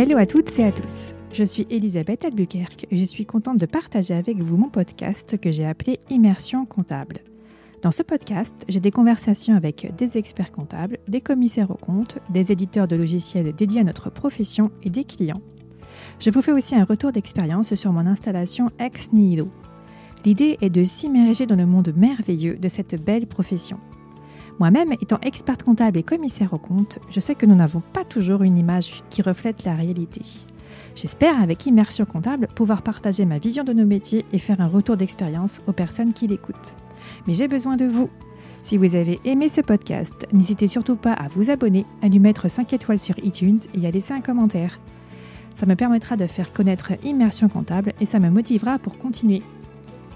Hello à toutes et à tous. Je suis Elisabeth Albuquerque et je suis contente de partager avec vous mon podcast que j'ai appelé Immersion comptable. Dans ce podcast, j'ai des conversations avec des experts comptables, des commissaires aux comptes, des éditeurs de logiciels dédiés à notre profession et des clients. Je vous fais aussi un retour d'expérience sur mon installation Ex Nihilo. L'idée est de s'immerger dans le monde merveilleux de cette belle profession. Moi-même, étant experte comptable et commissaire aux comptes, je sais que nous n'avons pas toujours une image qui reflète la réalité. J'espère, avec Immersion Comptable, pouvoir partager ma vision de nos métiers et faire un retour d'expérience aux personnes qui l'écoutent. Mais j'ai besoin de vous. Si vous avez aimé ce podcast, n'hésitez surtout pas à vous abonner, à lui mettre 5 étoiles sur iTunes et à laisser un commentaire. Ça me permettra de faire connaître Immersion Comptable et ça me motivera pour continuer.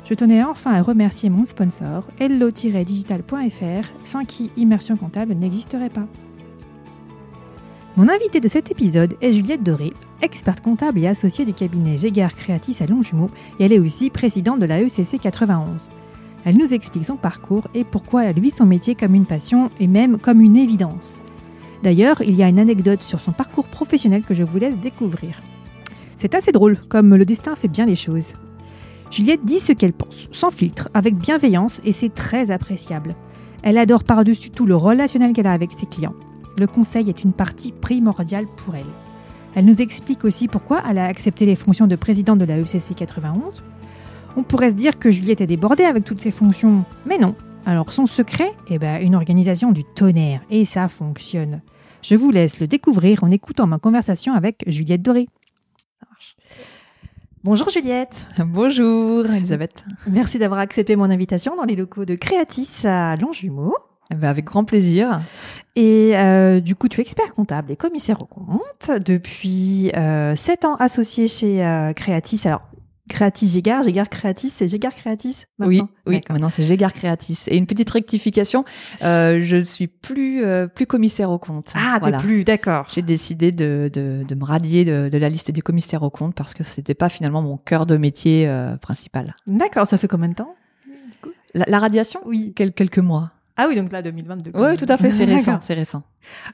Je tenais enfin à remercier mon sponsor, hello-digital.fr, sans qui Immersion Comptable n'existerait pas. Mon invitée de cet épisode est Juliette Doré, experte comptable et associée du cabinet Gégard Creatis à Longjumeau, et elle est aussi présidente de la ECC 91. Elle nous explique son parcours et pourquoi elle vit son métier comme une passion et même comme une évidence. D'ailleurs, il y a une anecdote sur son parcours professionnel que je vous laisse découvrir. C'est assez drôle, comme le destin fait bien les choses. Juliette dit ce qu'elle pense, sans filtre, avec bienveillance, et c'est très appréciable. Elle adore par-dessus tout le relationnel qu'elle a avec ses clients. Le conseil est une partie primordiale pour elle. Elle nous explique aussi pourquoi elle a accepté les fonctions de présidente de la ECC 91. On pourrait se dire que Juliette est débordée avec toutes ses fonctions, mais non. Alors son secret, eh ben, une organisation du tonnerre, et ça fonctionne. Je vous laisse le découvrir en écoutant ma conversation avec Juliette Doré. Bonjour Juliette. Bonjour Elisabeth. Merci d'avoir accepté mon invitation dans les locaux de Créatis à Longjumeau. Eh ben, avec grand plaisir. Et euh, du coup, tu es expert comptable et commissaire au compte depuis euh, 7 ans associé chez euh, Créatis. Alors, Créatis Gégard, Gégard Créatis, c'est Gégard Créatis Oui, oui. Maintenant, c'est Gégard Créatis. Et une petite rectification, euh, je suis plus euh, plus commissaire au compte. Ah, voilà. plus, d'accord. J'ai décidé de, de, de, me radier de, de, la liste des commissaires au compte parce que c'était pas finalement mon cœur de métier euh, principal. D'accord. Ça fait combien de temps la, la, radiation? Oui. Quel, quelques mois. Ah oui, donc là, 2022. Oui, tout à fait. C'est récent. C'est récent.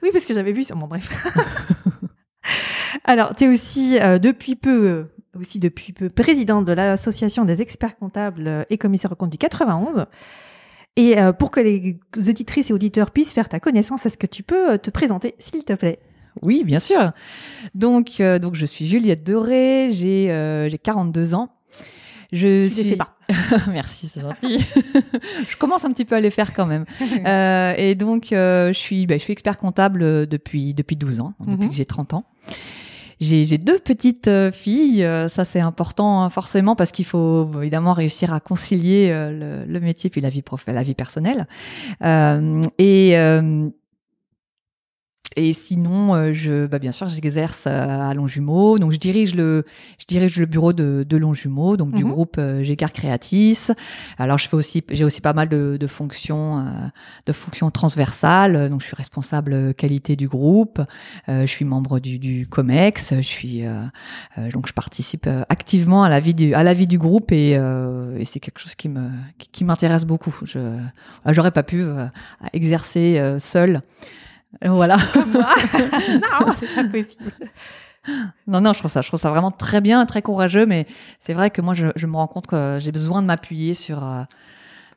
Oui, parce que j'avais vu. Bon, bref. Alors, tu es aussi depuis peu aussi depuis peu présidente de l'association des experts comptables et commissaires aux comptes du 91. Et euh, pour que les auditrices et auditeurs puissent faire ta connaissance, est-ce que tu peux euh, te présenter, s'il te plaît? Oui, bien sûr. Donc, euh, donc je suis Juliette Doré, j'ai euh, j'ai 42 ans. Je tu suis. pas. Merci, c'est gentil. je commence un petit peu à les faire quand même. euh, et donc, euh, je suis, bah, je suis expert comptable depuis depuis 12 ans, depuis mm -hmm. que j'ai 30 ans. J'ai deux petites euh, filles, euh, ça c'est important hein, forcément parce qu'il faut évidemment réussir à concilier euh, le, le, métier puis la vie prof, la vie personnelle. et et sinon, euh, je, bah bien sûr, j'exerce à Longjumeau. Donc, je dirige le, je dirige le bureau de, de Longjumeau, donc du groupe euh, Gégard Creatis. Alors, je fais aussi, j'ai aussi pas mal de, de fonctions, euh, de fonctions transversales. Donc, je suis responsable qualité du groupe. Euh, je suis membre du, du Comex. Je suis, euh, donc, je participe activement à la vie du, à la vie du groupe et, et c'est quelque chose qui me, qui, qui m'intéresse beaucoup. Je, j'aurais pas pu exercer seule. Voilà. Comme moi. non, c'est pas possible. Non, non, je trouve ça, je trouve ça vraiment très bien, très courageux, mais c'est vrai que moi, je, je, me rends compte que j'ai besoin de m'appuyer sur euh,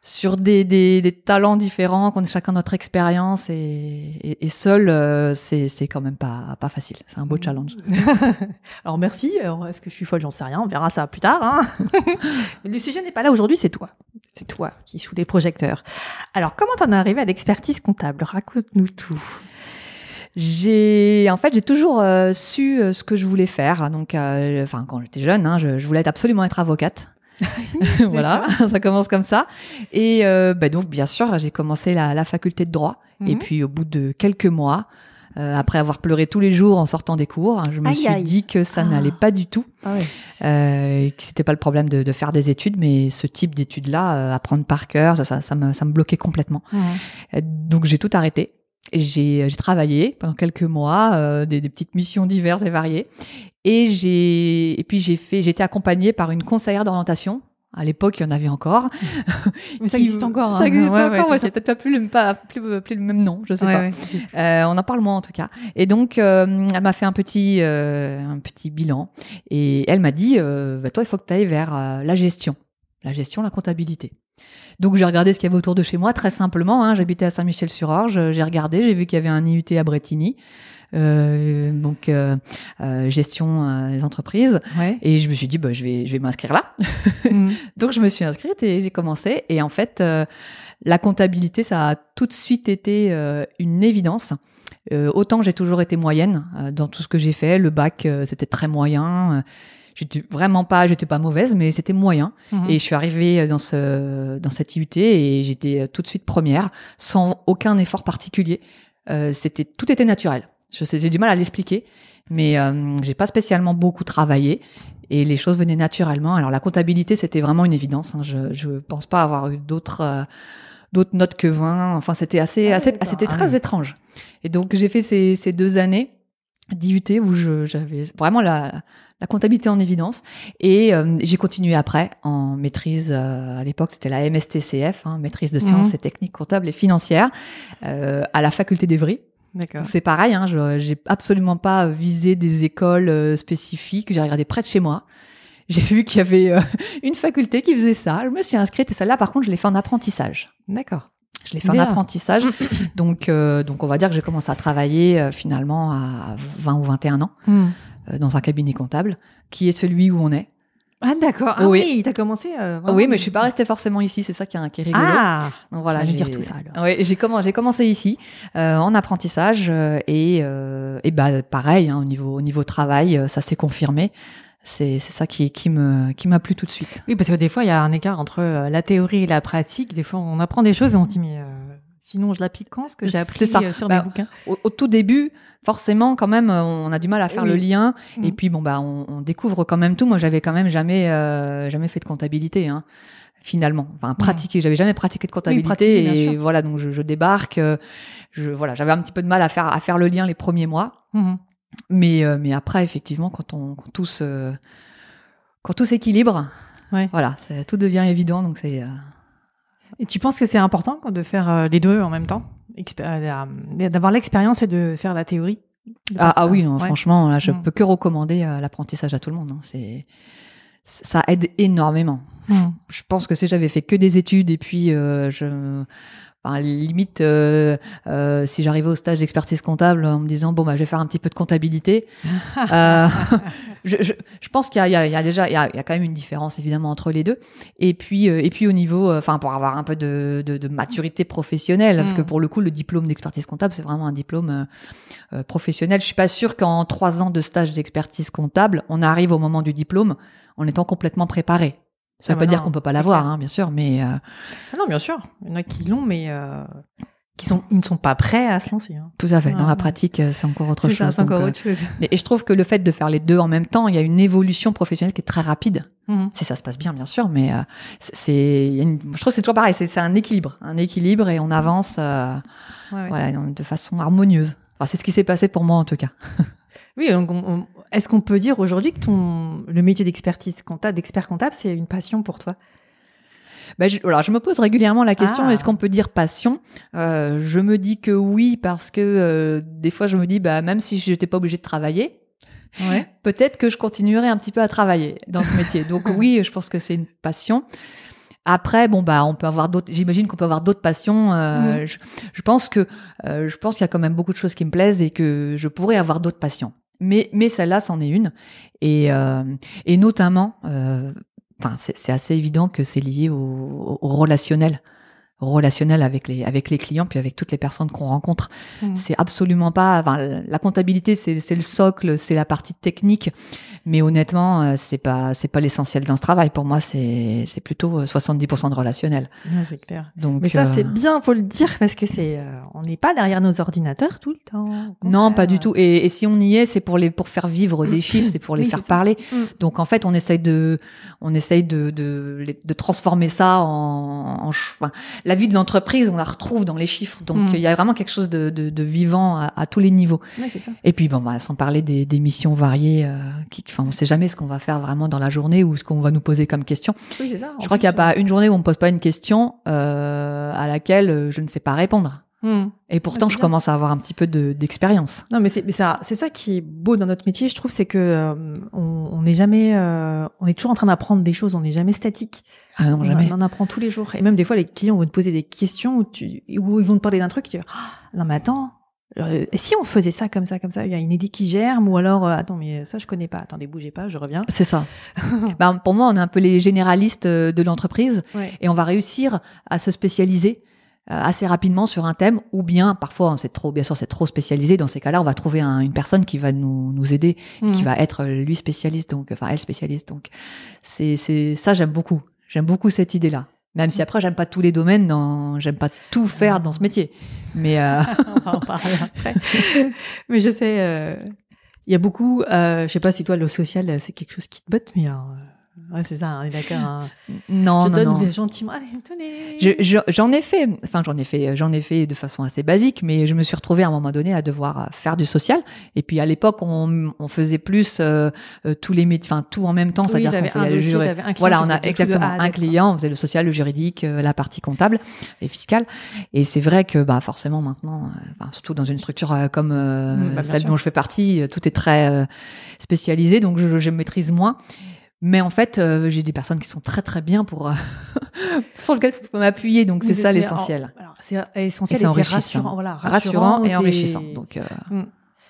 sur des, des, des, talents différents, qu'on ait chacun notre expérience et, et, et seul, euh, c'est c'est quand même pas pas facile. C'est un beau challenge. Alors merci. Est-ce que je suis folle? J'en sais rien. On verra ça plus tard. Hein le sujet n'est pas là aujourd'hui. C'est toi. C'est toi qui sous les projecteurs. Alors comment t'en es arrivé à l'expertise comptable? Raconte-nous tout. J'ai, en fait, j'ai toujours euh, su euh, ce que je voulais faire. Donc, euh, enfin, quand j'étais jeune, hein, je, je, voulais absolument être avocate. voilà, ça commence comme ça. Et euh, bah donc, bien sûr, j'ai commencé la, la, faculté de droit. Mm -hmm. Et puis, au bout de quelques mois, euh, après avoir pleuré tous les jours en sortant des cours, je me aïe, suis aïe. dit que ça ah. n'allait pas du tout, ah ouais. euh, que c'était pas le problème de, de, faire des études, mais ce type d'études-là, apprendre par cœur, ça, ça, ça, me, ça me bloquait complètement. Donc j'ai tout arrêté. J'ai travaillé pendant quelques mois, euh, des, des, petites missions diverses et variées, et j'ai et puis j'ai fait, été accompagnée par une conseillère d'orientation À l'époque, il y en avait encore. Mais ça existe encore. Ça hein. existe Ouais, encore. ouais, c'est peut-être pas plus le, pas plus, plus le même nom, je sais Ouais, pas. ouais. Euh, on en parle moins en tout cas. Et donc, euh, elle m'a fait un petit, euh, un petit bilan. Et elle m'a dit, euh, bah, toi, il faut que tu ailles vers euh, la gestion. La gestion, la comptabilité. Donc, j'ai regardé ce qu'il y avait autour de chez moi, très simplement. Hein, J'habitais à Saint-Michel-sur-Orge. J'ai regardé, j'ai vu qu'il y avait un IUT à Bretigny. Euh, donc, euh, euh, gestion des entreprises. Ouais. Et je me suis dit, bah, je vais, je vais m'inscrire là. Mm. Donc je me suis inscrite et j'ai commencé. Et en fait, la comptabilité, ça a tout de suite été une évidence. Autant j'ai toujours été moyenne dans tout ce que j'ai fait. Le bac, c'était très moyen. J'étais vraiment pas, j'étais pas mauvaise, mais c'était moyen. Mhm. Et je suis arrivée dans ce dans cette IUT et j'étais tout de suite première, sans aucun effort particulier. Euh, c'était tout était naturel. Je sais, j'ai du mal à l'expliquer, mais euh, j'ai pas spécialement beaucoup travaillé et les choses venaient naturellement. Alors la comptabilité, c'était vraiment une évidence. hein. Je je pense pas avoir eu d'autres euh, d'autres notes que 20. Enfin, c'était assez Ah, assez c'était Ah très oui. étrange. Et donc j'ai fait ces ces deux années d'IUT où je j'avais vraiment la la comptabilité en évidence et euh, j'ai continué après en maîtrise euh, à l'époque c'était la MSTCF hein, maîtrise de sciences Mhm. et techniques comptables et financières euh, à la faculté d'Evry. C'est pareil, hein, je j'ai absolument pas visé des écoles euh, spécifiques. J'ai regardé près de chez moi. J'ai vu qu'il y avait euh, une faculté qui faisait ça. Je me suis inscrite et celle-là, par contre, je l'ai fait en apprentissage. D'accord. Je l'ai fait en apprentissage. donc, euh, donc, on va dire que j'ai commencé à travailler finalement à 20 ou 21 ans Mm. euh, dans un cabinet comptable, qui est celui où on est. Ah d'accord. Ah Oui. oui, t'as commencé. euh, oui, mais je suis pas restée forcément ici. C'est ça qui est, qui est rigolo. Ah. Donc voilà, j'ai- dire tout ça, alors. Ouais, j'ai commencé, j'ai commencé ici euh, en apprentissage euh, et euh, et bah pareil hein, au niveau au niveau travail, euh, ça s'est confirmé. C'est c'est ça qui qui me qui m'a plu tout de suite. Oui, parce que des fois, il y a un écart entre euh, la théorie et la pratique. Des fois, on apprend des choses et on se dit, mais euh, sinon, je l'applique quand Ce que j'ai appris ça. euh, sur Bah, des bouquins. Au, au tout début, forcément, quand même, euh, on a du mal à faire Oui. le lien. Et puis bon bah on, on découvre quand même tout. Moi, j'avais quand même jamais euh, jamais fait de comptabilité. Hein. Finalement, enfin pratiqué, j'avais jamais pratiqué de comptabilité pratiquer, et voilà donc je, je débarque, je voilà j'avais un petit peu de mal à faire à faire le lien les premiers mois, Mhm. Mais, euh, mais après, effectivement, quand, on, quand tout se, quand tout s'équilibre, Ouais. voilà, tout devient évident. Donc c'est, euh, Et tu penses que c'est important quoi, de faire euh, les deux en même temps? Euh, la- D'avoir l'expérience et de faire la théorie? Ah, ah oui, Ouais. franchement, là, je Mm. peux que recommander euh, l'apprentissage à tout le monde. hein. C'est, ça aide énormément. Mhm. Je pense que si j'avais fait que des études et puis euh, je, enfin, limite, euh, euh, si j'arrivais au stage d'expertise comptable en me disant bon bah je vais faire un petit peu de comptabilité, euh, je, je, je pense qu'il y y, a, il y a déjà il y a, il y a quand même une différence évidemment entre les deux. Et puis euh, et puis au niveau, euh, enfin pour avoir un peu de, de, de maturité professionnelle, parce que Mm. pour le coup le diplôme d'expertise comptable c'est vraiment un diplôme euh, professionnel. Je suis pas sûre qu'en trois ans de stage d'expertise comptable, on arrive au moment du diplôme en étant complètement préparé. Ça Ah veut pas dire qu'on peut pas l'avoir, hein, bien sûr, mais euh, Ah non, bien sûr. Il y en a qui l'ont, mais euh, qui sont, ils ne sont pas prêts à se lancer. hein. tout à fait. Dans la pratique, euh, c'est encore autre chose. c'est encore euh, autre chose. et, je trouve que le fait de faire les deux en même temps, il y a une évolution professionnelle qui est très rapide. Mhm. Si ça se passe bien, bien sûr, mais euh, c'est, une- je trouve que c'est toujours pareil. C'est, c'est un équilibre, un équilibre, et on avance, euh, Ouais, ouais. voilà, de façon harmonieuse. Enfin, c'est ce qui s'est passé pour moi en tout cas. Oui, est-ce qu'on peut dire aujourd'hui que ton, le métier d'expertise comptable, d'expert comptable, c'est une passion pour toi? Ben, je, voilà, je me pose régulièrement la question Ah. est-ce qu'on peut dire passion? Euh, Je me dis que oui parce que euh, des fois je me dis bah même si j'étais pas obligée de travailler, Ouais. peut-être que je continuerai un petit peu à travailler dans ce métier. Donc oui, je pense que c'est une passion. Après, bon bah, on peut avoir d'autres. J'imagine qu'on peut avoir d'autres passions. euh, Mhm. je, je pense que euh, je pense qu'il y a quand même beaucoup de choses qui me plaisent et que je pourrais avoir d'autres passions. Mais mais celle-là, c'en est une. Et euh, et notamment, euh, c'est assez évident que c'est lié au, relationnel, relationnel avec les avec les clients puis avec toutes les personnes qu'on rencontre. Mhm. C'est absolument pas. Enfin, la comptabilité, c'est c'est le socle, c'est la partie technique. Mais honnêtement, euh, c'est pas c'est pas l'essentiel dans ce travail. Pour moi, c'est c'est plutôt euh, 70% de relationnel. Ouais, c'est clair. Donc Mais ça, euh, c'est bien, faut le dire, parce que c'est, euh, on n'est pas derrière nos ordinateurs tout le temps. Non, pas du tout. Et, et si on y est, c'est pour les pour faire vivre des chiffres, c'est pour les Oui, faire parler. Mm. Donc en fait, on essaye de on essaye de de, de transformer ça en, en enfin, la vie de l'entreprise, on la retrouve dans les chiffres. Donc, Mm. il y a vraiment quelque chose de, de, de vivant à, à tous les niveaux. Ça. Et puis, bon, bah, sans parler des, des missions variées, euh, qui, enfin, on sait jamais ce qu'on va faire vraiment dans la journée ou ce qu'on va nous poser comme question. Oui, c'est ça. Je crois qu'il n'y a pas une journée où on me pose pas une question euh, à laquelle euh, je ne sais pas répondre. Hmm. Et pourtant, c'est je bien. commence à avoir un petit peu de- d'expérience. Non, mais c'est ça, c'est ça qui est beau dans notre métier, je trouve, c'est que euh, on on n'est jamais, euh, on est toujours en train d'apprendre des choses, on n'est jamais statique. ah non, On, jamais. on en apprend tous les jours. Et même des fois, les clients vont te poser des questions où, tu, où ils vont te parler d'un truc, tu dis, ah, non mais attends, euh, si on faisait ça comme ça, comme ça, il y a une idée qui germe, ou alors, euh, attends, mais ça je connais pas, attendez, bougez pas, je reviens. C'est ça. Ben, pour moi, on est un peu les généralistes de l'entreprise Ouais. et on va réussir à se spécialiser assez rapidement sur un thème ou bien parfois c'est trop bien sûr c'est trop spécialisé dans ces cas-là on va trouver un- une personne qui va nous, nous aider qui va être euh, lui spécialiste donc enfin elle spécialiste donc c'est c'est ça j'aime beaucoup. J'aime beaucoup cette idée là même si après j'aime pas tous les domaines dans j'aime pas tout faire dans ce métier. Mais euh, on va en parler après. mais je sais, euh, il y a beaucoup, euh, je sais pas si toi le social euh, c'est quelque chose qui te botte, mais euh, ouais c'est ça, on est d'accord. hein. non je non donne non gentiment, allez, tenez. Je- je- J'en ai fait, enfin j'en ai fait, j'en ai fait de façon assez basique, mais je me suis retrouvée à un moment donné à devoir euh, faire du social. Et puis à l'époque, on, on faisait plus euh, euh, tous les métiers, enfin tout en même temps, Oui, c'est-à-dire qu'on un faisait le client Voilà, on a exactement A un client, on faisait le social, le juridique, euh, la partie comptable et fiscale. Et c'est vrai que bah forcément maintenant, euh, surtout dans une structure euh, comme euh, Mm, bah, celle sûr. dont je fais partie, euh, tout est très euh, spécialisé, donc je, je maîtrise moins. Mais en fait, euh, j'ai des personnes qui sont très très bien pour euh, sur lesquelles je peux m'appuyer, donc c'est ça l'essentiel. C'est essentiel Et c'est rassurant. Voilà, rassurant et enrichissant. Donc, euh,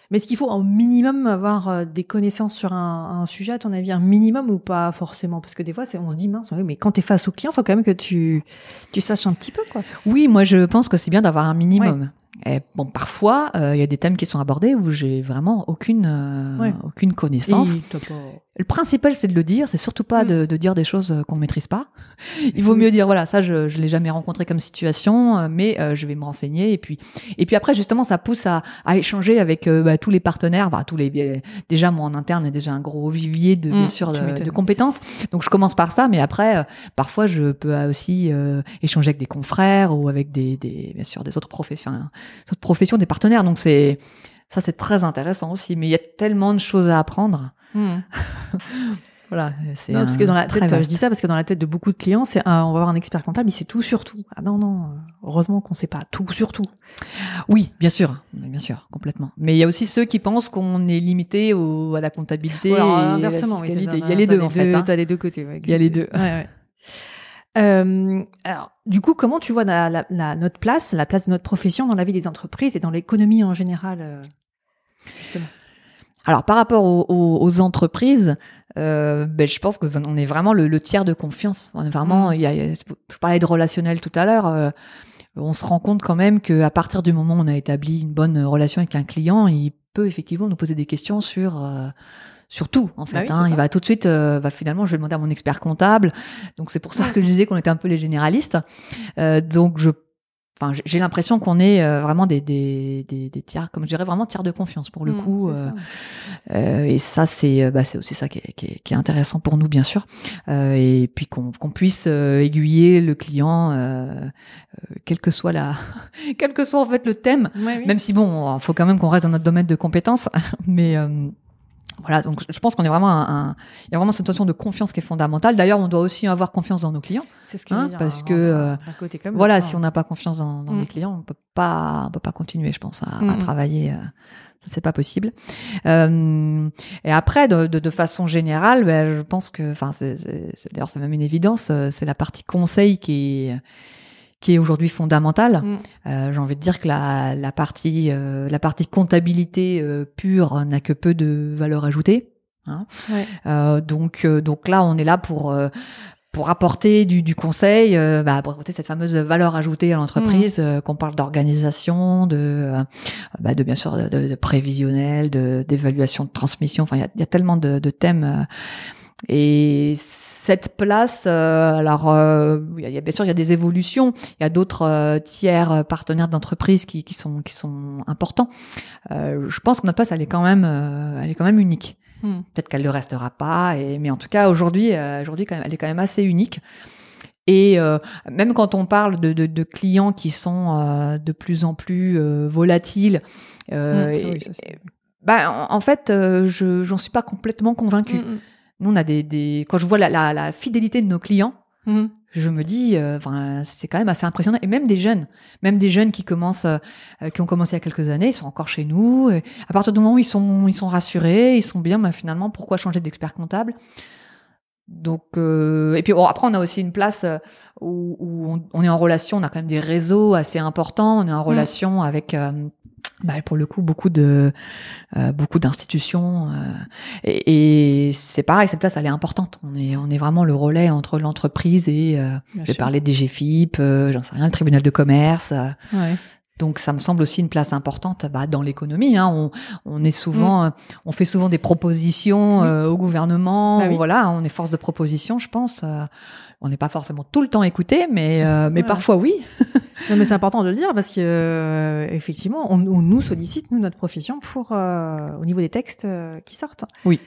Mais est-ce qu'il faut au minimum avoir euh, des connaissances sur un, un sujet, à ton avis, un minimum ou pas forcément? Parce que des fois, on se dit, mince, mais quand tu es face au client, il faut quand même que tu, tu saches un petit peu, quoi. oui, moi je pense que c'est bien d'avoir un minimum. Et bon, parfois, euh, il y a des thèmes qui sont abordés où j'ai vraiment aucune, euh, Ouais. aucune connaissance. Et Le principal, c'est de le dire. C'est surtout pas Mm. de, de dire des choses euh, qu'on ne maîtrise pas. Il vaut mieux dire voilà, ça, je je l'ai jamais rencontré comme situation, euh, mais euh, je vais me renseigner. Et puis, et puis après, justement, ça pousse à, à échanger avec euh, bah, tous les partenaires. Bah, tous les déjà moi en interne, est déjà un gros vivier de bien Mm, sûr de, compétences. Donc je commence par ça, mais après, euh, parfois, je peux aussi euh, échanger avec des confrères ou avec des, des bien sûr des autres professions, des autres professions, des partenaires. Donc c'est ça, c'est très intéressant aussi. Mais il y a tellement de choses à apprendre. Hmm. Voilà, c'est Non, parce que dans la tête, vaste. je dis ça parce que dans la tête de beaucoup de clients, c'est un- on va avoir un expert comptable, il sait tout sur tout. Ah non, non, euh, heureusement qu'on sait pas tout sur tout. Oui, bien sûr, bien sûr, complètement. Mais il y a aussi ceux qui pensent qu'on est limité au, à la comptabilité. Ou alors, et à la inversement, oui, ça. Il y a les deux en fait. hein. T'as les deux côtés. ouais, Il y a les deux. Ouais, ouais. Euh, alors, du coup, comment tu vois la, la- la- notre place, la place de notre profession dans la vie des entreprises et dans l'économie en général euh, justement Alors par rapport aux, aux- aux entreprises, euh, ben, je pense que on est vraiment le, le tiers de confiance. On est vraiment. Mm. il y a- je parlais de relationnel tout à l'heure. euh, on se rend compte quand même que à partir du moment où on a établi une bonne relation avec un client, il peut effectivement nous poser des questions sur euh, sur tout en fait. Bah oui, hein. Il va tout de suite, euh, bah, finalement, je vais demander à mon expert comptable. Donc c'est pour ça que je disais qu'on était un peu les généralistes. Euh, donc je, enfin, j'ai- l'impression qu'on est euh, vraiment des, des, des, des tiers, comme je dirais, vraiment tiers de confiance pour le Hmm, coup. euh, ça. euh, et ça, c'est euh, bah, c'est aussi ça qui est, qui est, qui est intéressant pour nous, bien sûr. Euh, et puis qu'on puisse aiguiller le client, euh, quel que soit la, quel que soit en fait le thème. Ouais, oui. Même si bon, il faut quand même qu'on reste dans notre domaine de compétences, mais euh, voilà. Donc je pense qu'on est vraiment un, un- il y a vraiment cette notion de confiance qui est fondamentale. D'ailleurs, on doit aussi avoir confiance dans nos clients. c'est ce que hein, je veux dire, parce hein, que, euh, côté comme Voilà, l'autre, si hein. on n'a pas confiance dans, dans Mm. les clients, on peut pas, on peut pas continuer, je pense, à, à Mm. travailler. euh, c'est pas possible. Euh, et après, de, de, de façon générale, ben, je pense que, enfin, d'ailleurs, c'est même une évidence, euh, c'est la partie conseil qui est qui est aujourd'hui fondamentale. Mm. Euh, J'ai envie de dire que la, la partie euh, la partie comptabilité euh, pure n'a que peu de valeur ajoutée. Hein. Ouais. Donc donc là, on est là pour pour apporter du, du conseil, euh, bah, pour apporter cette fameuse valeur ajoutée à l'entreprise, Mmh. euh, qu'on parle d'organisation, de, euh, bah, de bien sûr de, prévisionnel, de d'évaluation de transmission. Enfin, il y a, il y a tellement de, de thèmes. et cette place, euh, alors euh, il y a- bien sûr il y a des évolutions. Il y a d'autres euh, tiers partenaires d'entreprise qui, qui sont qui sont importants. Euh, je pense que notre place elle est quand même elle est quand même unique. Mm. Peut-être qu'elle ne le restera pas, et, mais en tout cas aujourd'hui, euh, aujourd'hui elle est quand même assez unique. Et euh, même quand on parle de, de, de clients qui sont euh, de plus en plus euh, volatiles, et- oui, bah, en, en fait, euh, je j'en suis pas complètement convaincue. Mm, Nous, on a des, des quand je vois la, la, la fidélité de nos clients, mm. je me dis, euh, c'est quand même assez impressionnant. Et même des jeunes, même des jeunes qui commencent, euh, qui ont commencé il y a quelques années, ils sont encore chez nous. Et à partir du moment où ils sont, ils sont rassurés, ils sont bien, bah, finalement, pourquoi changer d'expert comptable? Donc, euh, et puis bon, après, on a aussi une place euh, où, où on, on est en relation. On a quand même des réseaux assez importants. On est en relation avec. euh, bah, pour le coup, beaucoup de euh, beaucoup d'institutions euh, et, et c'est pareil, cette place elle est importante. On est on est vraiment le relais entre l'entreprise et euh, j'ai sûr. parlé des GFIP, euh, j'en sais rien, le tribunal de commerce. Ouais. Donc ça me semble aussi une place importante bah, dans l'économie. Hein. On, on est souvent, euh, on fait souvent des propositions Mm. Euh, au gouvernement. Bah oui. Voilà, on est force de proposition, je pense. Euh, on n'est pas forcément tout le temps écouté, mais euh, mais parfois oui. Non, mais c'est important de le dire parce que effectivement, on, on nous sollicite nous notre profession pour au niveau des textes qui sortent. Oui,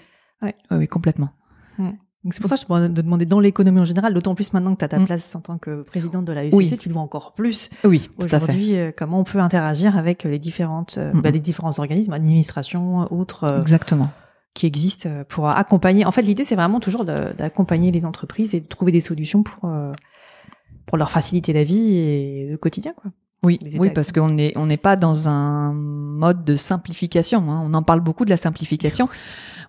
oui, complètement. Donc c'est pour ça que je te demande de demander dans l'économie en général, d'autant plus maintenant que tu as ta Mm. place en tant que présidente de la UCC, Oui. tu le vois encore plus Oui, tout à fait. aujourd'hui euh, comment on peut interagir avec les différentes euh, bah, les différents organismes, administrations, autres euh, Exactement. qui existent pour accompagner. En fait, l'idée c'est vraiment toujours d'accompagner les entreprises et de trouver des solutions pour pour leur faciliter la vie et le quotidien quoi. Oui, oui, parce qu'on n'est on n'est pas dans un mode de simplification. hein. On en parle beaucoup de la simplification.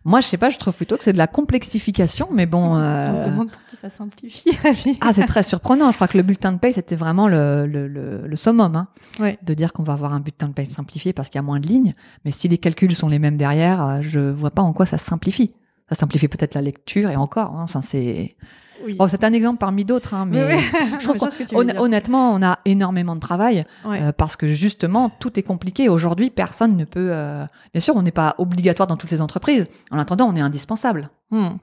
Moi, je sais pas, je trouve plutôt que c'est de la complexification, mais bon. euh, On se demande pour qui ça simplifie la vie. Ah, c'est très surprenant. Je crois que le bulletin de paye, c'était vraiment le, le, le, le summum, hein, Ouais. de dire qu'on va avoir un bulletin de paye simplifié parce qu'il y a moins de lignes. Mais si les calculs sont les mêmes derrière, euh, je vois pas en quoi ça simplifie. Ça simplifie peut-être la lecture et encore. Hein, ça, c'est. Oui. Bon, c'est un exemple parmi d'autres, hein, mais Oui, oui. je trouve honnêtement, on a énormément de travail. Ouais. Euh, parce que justement, tout est compliqué. Aujourd'hui, personne ne peut. euh, Bien sûr, on n'est pas obligatoire dans toutes les entreprises. En attendant, on est indispensable. Hmm.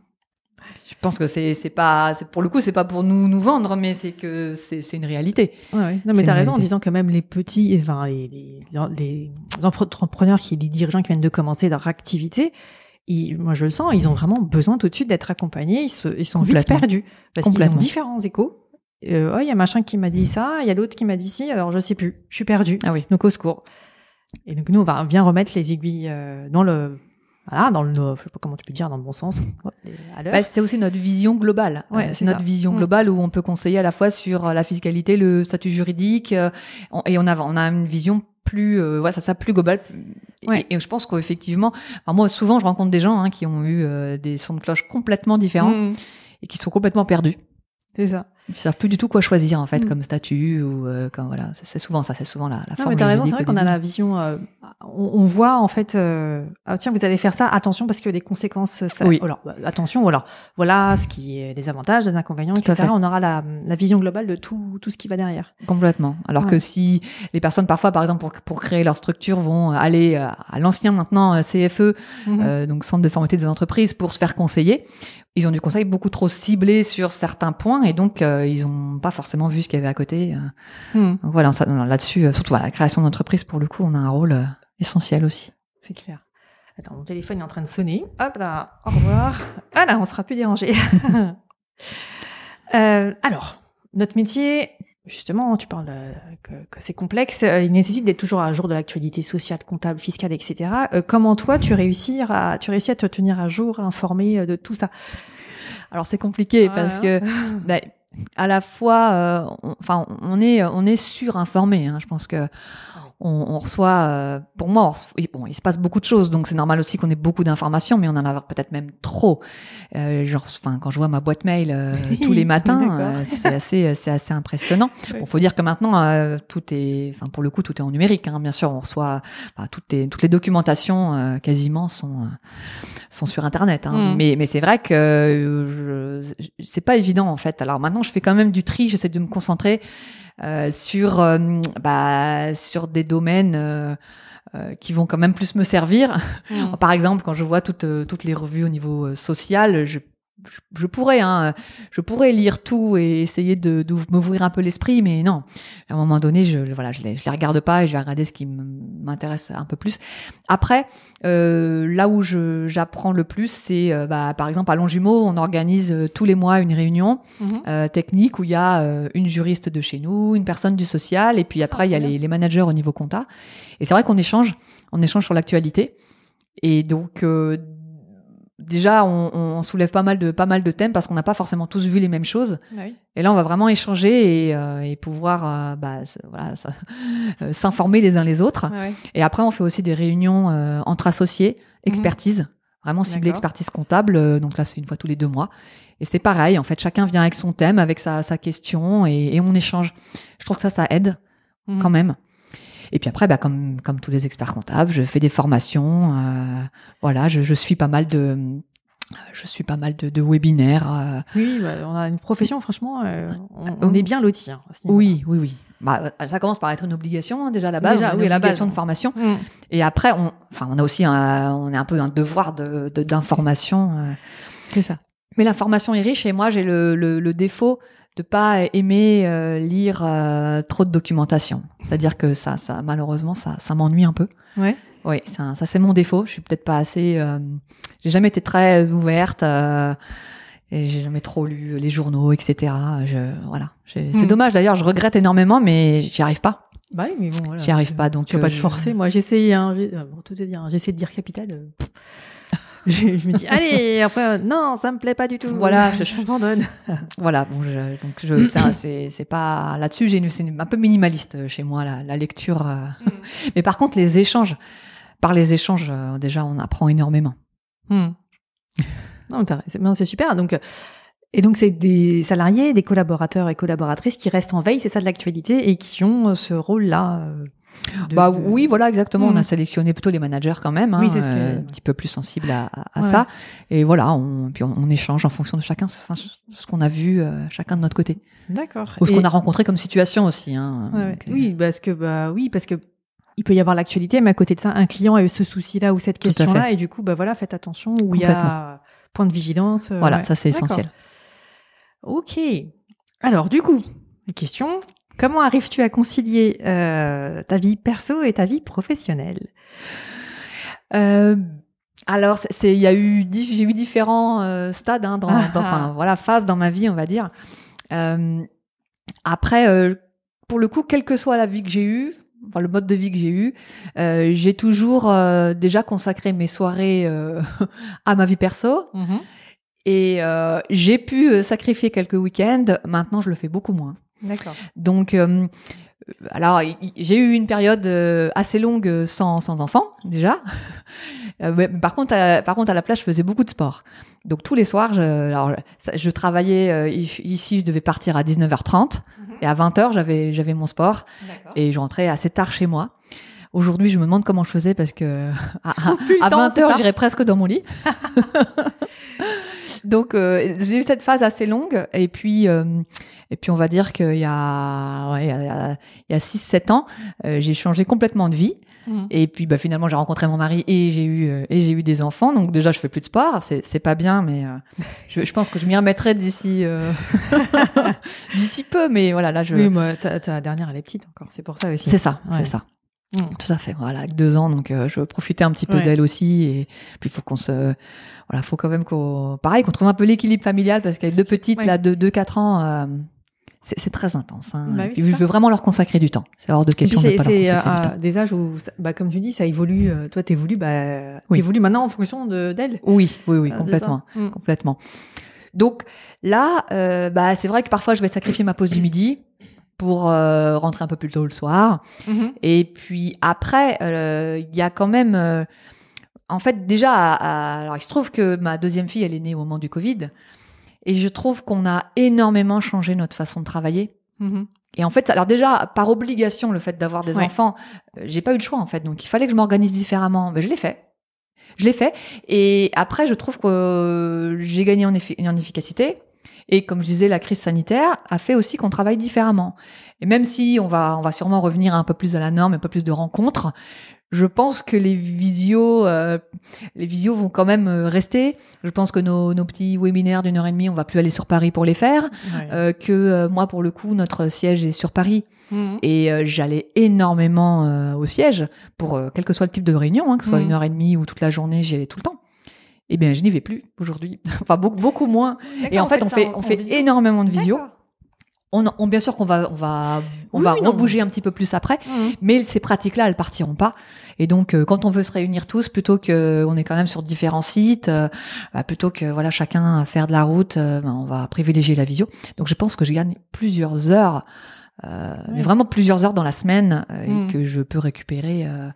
Je pense que c'est c'est pas c'est pour le coup c'est pas pour nous nous vendre, mais c'est que c'est c'est une réalité. Ouais, ouais. Non, mais t'as raison en disant que même les petits, enfin, les, les, les entrepreneurs qui, les dirigeants qui viennent de commencer leur activité, ils, moi je le sens, ils ont vraiment besoin tout de suite d'être accompagnés, ils, se, ils sont vite perdus. Parce qu'ils ont différents échos. Euh, oh, il y a machin qui m'a dit ça, il y a l'autre qui m'a dit ci, alors je sais plus, je suis perdu. Ah oui. Donc au secours. Et donc nous, on va bien remettre les aiguilles euh, dans le, voilà, dans le, je sais pas comment tu peux dire, dans le bon sens. Bah, c'est aussi notre vision globale. Ouais, Euh, c'est notre ça. vision Mm. globale où on peut conseiller à la fois sur la fiscalité, le statut juridique, et on a on a une vision plus euh, voilà ça ça plus globale. Et- Ouais. Et, je pense qu'effectivement, moi souvent je rencontre des gens hein, qui ont eu euh, des sons de cloche complètement différents Hmm. et qui sont complètement perdus. C'est ça. Ils savent plus du tout quoi choisir en fait Mm. comme statut ou euh, comme voilà c'est souvent ça c'est souvent la, la Non, mais t'as raison, c'est vrai qu'on a la vision. euh, on, on voit en fait. euh, ah, tiens, vous allez faire ça. Attention parce que les conséquences. Ça, Oui. alors, bah, attention. Alors, voilà ce qui est des avantages, des inconvénients, Tout etc. On aura la, la vision globale de tout, tout ce qui va derrière. Complètement. Alors Ouais. que si les personnes parfois, par exemple, pour, pour créer leur structure, vont aller euh, à l'ancien maintenant euh, CFE, Mhm. euh, donc Centre de formalité des entreprises, pour se faire conseiller, ils ont du conseil beaucoup trop ciblé sur certains points et donc euh, ils n'ont pas forcément vu ce qu'il y avait à côté. euh. Mhm. Donc voilà, là-dessus, euh, surtout voilà, la création d'entreprise, pour le coup, on a un rôle euh, essentiel aussi. C'est clair. Attends, mon téléphone est en train de sonner. Hop là. Au revoir. Voilà, on sera plus dérangé. Euh, alors, notre métier. Justement, tu parles euh, que, que c'est complexe. euh, Il nécessite d'être toujours à jour de l'actualité sociale, comptable, fiscale, etc. Euh, comment toi, tu réussis à, tu réussis à te tenir à jour, informé euh, de tout ça? Alors c'est compliqué parce que bah, à la fois, euh, enfin, on est, on est surinformé. Hein, je pense que on, on reçoit, euh, pour moi, reçoit- bon, il se passe beaucoup de choses, donc c'est normal aussi qu'on ait beaucoup d'informations, mais on en a peut-être même trop. Euh, genre, enfin, quand je vois ma boîte mail euh, tous les matins, euh, c'est assez, c'est assez impressionnant. Bon, faut dire que maintenant, euh, tout est, enfin, pour le coup, tout est en numérique. Hein, bien sûr, on reçoit, toutes les, toutes les documentations euh, quasiment sont, euh, sont sur Internet. Hein. Mm. Mais, mais c'est vrai que euh, je- c'est pas évident en fait. Alors maintenant, je fais quand même du tri. J'essaie de me concentrer euh, sur, euh, bah, sur des domaines. euh, euh, qui vont quand même plus me servir. Mm. Par exemple, quand je vois toutes, euh, toutes les revues au niveau euh, social, je, je, je pourrais, hein, je pourrais lire tout et essayer de, de m'ouvrir un peu l'esprit, mais non. À un moment donné, je, voilà, je les, je les regarde pas et je vais regarder ce qui m'intéresse un peu plus. Après, euh, là où je, j'apprends le plus, c'est euh, bah, par exemple à Longjumeau, on organise euh, tous les mois une réunion Mhm. technique où il y a une juriste de chez nous, une personne du social, et puis après Ah, il y a les, les managers au niveau compta. Et c'est vrai qu'on échange, on échange sur l'actualité. Et donc déjà, on, on, soulève pas mal de pas mal de thèmes parce qu'on n'a pas forcément tous vu les mêmes choses. Ah oui. Et là, on va vraiment échanger et, euh, et pouvoir euh, bah, voilà, euh, s'informer les uns les autres. Et après, on fait aussi des réunions euh, entre associés, expertise, mmh. vraiment ciblée expertise comptable. donc là, c'est une fois tous les deux mois. Et c'est pareil, en fait, chacun vient avec son thème, avec sa, sa question et, et, on échange. Je trouve que ça, ça aide mmh. quand même. Et puis après, bah, comme, comme tous les experts comptables, je fais des formations. Euh, voilà, je, je, suis pas mal de, je suis pas mal de, de webinaires. Euh. Oui, bah, on a une profession, franchement, euh, on, on, est bien loti. Hein, oui, oui, oui. Bah, ça commence par être une obligation hein, déjà à la base, déjà, une oui, obligation la base, de formation. Mmh. Et après, on, enfin, on a aussi, un, on est un peu un devoir de d'information. C'est ça. Mais l'information est riche et moi j'ai le, le, le, défaut de pas aimer euh, lire euh, trop de documentation. C'est-à-dire que ça, ça malheureusement, ça, ça m'ennuie un peu. Ouais. Oui, ça, ça c'est mon défaut. Je suis peut-être pas assez. Euh, j'ai jamais été très ouverte. Euh, et j'ai jamais trop lu les journaux, etc. Je, voilà. C'est Mm. dommage d'ailleurs. Je regrette énormément, mais j'y arrive pas. Bah oui, mais bon, voilà. J'y arrive pas. Donc tu vas pas euh, te forcer. Moi, j'ai essayé. Hein, j'ai- euh, bon, tout est dire. J'ai essayé de dire capital. pff. Je, je me dis, allez, après, euh, non, ça me plaît pas du tout. Voilà, je, m'abandonne. Voilà. Bon, je, donc je, c'est un- c'est c'est pas là-dessus. J'ai une, c'est un peu minimaliste euh, chez moi la, la lecture. euh. Mais par contre, les échanges. Par les échanges, déjà, on apprend énormément. Hmm. Non, c'est non, c'est super. Donc, et donc, c'est des salariés, des collaborateurs et collaboratrices qui restent en veille, c'est ça de l'actualité, et qui ont ce rôle-là. De- bah de- oui, voilà, exactement. On a sélectionné plutôt les managers quand même, hein, Oui, ce que- euh, un petit peu plus sensibles à, à- à Ouais, ça. Et voilà, on, puis on, on échange en fonction de chacun, enfin, ce qu'on a vu euh, chacun de notre côté, D'accord. ou ce Et- qu'on a rencontré comme situation aussi. Hein, Ouais, ouais. Donc, euh, Oui, parce que bah oui, parce que il peut y avoir l'actualité, mais à côté de ça, un client a eu ce souci-là ou cette question-là, et du coup, bah voilà, faites attention où il y a point de vigilance. euh, Voilà, ça c'est essentiel. Ok. Alors, du coup, question comment arrives-tu à concilier euh, ta vie perso et ta vie professionnelle? Euh, alors, c'est- il y a eu, j'ai eu différents euh, stades, hein, dans, Ah, dans- enfin voilà, phases dans ma vie, on va dire. Après, pour le coup, quelle que soit la vie que j'ai eue, enfin, le mode de vie que j'ai eu, euh, j'ai toujours euh, déjà consacré mes soirées euh, à ma vie perso et euh, j'ai pu sacrifier quelques week-ends. Maintenant, je le fais beaucoup moins. D'accord. Donc, euh, alors, j'ai eu une période euh, assez longue euh, sans, sans enfant, déjà. Euh, mais par, contre, à, par contre, à la plage, je faisais beaucoup de sport. Donc, tous les soirs, je, alors, je travaillais i- ici, je devais partir à 19h30. Et à 20h, j'avais, j'avais mon sport. Et je rentrais assez tard chez moi. Aujourd'hui, je me demande comment je faisais parce que à, à- à temps, c'est 20h, ça j'irais presque dans mon lit. Donc, euh, j'ai eu cette phase assez longue. Et puis, euh, et puis on va dire qu'il y a, ouais, il y a, il y a 6-7 ans, euh, j'ai changé complètement de vie. Mhm. Et puis, bah, finalement, j'ai rencontré mon mari et j'ai eu, euh, et j'ai eu des enfants. Donc, déjà, je fais plus de sport. C'est, c'est pas bien, mais euh, je, je pense que je m'y remettrai d'ici, d'ici peu. Mais voilà, là, je, Oui, moi, ta, ta dernière, elle est petite encore, c'est pour ça aussi. c'est ça, Ouais. c'est ça. Mm. Tout à fait. Voilà, avec deux ans, donc euh, je veux profiter un petit peu Ouais. d'elle aussi. Et puis, il faut qu'on se, voilà, faut quand même qu'on, pareil, qu'on trouve un peu l'équilibre familial parce qu'avec deux petites, Ouais. là, de 2-4 ans, euh, c'est, très intense. Hein. Bah oui, je veux vraiment leur consacrer du temps. C'est hors de question de c'est pas leur consacrer du à temps. des âges où, bah, comme tu dis, ça évolue. euh, Toi, t'évolues, bah, Oui. t'évolues maintenant en fonction de d'elle. Oui, oui, oui, Ah, complètement. Mm. complètement. Donc là, euh, bah, c'est vrai que parfois, je vais sacrifier ma pause du midi pour euh, rentrer un peu plus tôt le soir. Mhm. Et puis après, euh, il y a quand même, euh, en fait, déjà, à- à- alors il se trouve que ma deuxième fille, elle est née au moment du Covid, et je trouve qu'on a énormément changé notre façon de travailler. Mhm. Et en fait, alors déjà, par obligation, le fait d'avoir des Ouais. enfants, euh, j'ai pas eu le choix en fait, donc il fallait que je m'organise différemment. Ben, je l'ai fait. Je l'ai fait. Et après, je trouve que euh, j'ai gagné en, effi- en efficacité. Et comme je disais, la crise sanitaire a fait aussi qu'on travaille différemment. Et même si on va, on va sûrement revenir un peu plus à la norme, un peu plus de rencontres, je pense que les visios, euh, les visios vont quand même euh, rester. Je pense que nos, nos petits webinaires d'une heure et demie, on va plus aller sur Paris pour les faire. Euh, que euh, moi, pour le coup, notre siège est sur Paris Mhm. et j'allais énormément au siège pour quel que soit le type de réunion, hein, que ce soit Mhm. une heure et demie ou toute la journée, j'y allais tout le temps. Eh bien, je n'y vais plus aujourd'hui. enfin, beaucoup, beaucoup moins. Et en fait, on fait, on fait énormément de visio. On, on- bien sûr qu'on va, on va, on Oui, va oui, non. rebouger un petit peu plus après. Mhm. Mais ces pratiques-là, elles partiront pas. Et donc, euh, quand on veut se réunir tous, plutôt que on est quand même sur différents sites, euh, bah, plutôt que voilà chacun à faire de la route, euh, bah, on va privilégier la visio. Donc, je pense que je gagne plusieurs heures, euh, mais vraiment plusieurs heures dans la semaine euh, Mm. et que je peux récupérer euh,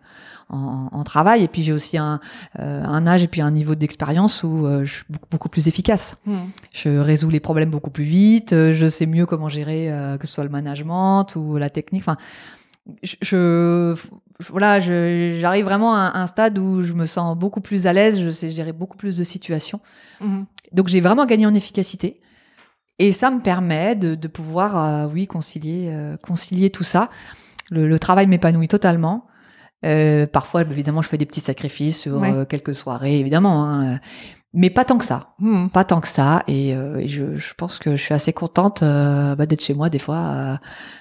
en, en travail. Et puis, j'ai aussi un, euh, un âge et puis un niveau d'expérience où euh, je suis beaucoup, beaucoup plus efficace. Mhm. Je résous les problèmes beaucoup plus vite. euh, Je sais mieux comment gérer euh, que ce soit le management ou la technique. Enfin, je, je- voilà, j'arrive vraiment à un stade où je me sens beaucoup plus à l'aise. Je sais gérer beaucoup plus de situations. Mhm. Donc j'ai vraiment gagné en efficacité. Et ça me permet de, de pouvoir, euh, oui, concilier, euh, concilier tout ça. Le, le travail m'épanouit totalement. Euh, parfois, évidemment, je fais des petits sacrifices sur Ouais. quelques soirées, évidemment, hein, mais pas tant que ça Mhm. pas tant que ça et, euh, et je, je pense que je suis assez contente euh, bah, d'être chez moi des fois euh,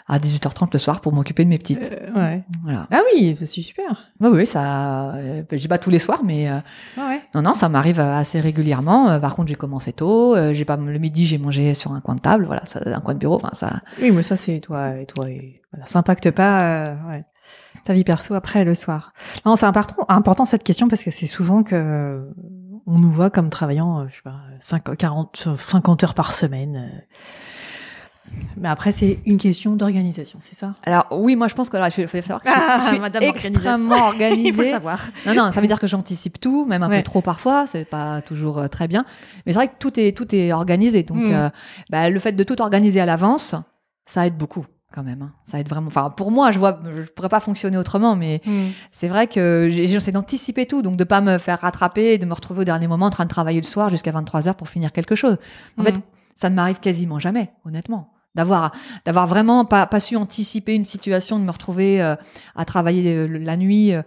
à 18h30 le soir pour m'occuper de mes petites. Euh, ouais. Voilà. Ah oui, c'est super. Oui, oui, ça. Euh, dis pas tous les soirs, mais euh, Ah ouais. non, non, ça m'arrive assez régulièrement. Par contre, j'ai commencé tôt. euh, j'ai pas le midi, j'ai mangé sur un coin de table, voilà, ça, un coin de bureau. Enfin, ça. Oui, mais ça, c'est toi et toi. Et voilà, ça impacte pas euh, ouais, ta vie perso après le soir. Non, c'est important, important cette question parce que c'est souvent que euh, on nous voit comme travaillant, euh, je sais pas, 5, 40, 50 heures par semaine. euh. Mais après, c'est une question d'organisation, c'est ça? Alors oui, moi je pense que alors, il faut, savoir que je, Ah, je suis Madame extrêmement Il faut le organisée. savoir. Non, non, ça veut dire que j'anticipe tout, même un Ouais. peu trop parfois. C'est pas toujours euh, très bien. Mais c'est vrai que tout est tout est organisé. Donc, Mm. euh, bah, le fait de tout organiser à l'avance, ça aide beaucoup quand même. hein. Ça aide vraiment. Enfin, pour moi, je vois, je pourrais pas fonctionner autrement, mais Hmm. c'est vrai que j'essaie d'anticiper tout, donc de pas me faire rattraper et de me retrouver au dernier moment en train de travailler le soir jusqu'à 23 heures pour finir quelque chose. En Mm. fait, ça ne m'arrive quasiment jamais, honnêtement. D'avoir, d'avoir vraiment pas, pas su anticiper une situation, de me retrouver euh, à travailler le- la nuit, euh,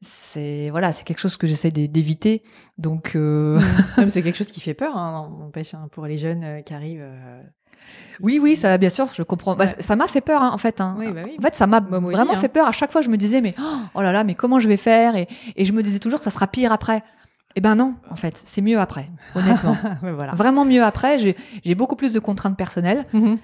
c'est voilà, c'est quelque chose que j'essaie d'é- d'éviter. Donc euh, Même c'est quelque chose qui fait peur, hein, n'empêche, hein, pour les jeunes qui arrivent. Oui, oui, ça, bien sûr, je comprends. Bah, Ouais. ça m'a fait peur, hein, en fait. hein. Oui, bah oui. En fait, ça m'a aussi, vraiment hein. fait peur. À chaque fois, je me disais, mais oh là là, mais comment je vais faire et, et je me disais toujours que ça sera pire après. Eh ben non, en fait, c'est mieux après, honnêtement. voilà. Vraiment mieux après. J'ai beaucoup plus de contraintes personnelles. Mhm.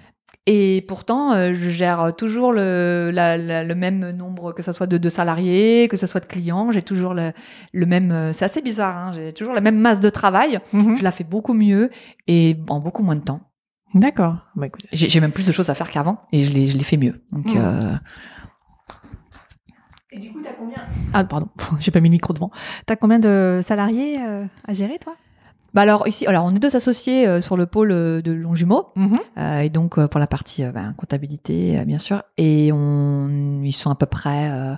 Et pourtant, euh, je gère toujours le, la- la- le même nombre, que ce soit de, de salariés, que ce soit de clients. J'ai toujours le, le même. euh, C'est assez bizarre. Hein, J'ai toujours la même masse de travail. Mhm. Je la fais beaucoup mieux et en beaucoup moins de temps. D'accord. Bah, écoute, J'ai j'ai même plus de choses à faire qu'avant et je les, je les fais mieux. Donc, Mhm. euh, Et du coup, t'as combien? Ah, pardon, j'ai pas mis le micro devant. T'as combien de salariés euh, à gérer, toi? Bah alors ici, alors on est deux associés euh, sur le pôle de Longjumeau. Euh, et donc euh, pour la partie euh, ben, comptabilité, euh, bien sûr. Et on, ils sont à peu près, euh,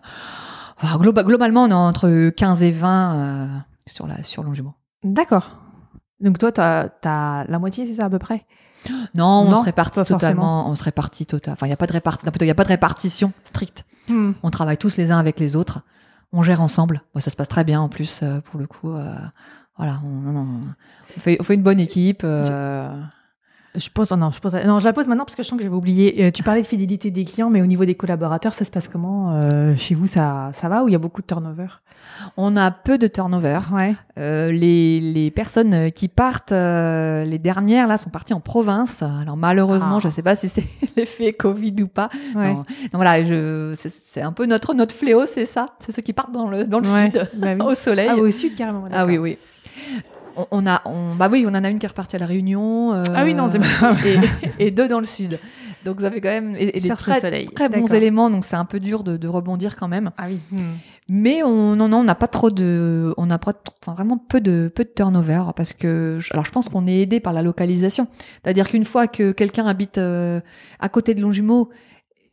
enfin, globa- globalement, on est entre 15 et 20 euh, sur la sur Longjumeau. D'accord. Donc toi, t'as as la moitié, c'est ça à peu près? Non, on se répartit totalement. On se répartit total. Enfin, il y a pas de répartition. Il y a pas de répartition stricte. On travaille tous les uns avec les autres. On gère ensemble. Bon, ça se passe très bien en plus euh, pour le coup. euh, voilà, on, fait, on fait une bonne équipe. euh, Je pose, non, je pose, non, je la pose maintenant parce que je sens que j'avais oublié. Euh, tu parlais de fidélité des clients, mais au niveau des collaborateurs, ça se passe comment euh, Chez vous, ça, ça va ou il y a beaucoup de turnover? On a peu de turnover. Ouais. Euh, les, les personnes qui partent, euh, les dernières là, sont parties en province. Alors malheureusement, Ah. je ne sais pas si c'est l'effet Covid ou pas. Ouais. Non, non, voilà, je, c'est, c'est un peu notre notre fléau, c'est ça. C'est ceux qui partent dans le dans le Ouais. sud, Bah oui. au soleil. Ah, au sud carrément. Ah oui, oui. On, a, on, bah oui, on en a une qui est repartie à la Réunion. euh, Ah oui, non, c'est pas- et, et deux dans le sud. Donc vous avez quand même et, et des très, très bons D'accord. éléments. Donc c'est un peu dur de, de rebondir quand même. Ah oui. Mais on, non, non, on n'a pas trop de, on n'a pas, enfin vraiment peu de, peu de turnover parce que, alors je pense qu'on est aidé par la localisation. C'est-à-dire qu'une fois que quelqu'un habite euh, à côté de Longjumeau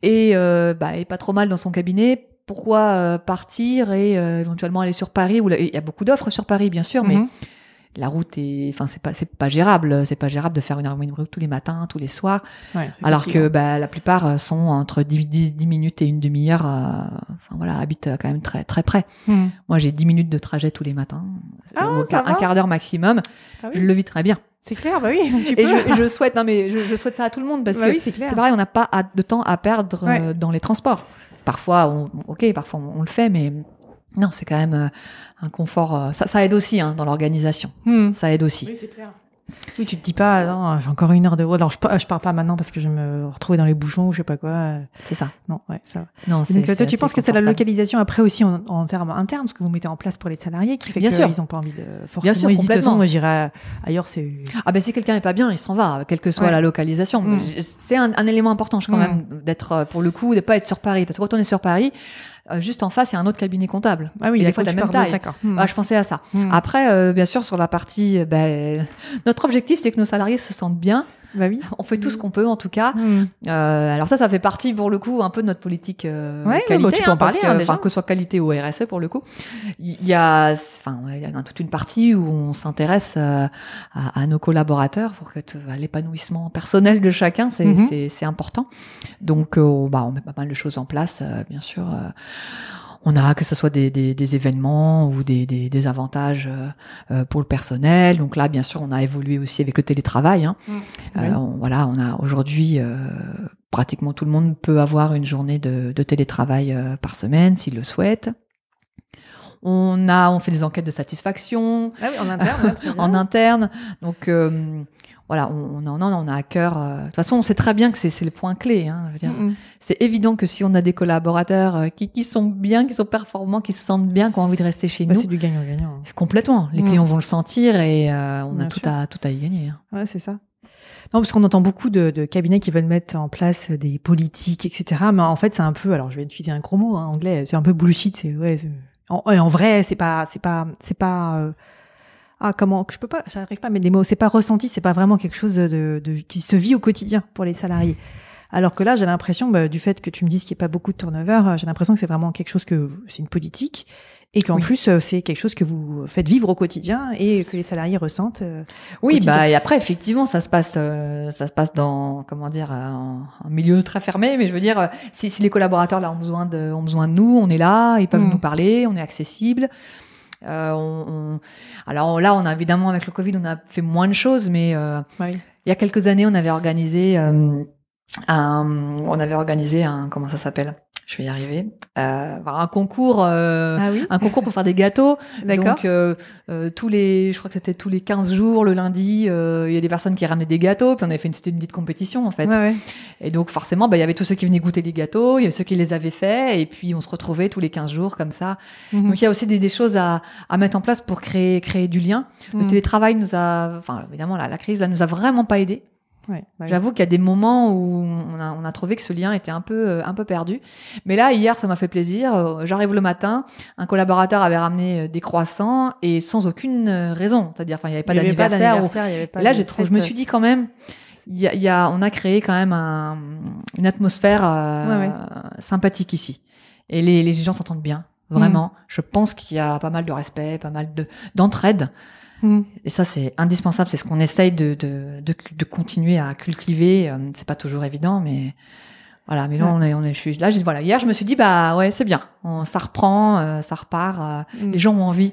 et euh, bah, est pas trop mal dans son cabinet, pourquoi euh, partir et éventuellement aller sur Paris où il y a beaucoup d'offres sur Paris bien sûr, mais Mhm. La route est, enfin c'est pas c'est pas gérable, c'est pas gérable de faire une heure de route tous les matins, tous les soirs. Ouais, Alors que bah, la plupart euh, sont entre 10, 10, 10 minutes et une demi-heure. euh, enfin voilà, habitent euh, quand même très très près. Hmm. Moi j'ai 10 minutes de trajet tous les matins, Ah, un quart d'heure maximum. Ah oui, Je le vis très bien. C'est clair, bah oui. Tu Et peux. je, je souhaite, non mais je, je souhaite ça à tout le monde parce Bah que oui, c'est pareil, on n'a pas de temps à perdre Ouais. dans les transports. Parfois, on, ok, parfois on, on le fait, mais non, c'est quand même euh, un confort. euh, ça, ça aide aussi hein, dans l'organisation. Hmm. Ça aide aussi. Oui, c'est clair. Oui, tu te dis pas, non, j'ai encore une heure de route. Alors, je, je pars pas maintenant parce que je vais me retrouver dans les bouchons ou je sais pas quoi. C'est ça. Non, ouais, ça va. Non, donc, toi, tu penses que c'est la localisation après aussi en, en termes internes, ce que vous mettez en place pour les salariés, qui fait Bien qu'ils sûr. n'ont pas envie de forcément. sûr, ils disent, façon, complètement. moi, j'irai ailleurs, c'est. Ah ben si quelqu'un n'est pas bien, il s'en va, quelle que soit Ouais. la localisation. Mm. J- C'est un, un élément important, je quand Mm. même, d'être euh, pour le coup, de pas être sur Paris, parce que quand on est sur Paris, euh, juste en face, il y a un autre cabinet comptable. Ah oui, Et des fois de la même taille. D'accord. Hmm. Ah, je pensais à ça. Hmm. Après, euh, bien sûr, sur la partie, euh, ben, notre objectif, c'est que nos salariés se sentent bien. Bah oui. On fait tout ce qu'on peut, en tout cas. Hmm. Euh, alors ça, ça fait partie pour le coup un peu de notre politique euh, Ouais, qualité, bah, tu peux en hein, parce parler, que, hein, que ce soit qualité ou RSE pour le coup. Il y a, enfin, il y a toute une partie où on s'intéresse euh, à, à nos collaborateurs pour que l'épanouissement personnel de chacun, c'est Mhm. c'est important. Donc, bah, on met pas mal de choses en place, bien sûr. On a que ce soit des, des, des événements ou des, des, des avantages euh, euh, pour le personnel. Donc là, bien sûr, on a évolué aussi avec le télétravail. Hein. Mm. Euh, on- voilà, on a aujourd'hui euh, pratiquement tout le monde peut avoir une journée de, de télétravail euh, par semaine s'il le souhaite. On a, on fait des enquêtes de satisfaction Ah oui, en interne. en interne. Donc euh, voilà, on, on, en- on a à cœur. euh, De toute façon, on sait très bien que c'est c'est le point clé. Hein, je veux dire. Hmm. C'est évident que si on a des collaborateurs euh, qui, qui sont bien, qui sont performants, qui se sentent bien, qui ont envie de rester chez Bah, nous, c'est du gagnant-gagnant. complètement. Les Mm. clients vont le sentir et euh, on a tout sûr. à tout à y gagner. hein. Ouais, c'est ça. Non, parce qu'on entend beaucoup de, de cabinets qui veulent mettre en place des politiques, etc. Mais en fait, c'est un peu, alors je vais utiliser un gros mot hein, anglais, c'est un peu bullshit. C'est ouais. En, en vrai, c'est pas, c'est pas, c'est pas. euh, ah comment Je peux pas, j'arrive pas à mettre des mots. C'est pas ressenti, c'est pas vraiment quelque chose de, de qui se vit au quotidien pour les salariés. Alors que là, j'ai l'impression, bah, du fait que tu me dises qu'il n'y a pas beaucoup de turnover, euh, j'ai l'impression que c'est vraiment quelque chose que c'est une politique et qu'en Oui. plus euh, c'est quelque chose que vous faites vivre au quotidien et que les salariés ressentent. euh, Oui, quotidien. bah et après effectivement, ça se passe, euh, ça se passe dans comment dire, un milieu très fermé. Mais je veux dire, si, si les collaborateurs là ont besoin de, ont besoin de nous, on est là, ils peuvent Mm. nous parler, on est accessible. Euh, on, on- Alors là, on a évidemment avec le Covid, on a fait moins de choses, mais euh, il y a quelques années, on avait organisé euh, un, on avait organisé un, comment ça s'appelle? Je vais y arriver. Euh, un concours. euh, Ah oui. un concours pour faire des gâteaux. D'accord. Donc euh, euh, tous les, je crois que c'était tous les 15 jours le lundi, euh, il y a des personnes qui ramenaient des gâteaux, puis on avait fait une, c'était une petite compétition en fait. Ouais, ouais. Et donc forcément, bah, il y avait tous ceux qui venaient goûter les gâteaux, il y avait ceux qui les avaient faits, et puis on se retrouvait tous les 15 jours comme ça. Mhm. Donc il y a aussi des, des choses à, à mettre en place pour créer, créer du lien. Le Mhm. télétravail nous a, enfin évidemment la, la crise là nous a vraiment pas aidé. Ouais, bah oui. J'avoue qu'il y a des moments où on a, on a trouvé que ce lien était un peu, euh, un peu perdu. Mais là, hier, ça m'a fait plaisir. Euh, J'arrive le matin, un collaborateur avait ramené euh, des croissants et sans aucune raison. C'est-à-dire, enfin, il n'y avait pas d'anniversaire. ou- là, j'ai trouvé, je me suis dit quand même, il y a, il y a- on a créé quand même un- une atmosphère euh, Ouais, ouais. sympathique ici. Et les, les gens s'entendent bien, Mm. vraiment. Je pense qu'il y a pas mal de respect, pas mal de d'entraide. Mhm. Et ça, c'est indispensable. C'est ce qu'on essaye de, de, de, de continuer à cultiver. Euh, C'est pas toujours évident, mais voilà. Mais là, Ouais. on est, on est, je suis, là, j'ai- voilà. Hier, je me suis dit, bah ouais, c'est bien. On, ça reprend, euh, ça repart. euh, Mhm. Les gens ont envie,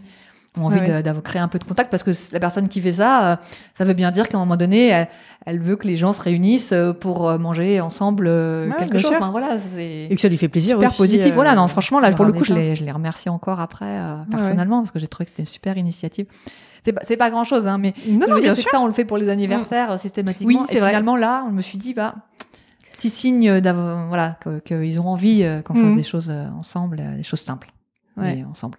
ont envie Ouais, d'avoir créé un peu de contact parce que la personne qui fait ça, euh, ça veut bien dire qu'à un moment donné, elle, elle veut que les gens se réunissent euh, pour euh, manger ensemble Ouais, quelque chose. Enfin voilà, Et que ça lui fait plaisir super aussi, positif. euh, voilà, non, franchement, là, pour le coup, je les, je les remercie encore après, euh, ouais. personnellement, parce que j'ai trouvé que c'était une super initiative. C'est pas, grand chose, hein, mais Non, non, bien c'est sûr. que ça, on le fait pour les anniversaires systématiquement. Oui, c'est et vrai. finalement, là, on me suis dit, bah, petit signe voilà, que- qu'ils ont envie qu'on Mhm. fasse des choses ensemble, des choses simples, mais ensemble.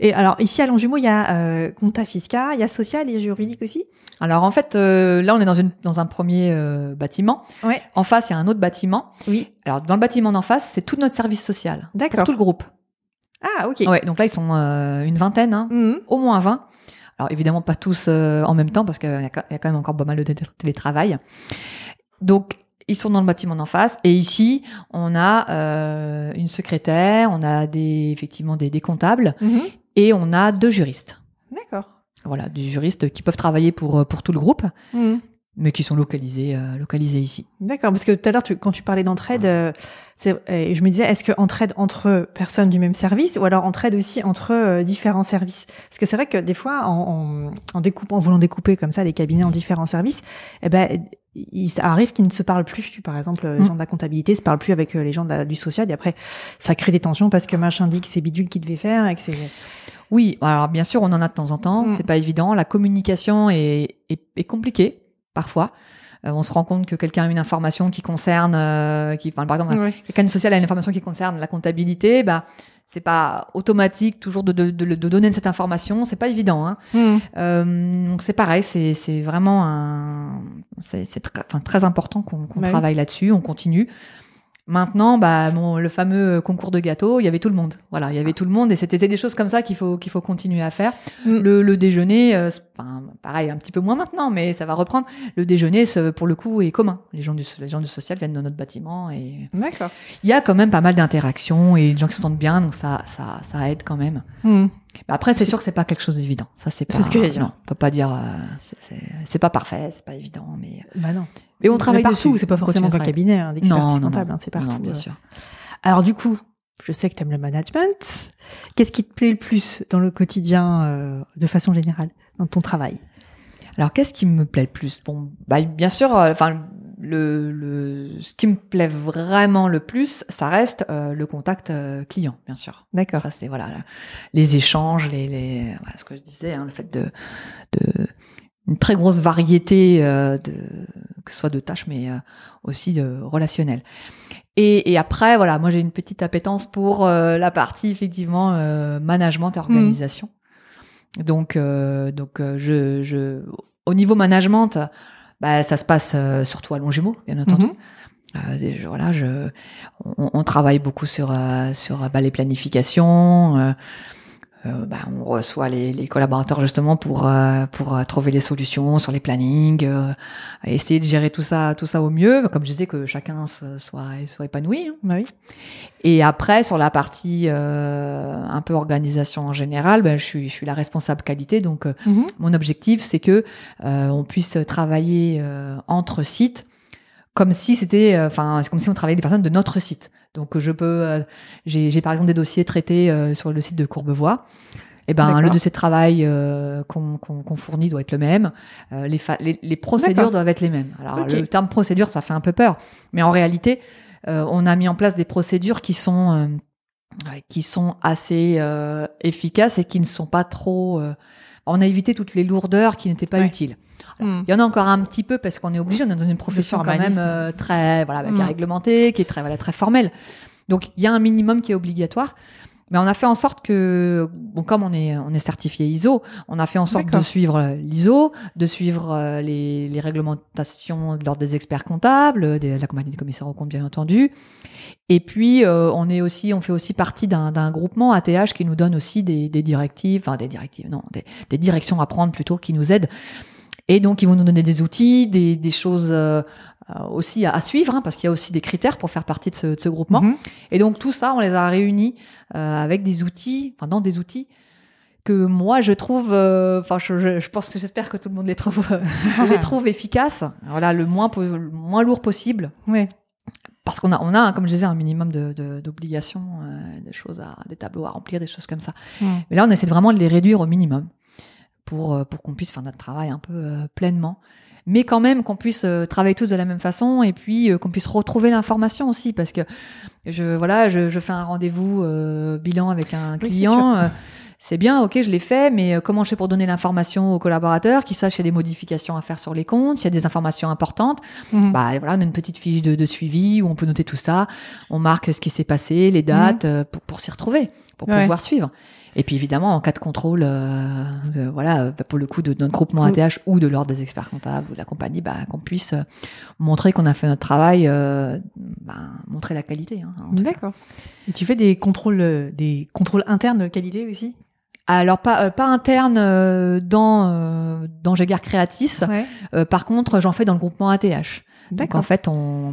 Et alors, ici à Longjumeau, il y a euh, compta fiscal, il y a social et juridique aussi? Alors en fait, euh, là, on est dans une dans un premier euh, bâtiment. Ouais. En face, il y a un autre bâtiment. Oui. Alors dans le bâtiment d'en face, c'est tout notre service social. D'accord. Pour tout le groupe. Ah, ok. Ouais. Donc là, ils sont euh, une vingtaine, hein, Mhm. au moins 20. Alors évidemment pas tous euh, en même temps parce qu'il y, y a quand même encore pas mal de télé- télétravail. Donc ils sont dans le bâtiment d'en face et ici on a euh, une secrétaire, on a des effectivement des, des comptables Mhm. et on a deux juristes. D'accord. voilà, des juristes qui peuvent travailler pour pour tout le groupe. Mmh. Mais qui sont localisés, euh, localisés ici. D'accord, parce que tout à l'heure, tu, quand tu parlais d'entraide, euh, et je me disais, est-ce que entraide entre personnes du même service ou alors entraide aussi entre euh, différents services? Parce que c'est vrai que des fois, en, en, en découpant, en voulant découper comme ça les cabinets en différents services, eh ben, il ça arrive qu'ils ne se parlent plus. Par exemple, les Mm. gens de la comptabilité se parlent plus avec euh, les gens la- du social, et après, ça crée des tensions parce que machin dit que c'est bidule qui devait faire et que c'est. Oui, alors bien sûr, on en a de temps en temps. Mm. C'est pas évident. La communication est, est, est compliquée parfois. Euh, on se rend compte que quelqu'un a une information qui concerne, euh, qui, enfin, par exemple, quelqu'un du social a une information qui concerne la comptabilité, bah c'est pas automatique toujours de, de, de, de donner cette information. C'est pas évident. Hein. Mm. Euh, donc c'est pareil, c'est c'est vraiment un, c'est c'est très, enfin, très important qu'on qu'on Bah oui. travaille là-dessus, on continue. Maintenant, bah, bon, le fameux concours de gâteaux, il y avait tout le monde. Voilà, il y avait tout le monde et c'était des choses comme ça qu'il faut qu'il faut continuer à faire. Mm. Le, le déjeuner, euh, pareil, un petit peu moins maintenant, mais ça va reprendre. Le déjeuner, ce- pour le coup, est commun. Les gens du les gens du social viennent dans notre bâtiment et D'accord. il y a quand même pas mal d'interactions et des gens qui s'entendent bien, donc ça ça ça aide quand même. Mm. Mais Après, c'est sûr que c'est pas quelque chose d'évident. Ça, c'est pas. C'est ce que j'allais dire. Non, on peut pas dire. euh, c'est- pas parfait, c'est pas évident, mais. Bah non. Mais on travaille partout, c'est pas forcément qu'un cabinet hein, d'expertise Non, non, comptable, hein, c'est Non, partout. bien euh. sûr. Alors du coup, je sais que tu aimes le management. Qu'est-ce qui te plaît le plus dans le quotidien, euh, de façon générale, dans ton travail? Alors, qu'est-ce qui me plaît le plus? Bon, bah, bien sûr, euh, enfin, le, le, ce qui me plaît vraiment le plus, ça reste euh, le contact euh, client, bien sûr. D'accord. Ça, c'est voilà, les échanges, les, les voilà, ce que je disais, hein, le fait de, de une très grosse variété euh, de que ce soit de tâches, mais aussi de relationnel. Et, et après, voilà, moi j'ai une petite appétence pour la partie effectivement management et organisation. Donc, donc je, je, au niveau management, bah, ça se passe euh, surtout à Longjumeau, bien entendu. Euh, je- voilà, je, on, on travaille beaucoup sur euh, sur bah, les planifications. Euh, bah, on reçoit les, les collaborateurs justement pour euh, pour euh, trouver les solutions sur les plannings, euh, essayer de gérer tout ça tout ça au mieux. Comme je disais que chacun se- soit soit épanoui. hein. Bah oui. Et après, sur la partie euh, un peu organisation en général, ben, je, suis, je suis la responsable qualité. Donc, Mhm. mon objectif, c'est que euh, on puisse travailler euh, entre sites comme si c'était, euh, enfin, c'est comme si on travaillait avec des personnes de notre site. Donc, je peux, euh, j'ai j'ai par exemple des dossiers traités euh, sur le site de Courbevoie. Et ben, le dossier de travail euh, qu'on qu'on- qu'on fournit doit être le même. Euh, les, fa- les, les procédures doivent être les mêmes. Alors, le terme procédure, ça fait un peu peur, mais en réalité, euh, on a mis en place des procédures qui sont qui sont assez efficaces et qui ne sont pas trop. On a évité toutes les lourdeurs qui n'étaient pas Ouais. utiles. Mm. Il y en a encore un petit peu parce qu'on est obligé, on est dans une profession quand même euh, très voilà, bah, qui est réglementée, qui est très voilà très formelle. Donc il y a un minimum qui est obligatoire. Mais on a fait en sorte que, bon, comme on est, on est certifié ISO, on a fait en sorte de suivre euh, l'ISO, de suivre euh, les, les réglementations de l'ordre des experts comptables, de la compagnie des commissaires aux comptes, bien entendu. Et puis, euh, on est aussi, on fait aussi partie d'un groupement ATH qui nous donne aussi des, des directives, enfin des directives, non, des, des directions à prendre plutôt, qui nous aident. Et donc, ils vont nous donner des outils, des, des choses euh, euh, aussi à, à suivre, hein, parce qu'il y a aussi des critères pour faire partie de ce, de ce groupement. Mhm. Et donc tout ça, on les a réunis euh, avec des outils, enfin dans des outils que moi je trouve, euh, enfin je, je, je pense que j'espère que tout le monde les trouve, euh, les trouve efficaces. Voilà, le moins le moins lourd possible, Ouais. parce qu'on a on a comme je disais un minimum de de- d'obligations, euh, des choses à des tableaux à remplir, des choses comme ça. Mais là, on essaie vraiment de les réduire au minimum pour euh, pour qu'on puisse faire notre travail un peu euh, pleinement. Mais quand même qu'on puisse euh, travailler tous de la même façon et puis euh, qu'on puisse retrouver l'information aussi parce que je voilà je, je fais un rendez-vous euh, bilan avec un client euh, c'est bien ok je l'ai fait mais comment je fais pour donner l'information aux collaborateurs qui sachent s'il y a des modifications à faire sur les comptes s'il y a des informations importantes? Mhm. bah voilà, on a une petite fiche de, de suivi où on peut noter tout ça. On marque ce qui s'est passé, les dates euh, pour, pour s'y retrouver, pour Ouais. pouvoir suivre. Et puis évidemment, en cas de contrôle, euh, de- voilà, euh, bah, pour le coup de notre groupement Mm. ATH ou de l'ordre des experts comptables ou de la compagnie, bah, qu'on puisse euh, montrer qu'on a fait notre travail, euh, bah, montrer la qualité. Hein. D'accord. Et tu fais des contrôles, des contrôles internes de qualité aussi? Alors pas euh, pas interne euh, dans euh, dans Jaguar Creatis. Ouais. Par contre, j'en fais dans le groupement ATH. Donc en fait, on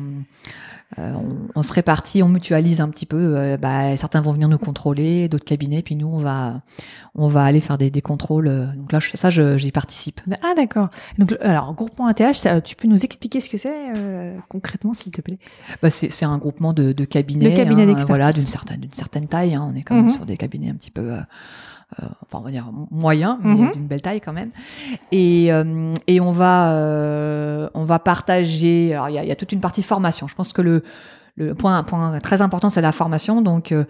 euh, on, on, se répartit, on mutualise un petit peu. Euh, bah, certains vont venir nous contrôler, d'autres cabinets, puis nous on va on va aller faire des, des contrôles. Donc là, ça, j'y participe. Ah d'accord. Donc alors groupement ATH, tu peux nous expliquer ce que c'est euh, concrètement, s'il te plaît? Bah, c'est un groupement de, de cabinets, de cabinets hein, voilà, d'une certaine d'une certaine taille. Hein. On est quand même mhm. sur des cabinets un petit peu. Euh, enfin on va dire moyen, mais mhm. d'une belle taille quand même. Et, euh, et on va euh, on va partager. Alors il y a, y a, toute une partie formation. Je pense que le le point, point très important, c'est la formation. Donc, euh,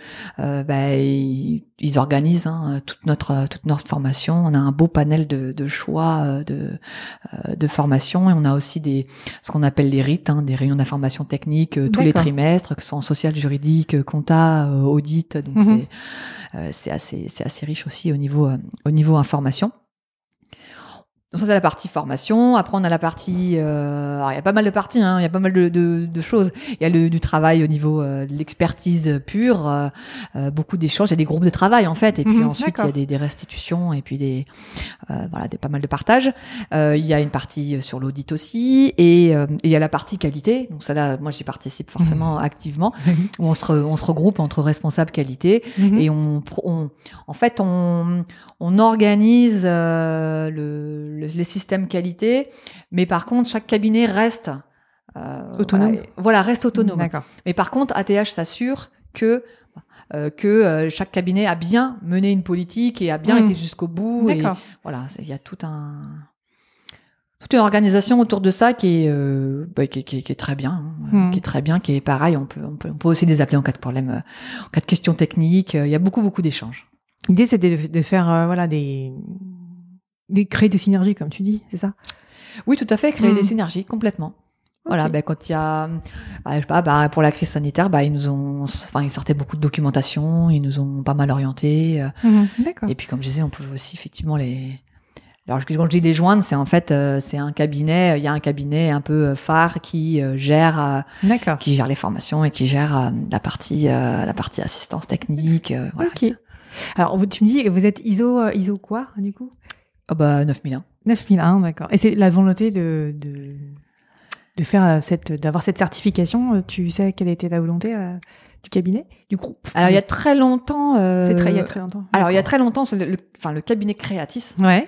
bah, ils, organisent hein, toute notre toute notre formation. On a un beau panel de, de choix de de formation et on a aussi des ce qu'on appelle les RIT, hein, des réunions d'information technique tous les trimestres, que ce soit en social, juridique, compta, audit. Donc mhm. c'est euh, c'est assez, c'est assez riche aussi au niveau, euh, au niveau information. Donc ça c'est la partie formation. Après on a la partie, euh, alors il y a pas mal de parties, hein, il y a pas mal de, de, de choses. Il y a le, du travail au niveau euh, de l'expertise pure, euh, euh, beaucoup d'échanges, il y a des groupes de travail en fait, et puis mhm, ensuite il y a des, des, restitutions et puis des, voilà, des pas mal de partages. il y a une partie sur l'audit aussi, et, et, il y a la partie qualité. Donc ça là, moi j'y participe forcément mhm. activement. Où on se, on se regroupe entre responsables qualité mhm. et on, on, en fait on, on organise le les systèmes qualité, mais par contre, chaque cabinet reste euh, autonome. Voilà, reste autonome. D'accord. Mais par contre, ATH s'assure que euh, que euh, chaque cabinet a bien mené une politique et a bien hmm. été jusqu'au bout. Et voilà, il y a tout un toute une organisation autour de ça qui est, euh, bah, qui, qui, qui, est très bien, hein, hmm. qui est très bien, qui est pareil. On peut, on peut, on peut aussi les appeler en cas de problème, en cas de questions techniques. Il y a beaucoup, beaucoup d'échanges. L'idée, c'est de, de, faire voilà des créer des synergies, comme tu dis, c'est ça? Oui, tout à fait, créer des hmm. synergies, complètement. Voilà, ben, quand il y a, bah, je sais pas, bah, pour la crise sanitaire, bah, ils nous ont, enfin, ils sortaient beaucoup de documentation, ils nous ont pas mal orientés. Euh. Mhm, d'accord. Et puis, comme je disais, on peut aussi effectivement les. Alors, quand je dis les joindre, c'est en fait, euh, c'est un cabinet. Il y a un cabinet un peu euh, phare qui gère, qui gère les formations et qui gère la partie, la partie assistance technique. Voilà. Ok. Alors, tu me dis, vous êtes ISO, ISO quoi, du coup? Ah bah 9001. 9001, d'accord. Et c'est la volonté de, de, de faire cette, d'avoir cette certification. Tu sais quelle était la volonté euh, du cabinet, du groupe? Alors il y a très longtemps. Euh, c'est très, il y a très longtemps. Alors il y a très longtemps, le, enfin le cabinet Créatis. Ouais.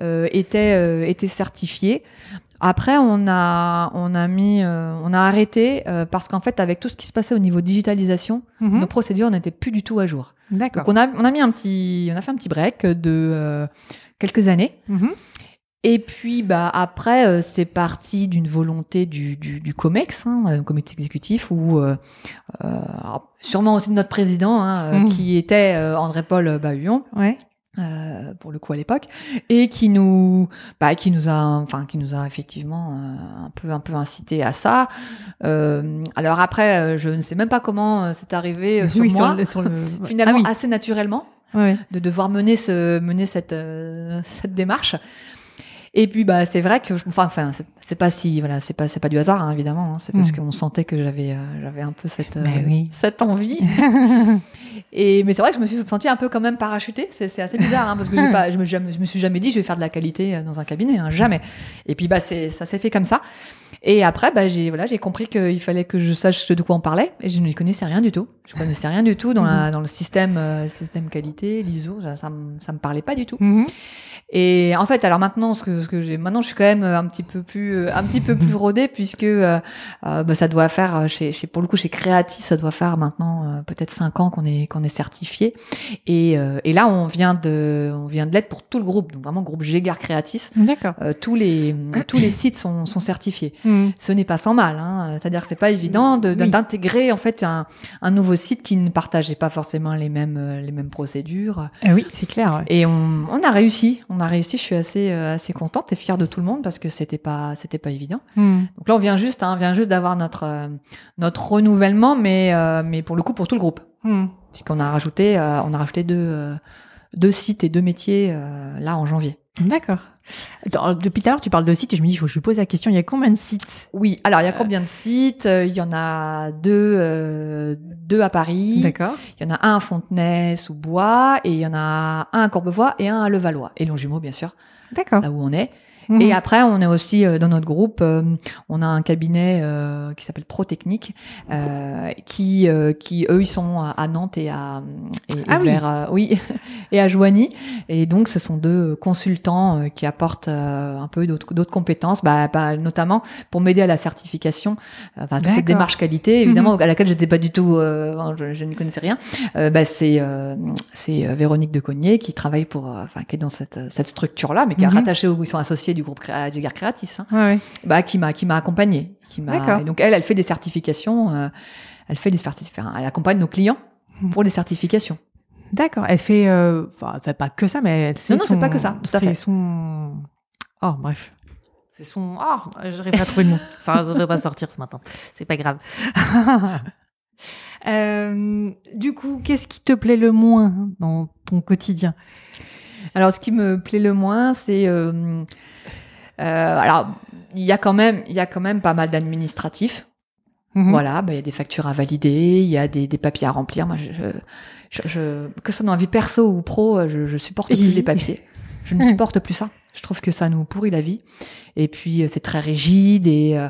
Euh, était euh, était certifié. Après, on a on a mis euh, on a arrêté parce qu'en fait, avec tout ce qui se passait au niveau digitalisation, mhm. nos procédures n'étaient plus du tout à jour. D'accord. Donc on a on a mis un petit on a fait un petit break de quelques années. Mhm. Et puis, bah après, euh, c'est parti d'une volonté du, du, du COMEX, hein, un comité exécutif, ou euh, euh, sûrement aussi de notre président, hein, mhm. qui était André-Paul Bahuillon. Ouais. pour le coup à l'époque et qui nous bah, qui nous a enfin qui nous a effectivement un peu un peu incité à ça alors après je ne sais même pas comment c'est arrivé sur moi sur le, finalement ah assez naturellement de devoir mener ce mener cette euh, cette démarche. Et puis bah c'est vrai que enfin enfin c'est pas si voilà c'est pas c'est pas du hasard hein, évidemment hein. c'est parce hmm. qu'on sentait que j'avais euh, j'avais un peu cette euh, cette envie et mais c'est vrai que je me suis sentie un peu quand même parachutée c'est c'est assez bizarre hein, parce que j'ai pas je me, je me suis jamais dit je vais faire de la qualité dans un cabinet jamais et puis bah c'est ça s'est fait comme ça et après, bah, j'ai voilà, j'ai compris qu'il fallait que je sache de quoi on parlait, et je ne connaissais rien du tout. Je connaissais rien du tout dans, la, mhm. dans le système euh, système qualité, l'ISO, ça, ça, me, ça me parlait pas du tout. Mhm. Et en fait, alors maintenant, ce que, ce que j'ai, maintenant, je suis quand même un petit peu plus, un petit peu plus rodée puisque euh, euh bah, ça doit faire chez, chez, pour le coup, chez Creati, ça doit faire maintenant euh, peut-être cinq ans qu'on est qu'on est certifié. Et, et là, on vient de, on vient de l'être pour tout le groupe, donc vraiment groupe Gégar Creatis. D'accord. tous les tous les sites sont, sont certifiés. Mm. Ce n'est pas sans mal. Hein. C'est-à-dire que c'est pas évident d'intégrer en fait un, un, nouveau site qui ne partageait pas forcément les mêmes euh, les mêmes procédures. Oui, c'est clair. Et on, on, a réussi. On a réussi. Je suis assez euh, assez contente et fière de tout le monde parce que c'était pas c'était pas évident. Mm. Donc là, on vient juste hein, on vient juste d'avoir notre euh, notre renouvellement, mais mais pour le coup pour tout le groupe, mm. puisqu'on a rajouté on a rajouté deux deux sites et deux métiers là en janvier. D'accord. Depuis tout à l'heure, tu parles de sites et je me dis, il faut que je lui pose la question, il y a combien de sites Oui, alors il y a combien de sites? Il y en a deux, euh, deux à Paris. D'accord. Il y en a un à Fontenay sous Bois et il y en a un à Courbevoie et un à Levallois. Et Longjumeau, bien sûr. D'accord. Là où on est. Mhm. Et après, on est aussi euh, dans notre groupe, euh, on a un cabinet euh, qui s'appelle ProTechnique, euh, qui, euh, qui eux, ils sont à à Nantes et à et, et Ah oui. vers euh, oui et à Joigny. Et donc, ce sont deux consultants qui apportent un peu d'autres compétences, bah, bah, notamment pour m'aider à la certification, enfin toute cette démarche qualité, évidemment, Mhm. à laquelle j'étais pas du tout, euh, je, je n'y connaissais rien. Euh, bah, c'est euh, c'est Véronique de Cognier qui travaille pour, enfin, qui est dans cette cette structure là, mais qui est Mhm. rattachée où ils sont associés du groupe Créa- Jaeger Creatis, hein, Ouais, ouais. bah, qui m'a qui m'a accompagnée, qui D'accord. m'a. Donc elle, elle fait des certifications, euh, elle fait des certifications, elle accompagne nos clients Mhm. pour les certifications. D'accord. Elle fait, euh, enfin, elle fait pas que ça, mais elle Non, non, son, fait pas que ça, tout à c'est fait. son, oh, bref. C'est son, oh, j'arrive à trouver le mot. Ça ne devrait pas sortir ce matin. C'est pas grave. Euh, du coup, qu'est-ce qui te plaît le moins dans ton quotidien? Alors, ce qui me plaît le moins, c'est euh, alors il y a quand même il y a quand même pas mal d'administratifs. Mhm. Voilà, bah, il y a des factures à valider, il y a des, des papiers à remplir. Moi, je, je, je- que ce soit dans la vie perso ou pro, je, je supporte plus les papiers. Je ne supporte plus ça. Je trouve que ça nous pourrit la vie. Et puis, euh, c'est très rigide et euh,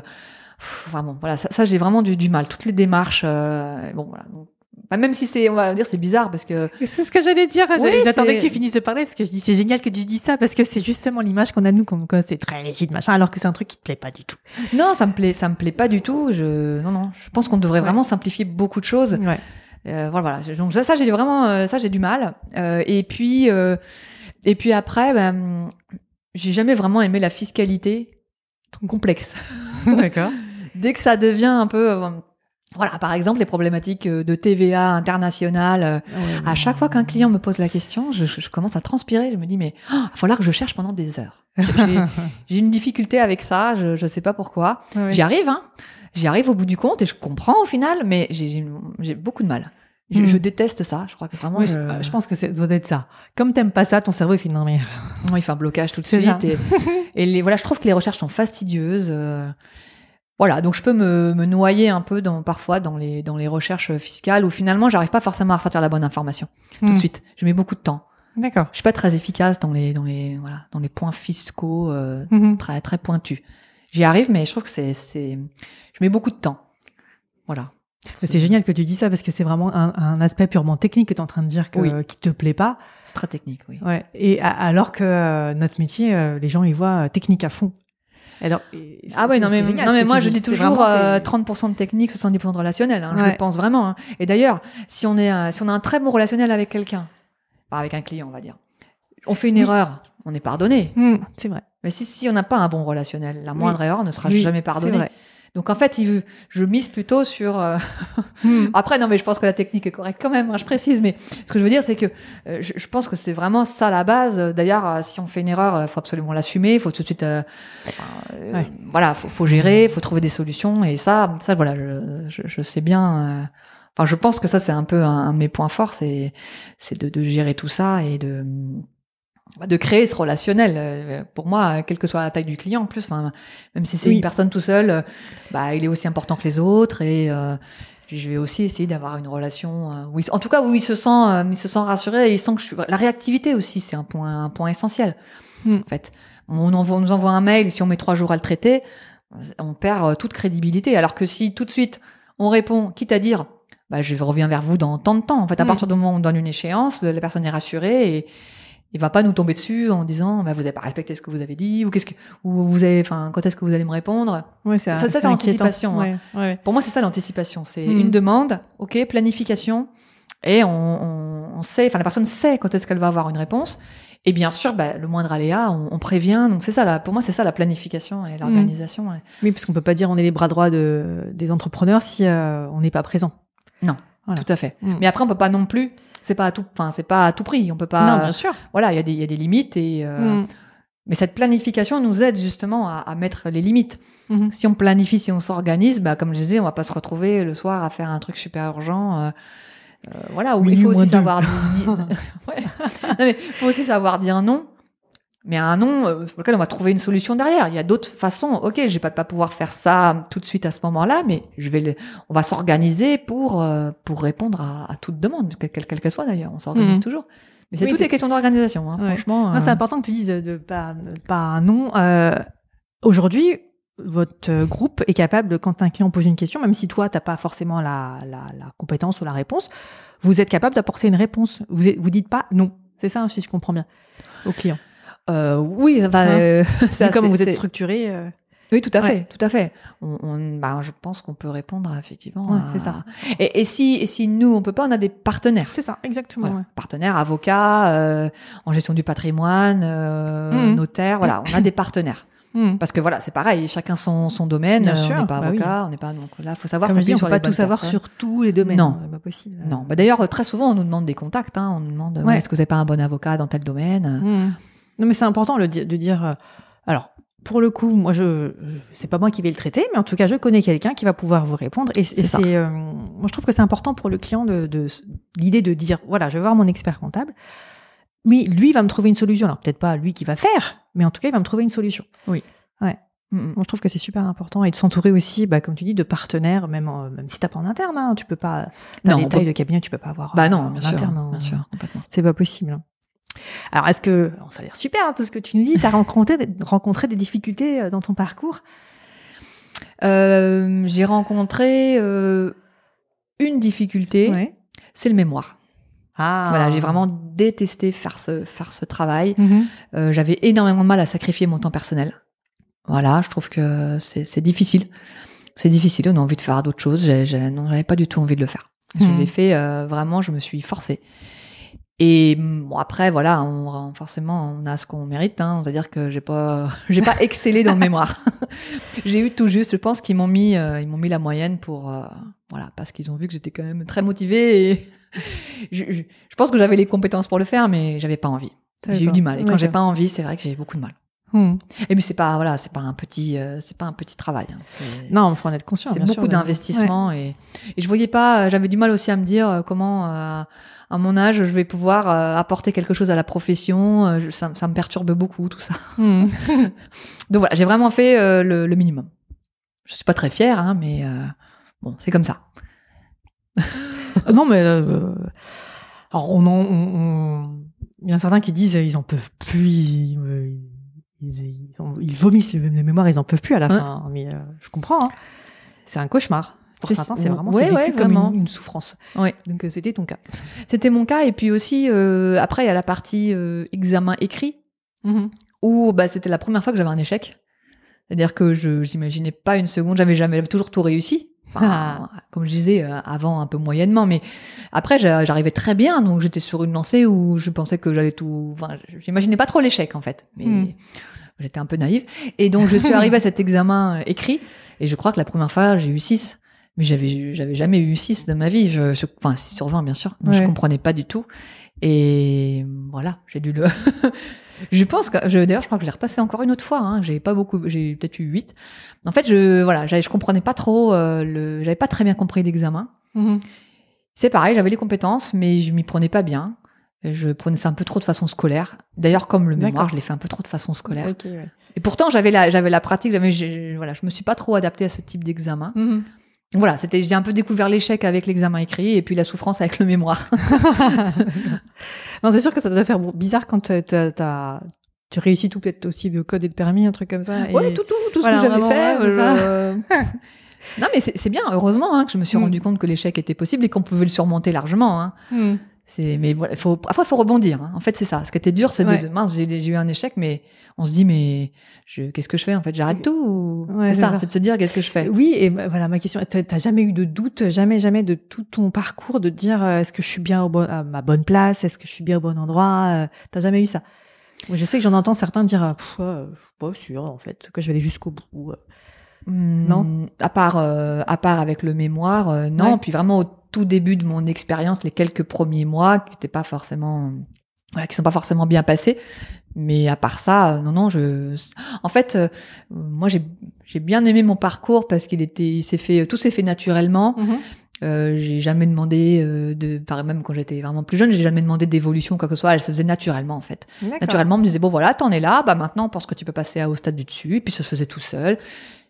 pff, enfin bon, voilà, ça, ça, j'ai vraiment du, du mal. Toutes les démarches, euh, bon voilà. Bah, même si c'est, on va dire, c'est bizarre parce que C'est ce que j'allais dire. Oui, J'attendais que tu finisses de parler parce que je dis c'est génial que tu dis ça parce que c'est justement l'image qu'on a de nous comme quoi c'est très rigide machin alors que c'est un truc qui te plaît pas du tout. non, ça me plaît, ça me plaît pas du tout. Je, non, non, je pense qu'on devrait Ouais. vraiment simplifier beaucoup de choses. Ouais. Euh, voilà, voilà. Donc ça, ça, j'ai vraiment, euh, ça j'ai du mal. Euh, et puis, euh, et puis après, ben, j'ai jamais vraiment aimé la fiscalité complexe. D'accord. Dès que ça devient un peu, euh, voilà, par exemple les problématiques euh, de TVA internationale. euh, à chaque fois qu'un client me pose la question, je, commence à transpirer. Je me dis mais il va falloir que je cherche pendant des heures. J'ai- une difficulté avec ça. Je, je sais pas pourquoi. J'y arrive, hein. J'y arrive au bout du compte et je comprends au final, mais j'ai- beaucoup de mal. Je, Hmm. je déteste ça. Je crois que vraiment, Oui, je- pense que ça doit être ça. Comme t'aimes pas ça, ton cerveau il fait non mais Non, il fait un blocage tout de suite. Et, et les, voilà, je trouve que les recherches sont fastidieuses. euh, voilà, donc je peux me, me noyer un peu dans, parfois dans les, dans les recherches fiscales où finalement j'arrive pas forcément à ressortir la bonne information tout Hmm. de suite. Je mets beaucoup de temps. D'accord. Je suis pas très efficace dans les, dans les, voilà, dans les points fiscaux euh, Mhm. très, très pointus. J'y arrive, mais je trouve que c'est, c'est, je mets beaucoup de temps. Voilà. C'est génial que tu dis ça parce que c'est vraiment un, un aspect purement technique que tu es en train de dire que, Oui. qui te plaît pas. C'est très technique, oui. Ouais. Et alors que euh, notre métier, euh, les gens ils voient euh, technique à fond. Alors, c'est- Ah ouais, non mais, génial non mais moi je dis toujours vraiment euh, tes- 30% de technique, 70% de relationnel. Hein, Je le pense vraiment. hein. Et d'ailleurs, si on est, euh, si on a un très bon relationnel avec quelqu'un, avec un client, on va dire, on fait une Oui. erreur, on est pardonné. Hmm, c'est vrai. Mais si si on n'a pas un bon relationnel, la moindre erreur ne sera Oui, jamais pardonnée. Donc en fait, il- je mise plutôt sur. euh, Hmm. Après, non, mais je pense que la technique est correcte quand même. hein, je précise, mais ce que je veux dire, c'est que euh, je, je pense que c'est vraiment ça la base. D'ailleurs, euh, si on fait une erreur, il faut absolument l'assumer. Il faut tout de suite, Ouais. voilà, faut, faut gérer, faut trouver des solutions. Et ça, ça, voilà, je, je, je sais bien. Enfin, je pense que ça, c'est un peu un, un de mes points forts, c'est c'est de, de gérer tout ça et de de créer ce relationnel. Euh, Pour moi, quelle que soit la taille du client, en plus, enfin, même si c'est Oui. une personne tout seul, euh, bah, il est aussi important que les autres et euh, je vais aussi essayer d'avoir une relation où il- en tout cas où il se sent il se sent rassuré et il sent que je suis la réactivité aussi c'est un point un point essentiel Hmm. en fait on, envoie, on nous envoie un mail si on met trois jours à le traiter on perd toute crédibilité alors que si tout de suite on répond quitte à dire bah, je reviens vers vous dans tant de temps en fait à Hmm. partir du moment où on donne une échéance la personne est rassurée et il va pas nous tomber dessus en disant bah, vous avez pas respecté ce que vous avez dit ou qu'est-ce que ou vous avez enfin quand est-ce que vous allez me répondre? Ouais, Ça, ça, c'est inquiétant. l'anticipation, hein. Ouais, pour moi, c'est ça l'anticipation. C'est Mm. une demande, ok, planification, et on, on, on sait, enfin la personne sait quand est-ce qu'elle va avoir une réponse. Et bien sûr, bah, le moindre aléa, on, on prévient. Donc c'est ça, là, pour moi, c'est ça la planification et l'organisation. ouais. Oui, parce qu'on peut pas dire on est les bras droits de, des entrepreneurs si euh, on n'est pas présent. Voilà. Tout à fait. Mm. Mais après, on peut pas non plus. C'est pas à tout, enfin, c'est pas à tout prix. On peut pas. non, bien sûr. Voilà, il y a des, il y a des limites et. euh, Mm. Mais cette planification nous aide justement à, à mettre les limites. Mhm. Si on planifie, si on s'organise, bah, comme je disais, on va pas se retrouver le soir à faire un truc super urgent. euh, euh, voilà, où il faut aussi savoir dire. Ouais. Non, mais il faut aussi savoir dire non. Mais un non, euh, pour lequel on va trouver une solution derrière. Il y a d'autres façons. Ok, je vais pas, pas pouvoir faire ça tout de suite à ce moment-là, mais je vais, le, on va s'organiser pour euh, pour répondre à, à toute demande, quelle qu'elle soit d'ailleurs. On s'organise Mhm. toujours. Mais c'est Oui, toutes les questions d'organisation. Hein, Ouais. Franchement. C'est euh, important que tu dises de pas, pas un non. Euh, Aujourd'hui, votre euh, groupe est capable, quand un client pose une question, même si toi, t'as pas forcément la, la, la compétence ou la réponse, vous êtes capable d'apporter une réponse. Vous, vous dites pas non. C'est ça, si je comprends bien, au client. Euh, oui, enfin, Hein euh, ça, comme vous êtes structuré. euh, Oui, tout à Ouais. fait, tout à fait. On, on- bah, je pense qu'on peut répondre effectivement. Ouais, à- c'est ça. Et, et si, et si nous on peut pas, on a des partenaires. C'est ça, exactement. Voilà. ouais. Partenaires, avocats, euh, en gestion du patrimoine, euh, Mhm. notaire. Voilà, on a des partenaires. Hmm. Parce que voilà, c'est pareil, chacun son, son domaine. Bien sûr, on n'est pas bah oui. avocat, on n'est pas donc là, faut savoir Comme je dis, on sur peut pas tout savoir personnes. sur tous les domaines. Non. hein, pas possible. Non, bah d'ailleurs très souvent on nous demande des contacts. Hein, on nous demande est-ce que vous n'avez pas un bon avocat dans tel domaine? Hmm. Non, mais c'est important le de dire. euh, alors, pour le coup, moi, je, je c'est pas moi qui vais le traiter, mais en tout cas, je connais quelqu'un qui va pouvoir vous répondre. Et, C'est et ça. c'est, euh, moi, je trouve que c'est important pour le client de, de l'idée de dire, voilà, je vais voir mon expert comptable, mais lui va me trouver une solution. Alors peut-être pas lui qui va faire, mais en tout cas, il va me trouver une solution. Mhm. Moi, je trouve que c'est super important et de s'entourer aussi, bah, comme tu dis, de partenaires, même, en- même si t'as pas en interne, hein, tu peux pas, dans Non, les tailles peut- de cabinet, tu peux pas avoir. Bah euh, non, en bien sûr, interne, hein. bien sûr, complètement. C'est pas possible. hein. Alors, est-ce que, ça a l'air super, hein, tout ce que tu nous dis, tu as rencontré, rencontré des difficultés euh, dans ton parcours? Euh, J'ai rencontré euh, une difficulté, Ouais. c'est le mémoire. Ah. Voilà, j'ai vraiment détesté faire ce faire ce travail. Mhm. Euh, J'avais énormément de mal à sacrifier mon temps personnel. Voilà, je trouve que c'est difficile. C'est difficile. On a envie de faire d'autres choses. J'ai- non, j'avais pas du tout envie de le faire. Je Mhm. l'ai fait euh, vraiment. Je me suis forcée. Et bon après voilà, on, forcément on a ce qu'on mérite. Hein, C'est-à-dire que j'ai pas j'ai pas excellé dans le mémoire. j'ai eu tout juste. Je pense qu'ils m'ont mis euh, ils m'ont mis la moyenne pour euh, voilà parce qu'ils ont vu que j'étais quand même très motivée et je, je, je pense que j'avais les compétences pour le faire, mais j'avais pas envie. J'ai eu du mal. Et quand j'ai pas envie, c'est vrai que j'ai beaucoup de mal. Mhm. Et puis c'est pas voilà, c'est pas un petit euh, c'est pas un petit travail. hein. Non, il faut en être conscient. c'est beaucoup d'investissement et, et je voyais pas. J'avais du mal aussi à me dire comment à mon âge je vais pouvoir euh, apporter quelque chose à la profession. euh, je- ça, ça me perturbe beaucoup tout ça. Mhm. Donc voilà, j'ai vraiment fait euh, le, le minimum. Je suis pas très fière, hein, mais euh, bon, c'est comme ça. Non, mais alors on, en- on, on- il y en a certains qui disent ils en peuvent plus, ils, ils, ils, en- ils vomissent les, les mémoires, ils en peuvent plus à la Ouais. fin. Mais euh, je comprends. hein. C'est un cauchemar. Pour C'est- certains, c'est vraiment ouais, c'est vécu ouais, comme vraiment. une, une souffrance. Ouais. Donc euh, c'était ton cas. C'était mon cas. Et puis aussi, euh, après, il y a la partie euh, examen écrit. Mhm. où bah, c'était la première fois que j'avais un échec. C'est-à-dire que je j'imaginais pas une seconde, j'avais jamais toujours tout réussi. Enfin, Comme je disais euh, avant un peu moyennement, mais après j'a- j'arrivais très bien, donc j'étais sur une lancée où je pensais que j'allais tout. Enfin, j'imaginais pas trop l'échec en fait, mais Hmm. j'étais un peu naïve. Et donc je suis arrivée à cet examen euh, écrit, et je crois que la première fois j'ai eu 6 mais j'avais j'avais jamais eu 6 de ma vie, je, je- enfin 6 sur 20 bien sûr, donc je Ouais. comprenais pas du tout. Et voilà, j'ai dû le. je pense que je, d'ailleurs, je crois que je l'ai repassé encore une autre fois. Hein, j'ai pas beaucoup, j'ai peut-être eu 8 En fait, je voilà, je comprenais pas trop euh, le, j'avais pas très bien compris l'examen. Mhm. C'est pareil, j'avais les compétences, mais je m'y prenais pas bien. Je prenais ça un peu trop de façon scolaire. D'ailleurs, comme le mémoire, je l'ai fait un peu trop de façon scolaire. Ouais. Et pourtant, j'avais la, j'avais la pratique. J'avais, voilà, je me suis pas trop adaptée à ce type d'examen. Mhm. Voilà, c'était, j'ai un peu découvert l'échec avec l'examen écrit et puis la souffrance avec le mémoire. non, c'est sûr que ça doit faire bizarre quand t'as- tu réussis tout, peut-être aussi de code et de permis, un truc comme ça. et- Ouais, tout, tout, tout ce que j'avais fait. euh, je- non, mais c'est bien, heureusement, hein, que je me suis Mm. rendu compte que l'échec était possible et qu'on pouvait le surmonter largement. Hein. Mhm. C'est, mais voilà, il faut, parfois, faut rebondir. hein. En fait, c'est ça. Ce qui était dur, c'est Ouais. de, mince, j'ai j'ai eu un échec, mais on se dit, mais je, qu'est-ce que je fais En fait, j'arrête tout ou... Ouais, C'est ça, c'est de se dire, qu'est-ce que je fais? Oui, et bah, voilà ma question. T'as jamais eu de doute, jamais, jamais de tout ton parcours de dire euh, est-ce que je suis bien au bon, à ma bonne place, est-ce que je suis bien au bon endroit? Euh, T'as jamais eu ça? Je sais que j'en entends certains dire euh, je suis pas sûr en fait que je vais aller jusqu'au bout. euh. Non? Hmm, À part, euh, à part avec le mémoire, euh, non. Ouais. Puis vraiment au tout début de mon expérience, les quelques premiers mois, qui n'étaient pas forcément, voilà, qui sont pas forcément bien passés. Mais à part ça, euh, non, non, je. En fait, euh, moi, j'ai j'ai bien aimé mon parcours parce qu'il était, il s'est fait, tout s'est fait naturellement. Euh, j'ai jamais demandé euh, de, par même quand j'étais vraiment plus jeune, j'ai jamais demandé d'évolution quoi que ce soit. Elle se faisait naturellement en fait. Naturellement, on me disait bon voilà, t'en es là, bah maintenant, on pense que tu peux passer au stade du dessus. Et puis ça se faisait tout seul.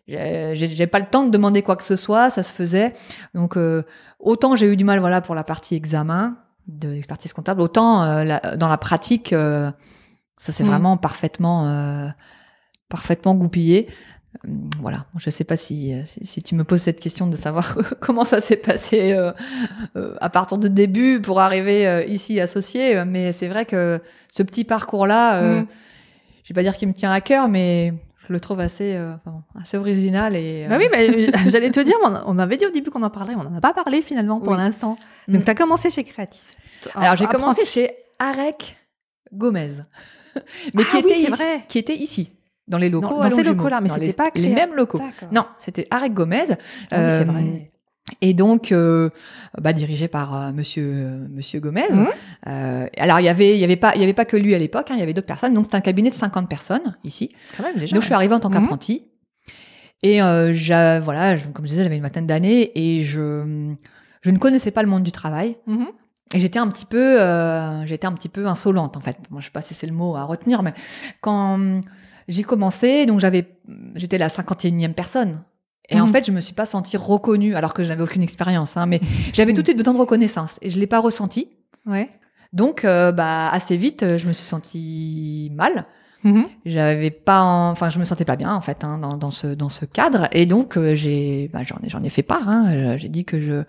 J'ai pas le temps de demander quoi que ce soit, ça se faisait. Donc euh, autant j'ai eu du mal voilà pour la partie examen de l'expertise comptable, autant euh, la, dans la pratique, euh, ça s'est Mm. vraiment parfaitement euh, parfaitement goupillé. Hum, Voilà, je sais pas si, si, si tu me poses cette question de savoir comment ça s'est passé euh, euh, à partir de début pour arriver euh, ici associé, euh, mais c'est vrai que ce petit parcours-là, euh, Mm. je vais pas dire qu'il me tient à cœur, mais je le trouve assez, euh, assez original et. Bah euh, oui, mais euh, j'allais te dire, on avait dit au début qu'on en parlait, on n'en a pas parlé finalement pour Oui. l'instant. Mm. Donc, tu as commencé chez Creatis. Alors j'ai commencé chez Arek Gomez, mais Ah qui oui, était ici, vrai. qui était ici, dans les locaux. À dans ces locaux-là, mais c'était les- pas les Créa- mêmes locaux. Non, c'était Arek Gomez. Ah oui, c'est euh, vrai. Et donc, euh, bah, dirigé par euh, Monsieur euh, Monsieur Gomez. Euh, alors il y avait il y avait pas il y avait pas que lui à l'époque, hein, il y avait d'autres personnes. Donc c'était un cabinet de 50 personnes ici. Quand même, déjà. Donc je suis arrivée en tant qu'apprenti. Et euh, voilà, je- comme je disais, j'avais une vingtaine d'années et je je ne connaissais pas le monde du travail. Mhm. Et j'étais un petit peu, euh, j'étais un petit peu insolente en fait. Moi, je sais pas si c'est le mot à retenir, mais quand hum, j'ai commencé, donc j'avais, j'étais la 51e personne. Et en Mhm. fait, je me suis pas sentie reconnue, alors que je n'avais aucune expérience. Hein, mais j'avais tout de suite besoin de reconnaissance et je l'ai pas ressenti. Ouais. Donc, euh, bah, assez vite, euh, je me suis sentie mal. Mhm. J'avais pas, en- enfin, je me sentais pas bien en fait hein, dans, dans ce dans ce cadre. Et donc, euh, j'ai, bah, j'en ai j'en ai fait part. Hein, Euh, j'ai dit que je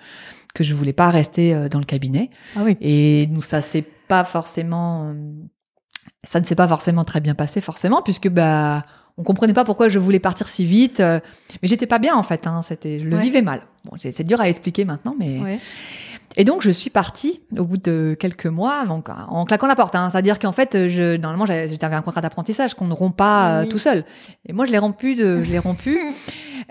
que je voulais pas rester euh, dans le cabinet. Ah oui. Et nous, ça s'est pas forcément, euh, ça ne s'est pas forcément très bien passé, forcément, puisque bah, on comprenait pas pourquoi je voulais partir si vite. euh, mais j'étais pas bien en fait. Hein, c'était, je le Ouais. vivais mal. Bon, c'est dur à expliquer maintenant, mais. Ouais. Et donc, je suis partie au bout de quelques mois, donc, en claquant la porte. Hein, C'est-à-dire qu'en fait, je, normalement, j'avais un contrat d'apprentissage qu'on ne rompt pas euh, Oui. tout seul. Et moi, je l'ai rompu, de, je l'ai rompu.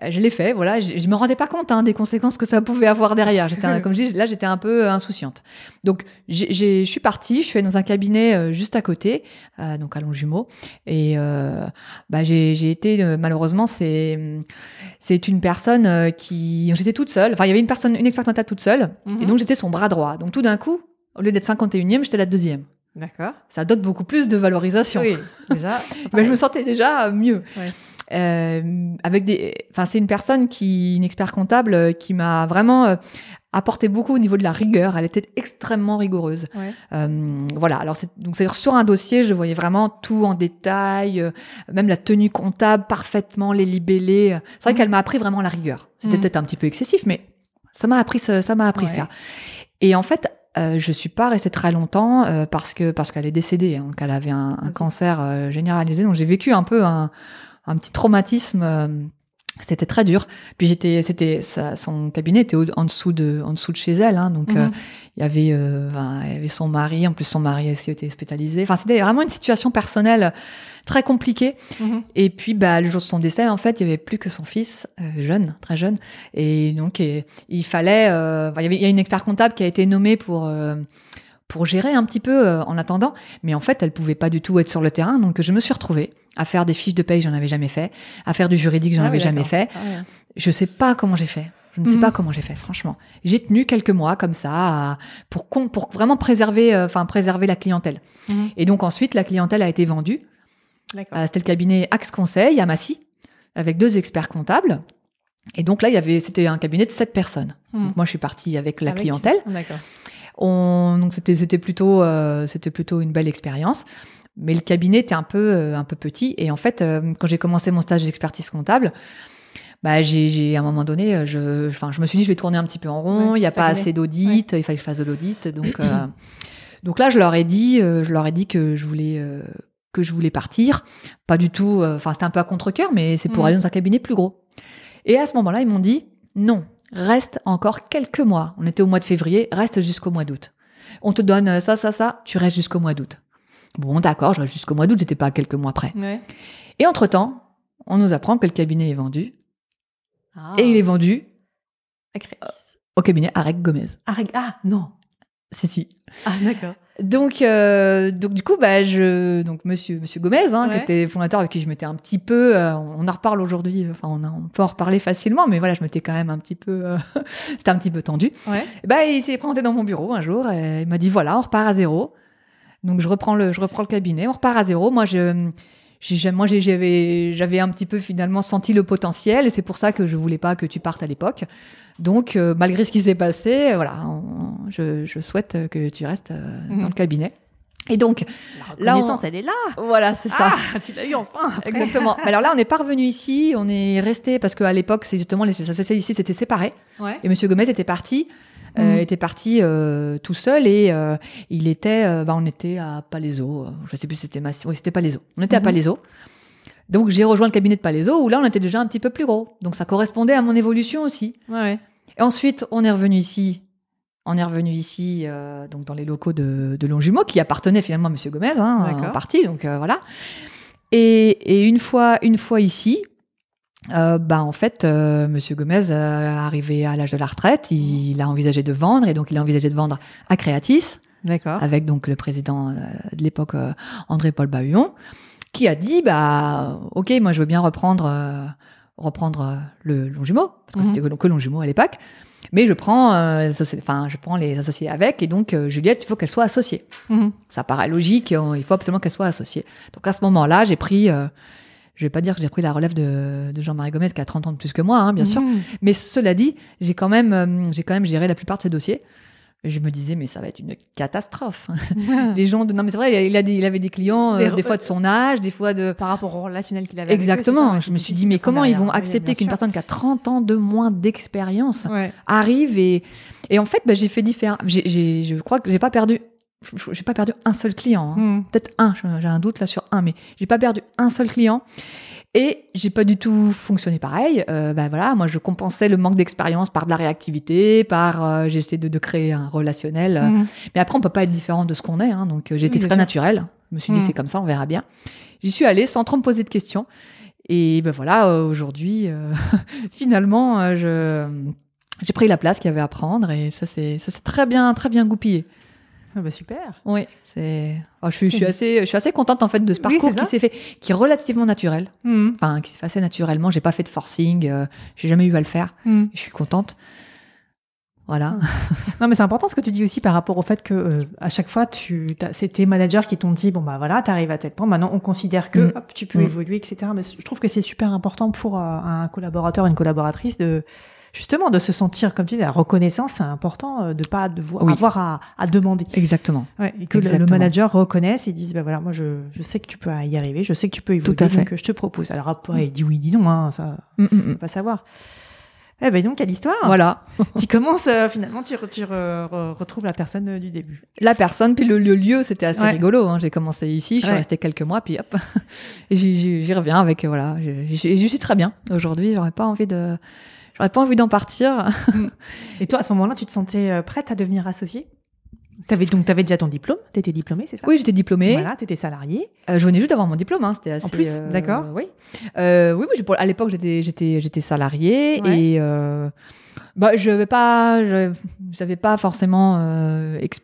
Euh, Je l'ai fait, voilà. Je, je me rendais pas compte hein, des conséquences que ça pouvait avoir derrière. J'étais, comme je dis, là, j'étais un peu insouciante. Donc, je suis partie. Je suis allée dans un cabinet euh, juste à côté, euh, donc à Longjumeau. Et euh, bah, j'ai été, euh, malheureusement, c'est c'est une personne euh, qui, j'étais toute seule. Enfin, il y avait une personne, une experte comptable toute seule. Mhm. Et donc, j'étais son bras droit. Donc, tout d'un coup, au lieu d'être 51e, j'étais la deuxième. D'accord. Ça donne beaucoup plus de valorisation. Oui, déjà. Ben, je me sentais déjà mieux. Ouais. Euh, avec des, enfin, c'est une personne qui, une expert comptable, euh, qui m'a vraiment euh, apporté beaucoup au niveau de la rigueur. Elle était extrêmement rigoureuse. Ouais. Euh, voilà. Alors, c'est, donc, c'est sur un dossier, je voyais vraiment tout en détail, euh, même la tenue comptable parfaitement, les libellés. C'est vrai Mhm. qu'elle m'a appris vraiment la rigueur. C'était Mhm. peut-être un petit peu excessif, mais ça m'a appris, ça, ça m'a appris Ouais. ça. Et en fait, euh, je suis pas restée très longtemps euh, parce que parce qu'elle est décédée, hein, qu'elle avait un, cancer euh, généralisé. Donc j'ai vécu un peu un, un petit traumatisme. Euh, c'était très dur. Puis j'étais, c'était son cabinet était au- en dessous de en dessous de chez elle, hein, donc euh, Mhm. il y avait euh, il y avait son mari. En plus son mari aussi était hospitalisé. Enfin c'était vraiment une situation personnelle très compliquée. Mhm. Et puis, bah, le jour de son décès, en fait, il y avait plus que son fils, euh, jeune, très jeune. Et donc, et- il fallait, euh, il y avait, il y a une expert comptable qui a été nommée pour euh, pour gérer un petit peu euh, en attendant. Mais en fait, elle pouvait pas du tout être sur le terrain. Donc, je me suis retrouvée à faire des fiches de paye, j'en avais jamais fait, à faire du juridique, j'en Ah avais oui, jamais fait. Ah ouais. Je sais pas comment j'ai fait. Je ne sais Mhm. pas comment j'ai fait, franchement. J'ai tenu quelques mois comme ça pour vraiment préserver, euh, préserver la clientèle. Mhm. Et donc ensuite, la clientèle a été vendue. Euh, C'était le cabinet Axe Conseil à Massy, avec deux experts comptables. Et donc là, il y avait, c'était un cabinet de sept personnes. Mhm. Donc moi, je suis partie avec la Avec- clientèle. D'accord. On, donc c'était, c'était plutôt, euh, c'était plutôt une belle expérience. Mais le cabinet était un peu, euh, un peu petit. Et en fait, euh, quand j'ai commencé mon stage d'expertise comptable, bah, j'ai, à un moment donné, je, enfin, je me suis dit, je vais tourner un petit peu en rond. Ouais, Il n'y a pas assez d'audit. Il fallait que je fasse de l'audit. Donc, donc là, je leur ai dit, je leur ai dit que je voulais, que je voulais partir. Pas du tout. Enfin, c'était un peu à contre-cœur, mais c'est pour Mhm. aller dans un cabinet plus gros. Et à ce moment-là, ils m'ont dit, non, reste encore quelques mois. On était au mois de février, reste jusqu'au mois d'août. On te donne euh, ça, ça, ça, tu restes jusqu'au mois d'août. Bon, d'accord, je reste jusqu'au mois d'août, j'étais pas à quelques mois près. Ouais. Et entre-temps, on nous apprend que le cabinet est vendu. Ah. Et il est vendu À Créatis. au cabinet Arek Gomez. Reg- ah, non. Si, si. Ah, d'accord. Donc, euh, donc du coup, bah, je, donc Monsieur Monsieur Gomez, hein, qui était fondateur avec qui je m'étais un petit peu, euh, on en reparle aujourd'hui. Enfin, on, a- on peut en reparler facilement, mais voilà, je m'étais quand même un petit peu, euh, c'était un petit peu tendu. Ouais. Bah, il s'est présenté dans mon bureau un jour et il m'a dit voilà, on repart à zéro. Donc je reprends le, je reprends le cabinet, on repart à zéro. Moi, je, moi, j'avais, j'avais un petit peu finalement senti le potentiel et c'est pour ça que je voulais pas que tu partes à l'époque. Donc, euh, malgré ce qui s'est passé, voilà, on- je, je souhaite que tu restes euh, Mhm. dans le cabinet. Et donc, La Là, on- reconnaissance, elle est là. voilà, c'est ça. Ah, tu l'as eu enfin. après. Exactement. Alors là, on n'est pas revenu ici, on est resté parce qu'à l'époque, c'est justement les associés ici s'étaient séparés Ouais. et Monsieur Gomez était parti, euh, Mhm. était parti euh, tout seul et euh, il était, bah, on était à Palaiso, je sais plus si c'était Massy, oui c'était Palaiso. On était à Mhm. Palaiso. Donc j'ai rejoint le cabinet de Palaiso où là on était déjà un petit peu plus gros. Donc ça correspondait à mon évolution aussi. Ouais. Et ensuite, on est revenu ici. On est revenu ici, donc dans les locaux de, de Longjumeau, qui appartenaient finalement à Monsieur Gomez, hein, en partie. Donc voilà. Et, et une fois, une fois ici, euh, bah en fait, euh, Monsieur Gomez, euh, arrivé à l'âge de la retraite, il, il a envisagé de vendre et donc il a envisagé de vendre à Creatis D'accord. avec donc le président euh, de l'époque euh, André-Paul Bahuon, qui a dit bah ok moi je veux bien reprendre reprendre le Longjumeau parce que Mhm. c'était que, Longjumeau à l'époque, mais je prends les associés- enfin je prends les associés avec et donc Juliette il faut qu'elle soit associée. Mhm. Ça paraît logique, il faut absolument qu'elle soit associée. Donc à ce moment-là j'ai pris je vais pas dire que j'ai pris la relève de, de Jean-Marie Gomez qui a 30 ans de plus que moi, hein, bien sûr. Mhm. Mais cela dit, j'ai quand même, euh, j'ai quand même géré la plupart de ces dossiers. Je me disais, mais ça va être une catastrophe. Les gens, de... non mais c'est vrai, il, a des- il avait des clients, euh, Des re- fois de son âge, des fois de. Par rapport au relationnel qu'il avait. eux, Exactement. ça, je me suis dit, mais comment ils vont. Oui, accepter qu'une personne qui a 30 ans de moins d'expérience Ouais. arrive et et en fait, bah, j'ai fait différents. Je crois que j'ai pas perdu, j'ai pas perdu un seul client. hein. Mhm. Peut-être un. J'ai un doute là sur un, mais j'ai pas perdu un seul client. Et j'ai pas du tout fonctionné pareil. Euh, bah voilà, moi je compensais le manque d'expérience par de la réactivité, par euh, j'essaie de, de créer un relationnel. euh, Mhm. mais après, on peut pas être différent de ce qu'on est. Hein, donc, euh, j'ai été Oui, très naturelle. Je me suis dit, Mm. c'est comme ça, on verra bien. J'y suis allée sans trop me poser de questions. Et ben voilà, euh, aujourd'hui, finalement, je j'ai pris la place qu'il y avait à prendre et ça c'est ça s'est très bien très bien goupillé. Ah bah super. Oui, c'est. oh, je suis je suis assez je suis assez contente en fait de ce parcours qui s'est fait, qui est relativement naturel. Mhm. Enfin, qui s'est fait assez naturellement. J'ai pas fait de forcing. euh, j'ai jamais eu à le faire. Mhm. Je suis contente. Voilà. Non, mais c'est important ce que tu dis aussi par rapport au fait que euh, à chaque fois, tu, c'est tes managers qui t'ont dit bon bah voilà, t'arrives à tel point. Maintenant, on considère que hop, tu peux évoluer, etc. Mais je trouve que c'est super important pour euh, un collaborateur, une collaboratrice de justement de se sentir, comme tu dis, la reconnaissance. C'est important euh, de pas devoir Oui. avoir à, à demander. Exactement. Ouais, et que le- manager reconnaisse et dise bah voilà, moi je, je sais que tu peux y arriver, je sais que tu peux évoluer, Tout à fait. donc euh, je te propose. Alors après, il dit oui, dit non, hein, ça, Mm, mm, on mm. peut pas savoir. Eh ben donc, quelle histoire Voilà. Tu commences, euh, finalement, tu, re- tu re- re- retrouves la personne euh, du début. la personne, puis le, le lieu, c'était assez Ouais. rigolo. hein. J'ai commencé ici, je suis Ouais. restée quelques mois, puis hop, j'y- reviens avec voilà, j'y suis très bien aujourd'hui. J'aurais pas envie de, j'aurais pas envie d'en partir. Et toi, à ce moment-là, tu te sentais euh, prête à devenir associée? T'avais donc t'avais déjà ton diplôme, t'étais diplômée, c'est ça? Oui, j'étais diplômée. Voilà, t'étais salariée. Euh, je venais juste d'avoir mon diplôme, hein, c'était assez. plus, euh, d'accord. Oui, euh, oui, oui. À l'époque, j'étais, j'étais, j'étais salariée Ouais. et bah, je vais pas, je, j'avais pas forcément,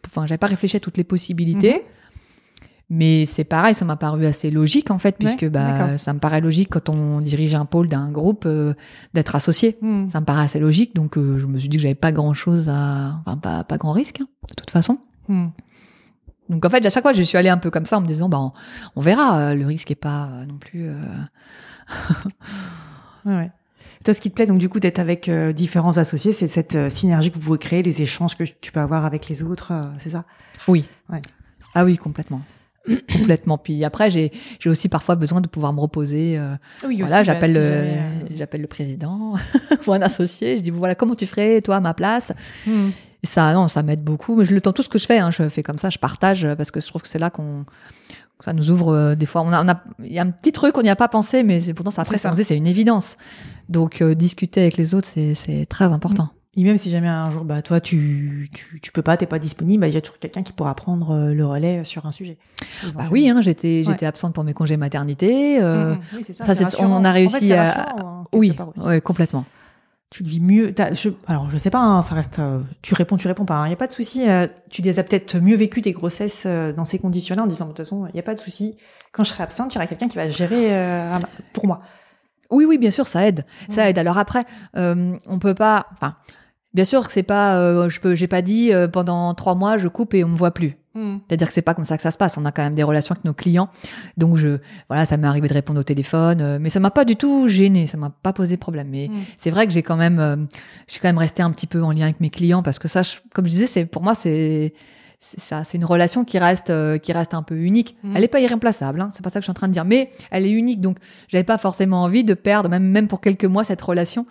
enfin, j'avais pas réfléchi à toutes les possibilités. Mhm. Mais c'est pareil, ça m'a paru assez logique en fait, puisque bah, ça me paraît logique quand on dirige un pôle d'un groupe euh, d'être associé. Hmm. Ça me paraît assez logique, donc euh, je me suis dit que j'avais pas grand chose à, enfin pas, pas grand risque hein, de toute façon. Hmm. Donc en fait, à chaque fois, je suis allée un peu comme ça en me disant, bah, on, on verra, euh, le risque est pas euh, non plus. euh, Ouais, ouais. Toi, ce qui te plaît, donc du coup, d'être avec euh, différents associés, c'est cette euh, synergie que vous pouvez créer, les échanges que tu peux avoir avec les autres, euh, c'est ça? Oui. Ouais. Ah oui, complètement. complètement. Puis après, j'ai j'ai aussi parfois besoin de pouvoir me reposer. euh, Oui, voilà, j'appelle bah, le j'appelle le président ou un associé. Je dis voilà comment tu ferais toi à ma place? Hmm. Et ça, non, ça m'aide beaucoup. Mais je le temps tout ce que je fais, hein, je fais comme ça, je partage euh, parce que je trouve que c'est là qu'on ça nous ouvre euh, des fois. On a, on a, il y a un petit truc on n'y a pas pensé, mais c'est pourtant ça après C'est ça. c'est une évidence. Donc euh, discuter avec les autres, c'est c'est très important. Et même si jamais un jour, bah, toi, tu, tu, tu peux pas, t'es pas disponible, bah, il y a toujours quelqu'un qui pourra prendre euh, le relais sur un sujet. Bah oui, hein, j'étais j'étais absente pour mes congés maternité. euh, Mhm. Oui, c'est ça. ça, on a En fait, réussi à- hein, Oui, ouais, complètement. tu le vis mieux. Je, alors, je sais pas, hein, ça reste. Euh, tu réponds, tu réponds pas. Il hein, n'y a pas de souci. Euh, tu les as peut-être mieux vécu tes grossesses euh, dans ces conditions-là en disant de toute façon, il n'y a pas de souci. Quand je serai absente, il y aura quelqu'un qui va gérer pour moi. Oui, oui, bien sûr, ça aide. Ça aide. Alors après, on peut pas. Enfin, bien sûr que c'est pas. je peux. J'ai pas dit pendant trois mois, je coupe et on me voit plus. Hmm. C'est-à-dire que c'est pas comme ça que ça se passe. On a quand même des relations avec nos clients. Donc je, voilà, ça m'est arrivé de répondre au téléphone, euh, mais ça m'a pas du tout gêné, ça m'a pas posé problème. Mais hmm. c'est vrai que j'ai quand même, euh, je suis quand même resté un petit peu en lien avec mes clients parce que ça, comme je disais, c'est pour moi c'est c'est c'est une relation qui reste euh, qui reste un peu unique. Hmm. Elle est pas irremplaçable, hein, c'est pas ça que je suis en train de dire, mais elle est unique. Donc j'avais pas forcément envie de perdre même même pour quelques mois cette relation.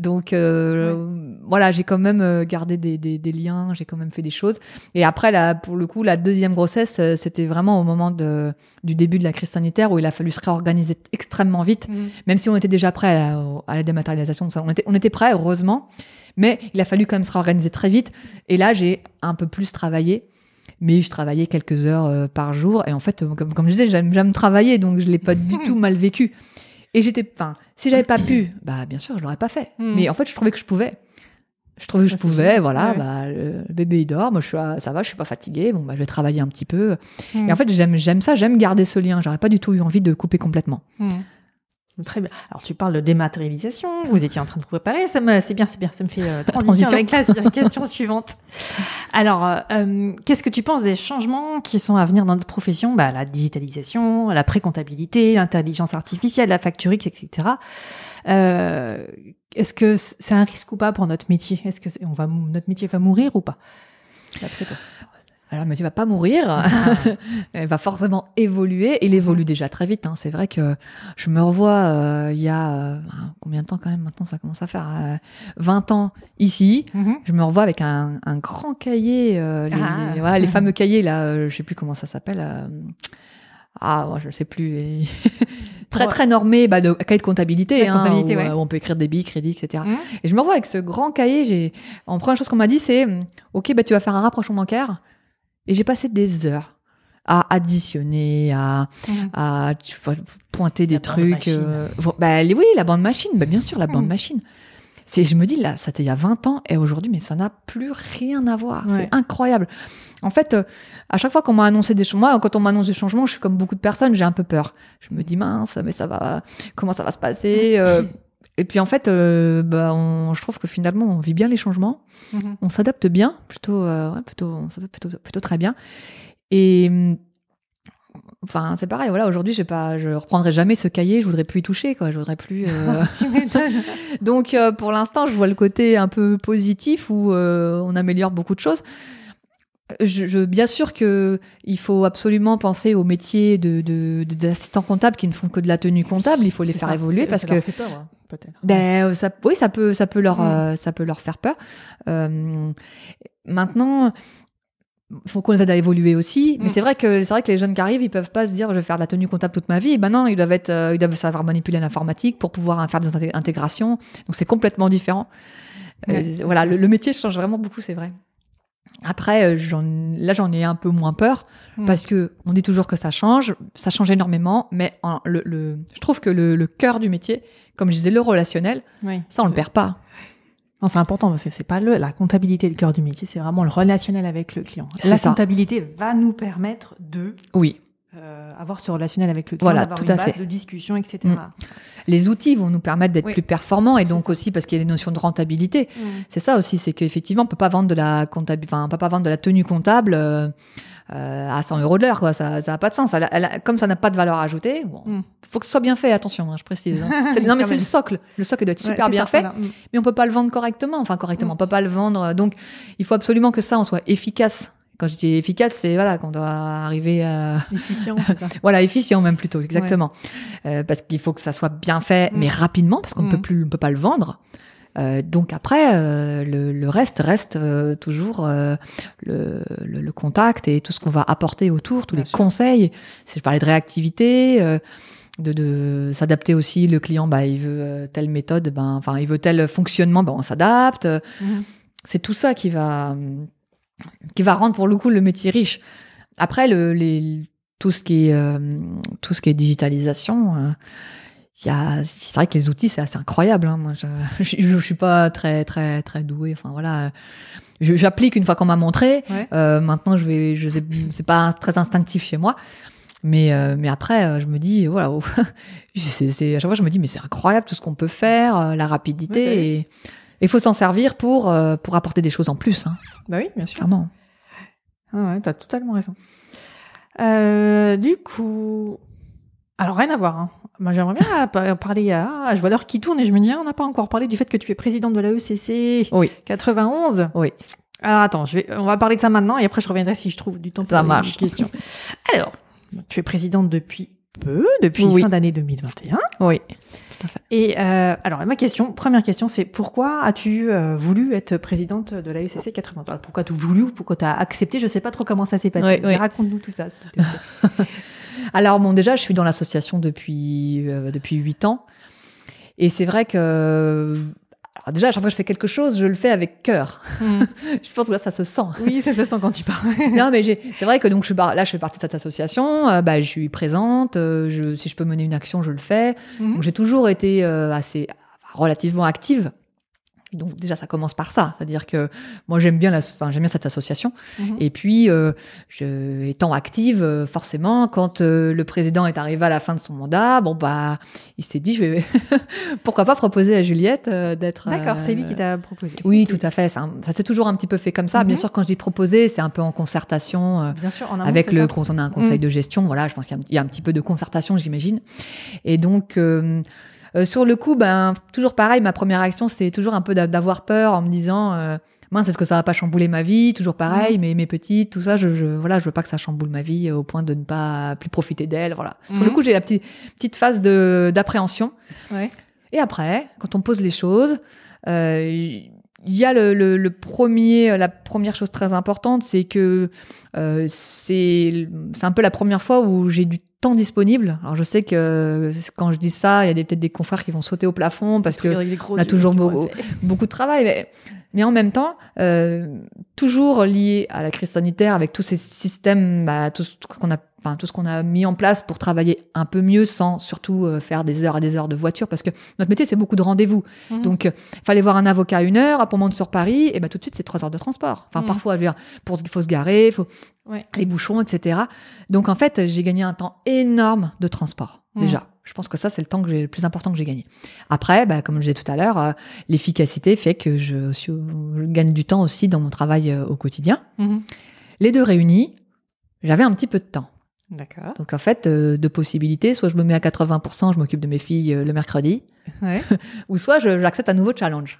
Donc euh, voilà, j'ai quand même euh, gardé des, des, des liens, j'ai quand même fait des choses. Et après, là, pour le coup, la deuxième grossesse, euh, c'était vraiment au moment de, du début de la crise sanitaire où il a fallu se réorganiser extrêmement vite, mmh. même si on était déjà prêt à la, à la dématérialisation. On était, on était prêt, heureusement, mais il a fallu quand même se réorganiser très vite. Et là, j'ai un peu plus travaillé mais je travaillais quelques heures par jour et en fait comme, comme je disais j'aime j'aime travailler donc je l'ai pas du tout mal vécu et j'étais enfin si j'avais pas pu, bah bien sûr, je l'aurais pas fait. Hmm. Mais en fait, je trouvais que je pouvais. Je trouvais que je pouvais, voilà, bah, le bébé il dort, moi je suis, ça va, je suis pas fatiguée, bon bah je vais travailler un petit peu. Hmm. Et en fait, j'aime, j'aime ça, j'aime garder ce lien. J'aurais pas du tout eu envie de couper complètement. Hmm. Très bien. Alors tu parles de dématérialisation, vous étiez en train de vous préparer, ça me, c'est bien, c'est bien, ça me fait euh, transition, avec la, question suivante. Alors, euh, euh, qu'est-ce que tu penses des changements qui sont à venir dans notre profession? Bah, La digitalisation, la précomptabilité, l'intelligence artificielle, la facturique, etc. Euh, est-ce que c'est un risque ou pas pour notre métier? Est-ce que on va, notre métier va mourir ou pas D'après toi? Alors, le métier va pas mourir, ah. elle va forcément évoluer. Il évolue déjà très vite. Hein. C'est vrai que je me revois euh, il y a euh, combien de temps quand même maintenant ça commence à faire 20 euh, ans ici. Mm-hmm. Je me revois avec un, un grand cahier, les, ah. les, voilà, les fameux cahiers là, je sais plus comment ça s'appelle. ah, moi, je sais plus. très très normé, bah, de cahier de comptabilité, hein, comptabilité où, on peut écrire débit, crédit, etc. Mm. Et je me revois avec ce grand cahier. J'ai, en première chose qu'on m'a dit, c'est, ok, bah tu vas faire un rapprochement bancaire. Et j'ai passé des heures à additionner, à, mmh. à tu vois, pointer des trucs. Euh, bah, oui, la bande machine, bah, bien sûr, la bande mmh. machine. C'est, je me dis, là, ça était il y a 20 ans, et aujourd'hui, mais ça n'a plus rien à voir. C'est incroyable. En fait, euh, à chaque fois qu'on m'a annoncé des changements, quand on m'annonce des changements, je suis comme beaucoup de personnes, j'ai un peu peur. Je me dis, mince, mais ça va, comment ça va se passer? Mmh. Euh, et puis en fait, euh, bah, on, je trouve que finalement, on vit bien les changements, mhm. on s'adapte bien, plutôt, euh, ouais, plutôt, on s'adapte plutôt, plutôt très bien. Et enfin, c'est pareil. Voilà, aujourd'hui, je pas, je reprendrai jamais ce cahier. Je voudrais plus y toucher, quoi. Je voudrais plus. Euh... Donc, euh, pour l'instant, je vois le côté un peu positif où on améliore beaucoup de choses. Je, je, bien sûr que il faut absolument penser aux métiers de d'assistants de, comptables qui ne font que de la tenue comptable. Il faut les faire évoluer parce que peur, hein peut-être. Ben, euh, ça, oui, ça peut, ça peut leur, mm. euh, ça peut leur faire peur. Euh, maintenant, il faut qu'on les aide à évoluer aussi. Mais mm. c'est vrai que c'est vrai que les jeunes qui arrivent, ils peuvent pas se dire je vais faire de la tenue comptable toute ma vie. ben non, ils doivent être, ils doivent savoir manipuler l'informatique pour pouvoir faire des intégrations. Donc c'est complètement différent. voilà, le, métier change vraiment beaucoup, c'est vrai. Après, là, j'en ai un peu moins peur mm. parce que on dit toujours que ça change, ça change énormément, mais le, le, je trouve que le, le cœur du métier, comme je disais, le relationnel, ça on le perd pas. Non, c'est important parce que c'est pas le, la comptabilité le cœur du métier, c'est vraiment le relationnel avec le client. La comptabilité va nous permettre de oui. Euh, avoir ce relationnel avec le client, voilà, tout une à base fait. de discussion, etc. Mm. Les outils vont nous permettre d'être plus performants et donc aussi parce qu'il y a des notions de rentabilité. Mm. C'est ça aussi, c'est qu'effectivement, on peut pas vendre de la enfin, on peut pas vendre de la tenue comptable. Euh, euh, à 100 euros de l'heure, quoi. Ça, ça a pas de sens. comme ça n'a pas de valeur ajoutée, bon, mm. faut que ce soit bien fait. Attention, hein, je précise. Hein. non, mais c'est le socle. Le socle doit être super bien fait, mais on peut pas le vendre correctement. Enfin, correctement, on peut pas le vendre. Donc, il faut absolument que ça, on soit efficace. Quand je dis efficace, c'est voilà qu'on doit arriver à efficient. Ça. voilà, efficient même plutôt, exactement. Euh, parce qu'il faut que ça soit bien fait, mais rapidement, parce qu'on ne peut plus, on peut pas le vendre. Euh, donc après, euh, le, le, reste reste euh, toujours euh, le, le, contact et tout ce qu'on va apporter autour, tous les conseils. Si je parlais de réactivité, euh, de, de s'adapter aussi. Le client, bah, il veut telle méthode, ben, enfin, il veut tel fonctionnement, ben, on s'adapte. Mhm. C'est tout ça qui va qui va rendre pour le coup le métier riche. Après, le, les, tout ce qui est tout ce qui est digitalisation a, c'est vrai que les outils, c'est assez incroyable. Hein. Moi, je, je, je, suis pas très, très, très douée. Enfin voilà, j'applique une fois qu'on m'a montré. Ouais. Euh, maintenant, je vais, je sais, c'est pas très instinctif chez moi. Mais, euh, mais après, euh, je me dis, voilà, c'est, à chaque fois, je me dis, mais c'est incroyable tout ce qu'on peut faire, euh, la rapidité. Ouais, et il faut s'en servir pour, euh, pour apporter des choses en plus, hein, Bah oui, bien sûr. clairement. Ah ouais, t'as totalement raison. Euh, du coup, alors rien à voir. Hein. Moi, j'aimerais bien pa- parler. À... je vois l'heure qui tourne et je me dis, ah, on n'a pas encore parlé du fait que tu es présidente de la E ECC Oui, 91. oui. Alors attends, je vais, on va parler de ça maintenant et après je reviendrai si je trouve du temps pour Ça marche. questions. Alors, tu es présidente depuis peu, depuis Oui. fin d'année 2021. Oui, tout à fait. Et euh, alors ma question, première question, c'est pourquoi as-tu euh, voulu être présidente de la ECC 80 Alors, Pourquoi tu voulu ou pourquoi tu as accepté? Je sais pas trop comment ça s'est passé. Oui, oui. Raconte-nous tout ça. s'il te plaît. Alors bon, déjà, je suis dans l'association depuis euh, depuis huit ans, et c'est vrai que alors déjà, à chaque fois que je fais quelque chose, je le fais avec cœur. je pense que là, ça se sent. oui, ça se sent quand tu parles. non, mais j'ai- c'est vrai que donc je suis là, je fais partie de cette association. euh, bah, je suis présente. euh, je, si je peux mener une action, je le fais. Mhm. Donc j'ai toujours été euh, assez relativement active. Donc déjà ça commence par ça, c'est-à-dire que moi j'aime bien la, enfin j'aime bien cette association. Mhm. Et puis euh, je, étant active, euh, forcément quand euh, le président est arrivé à la fin de son mandat, bon bah il s'est dit je vais pourquoi pas proposer à Juliette euh, d'être. D'accord, c'est lui qui t'a proposé. Oui, tout à fait. Ça, ça s'est toujours un petit peu fait comme ça. Bien Mhm. sûr, quand je dis proposer, c'est un peu en concertation. Bien sûr, en amont, avec le con- on a un conseil Mm. de gestion voilà je pense qu'il y a un- il y, a un petit peu de concertation j'imagine et donc euh, sur le coup ben toujours pareil ma première action c'est toujours un peu d'a- d'avoir peur en me disant euh, mince est-ce que ça va pas chambouler ma vie? Toujours pareil Mm. mais mes petites tout ça je, je voilà je veux pas que ça chamboule ma vie au point de ne pas plus profiter d'elle voilà sur le Mhm. coup j'ai la petite petite phase de d'appréhension Ouais. et après, quand on pose les choses, euh, il y a le, le, le premier, la première chose très importante, c'est que euh, c'est c'est un peu la première fois où j'ai du temps disponible. Alors je sais que quand je dis ça, il y a peut-être des confrères qui vont sauter au plafond parce que on a toujours beaucoup de travail, mais, mais en même temps, euh, toujours lié à la crise sanitaire, avec tous ces systèmes, bah, tout ce qu'on a, enfin tout ce qu'on a mis en place pour travailler un peu mieux, sans surtout euh, faire des heures et des heures de voiture, parce que notre métier c'est beaucoup de rendez-vous. Mhm. Donc, il fallait voir un avocat à une heure, pour monter sur Paris, et ben tout de suite c'est trois heures de transport. Enfin Mhm. parfois, je veux dire, pour il faut se garer, faut Ouais. les bouchons, etc. Donc en fait, j'ai gagné un temps énorme de transport Mhm. déjà. Je pense que ça c'est le temps que j'ai le plus important que j'ai gagné. Après, bah, comme je disais tout à l'heure, euh, l'efficacité fait que je, gagne du temps aussi dans mon travail euh, au quotidien. Les deux réunis, j'avais un petit peu de temps. D'accord. Donc en fait, euh, deux possibilités. Soit je me mets à 80%, je m'occupe de mes filles euh, le mercredi, Ouais. ou soit j'accepte un nouveau challenge.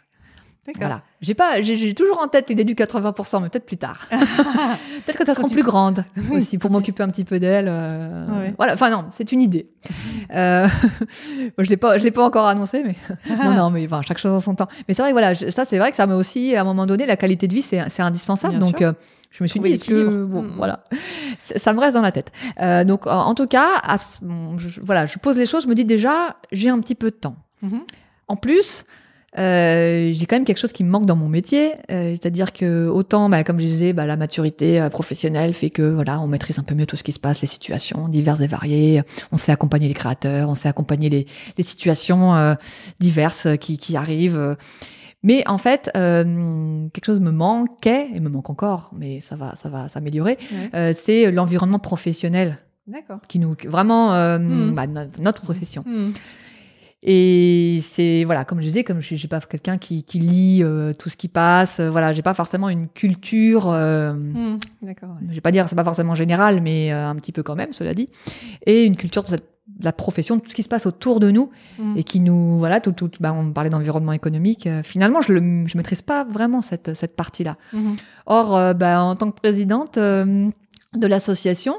D'accord. Voilà. J'ai pas, j'ai- toujours en tête l'idée du 80%, mais peut-être plus tard. peut-être que ça sera plus grande Oui, aussi pour m'occuper un petit peu d'elle. euh, Ouais. Voilà. Enfin non, c'est une idée. Euh, je l'ai pas, je l'ai pas encore annoncé, mais non, non, mais enfin, chaque chose en son temps. Mais c'est vrai que voilà, je- ça c'est vrai que ça m'a aussi à un moment donné la qualité de vie c'est c'est indispensable. Bien donc euh, je me suis dit est-ce que bon Mm. voilà, ça me reste dans la tête. Euh, donc en, en tout cas, à ce- bon, je- voilà, je pose les choses, je me dis déjà j'ai un petit peu de temps. Mhm. En plus, euh, j'ai quand même quelque chose qui me manque dans mon métier, euh, c'est-à-dire que autant, bah, comme je disais, bah, la maturité euh, professionnelle fait que voilà, on maîtrise un peu mieux tout ce qui se passe, les situations diverses et variées. On sait accompagner les créateurs, on sait accompagner les, les situations diverses qui, qui arrivent. Mais en fait, euh, quelque chose me manquait et me manque encore, mais ça va, ça va s'améliorer. Ouais. Euh, c'est l'environnement professionnel D'accord. qui nous, vraiment euh, Mhm. bah, no- notre profession. Mhm. Et c'est voilà, comme je disais, comme je suis pas quelqu'un qui, qui lit euh, tout ce qui passe, euh, voilà, j'ai pas forcément une culture. Euh, Mhm. D'accord. ouais. Je vais pas dire c'est pas forcément général, mais un petit peu quand même, cela dit, et une culture de, cette- la profession, tout ce qui se passe autour de nous Mhm. et qui nous voilà, tout, tout bah, on parlait d'environnement économique. euh, finalement, je le, je maîtrise pas vraiment cette cette partie-là. Mhm. Or, euh, bah, en tant que présidente euh, de l'association,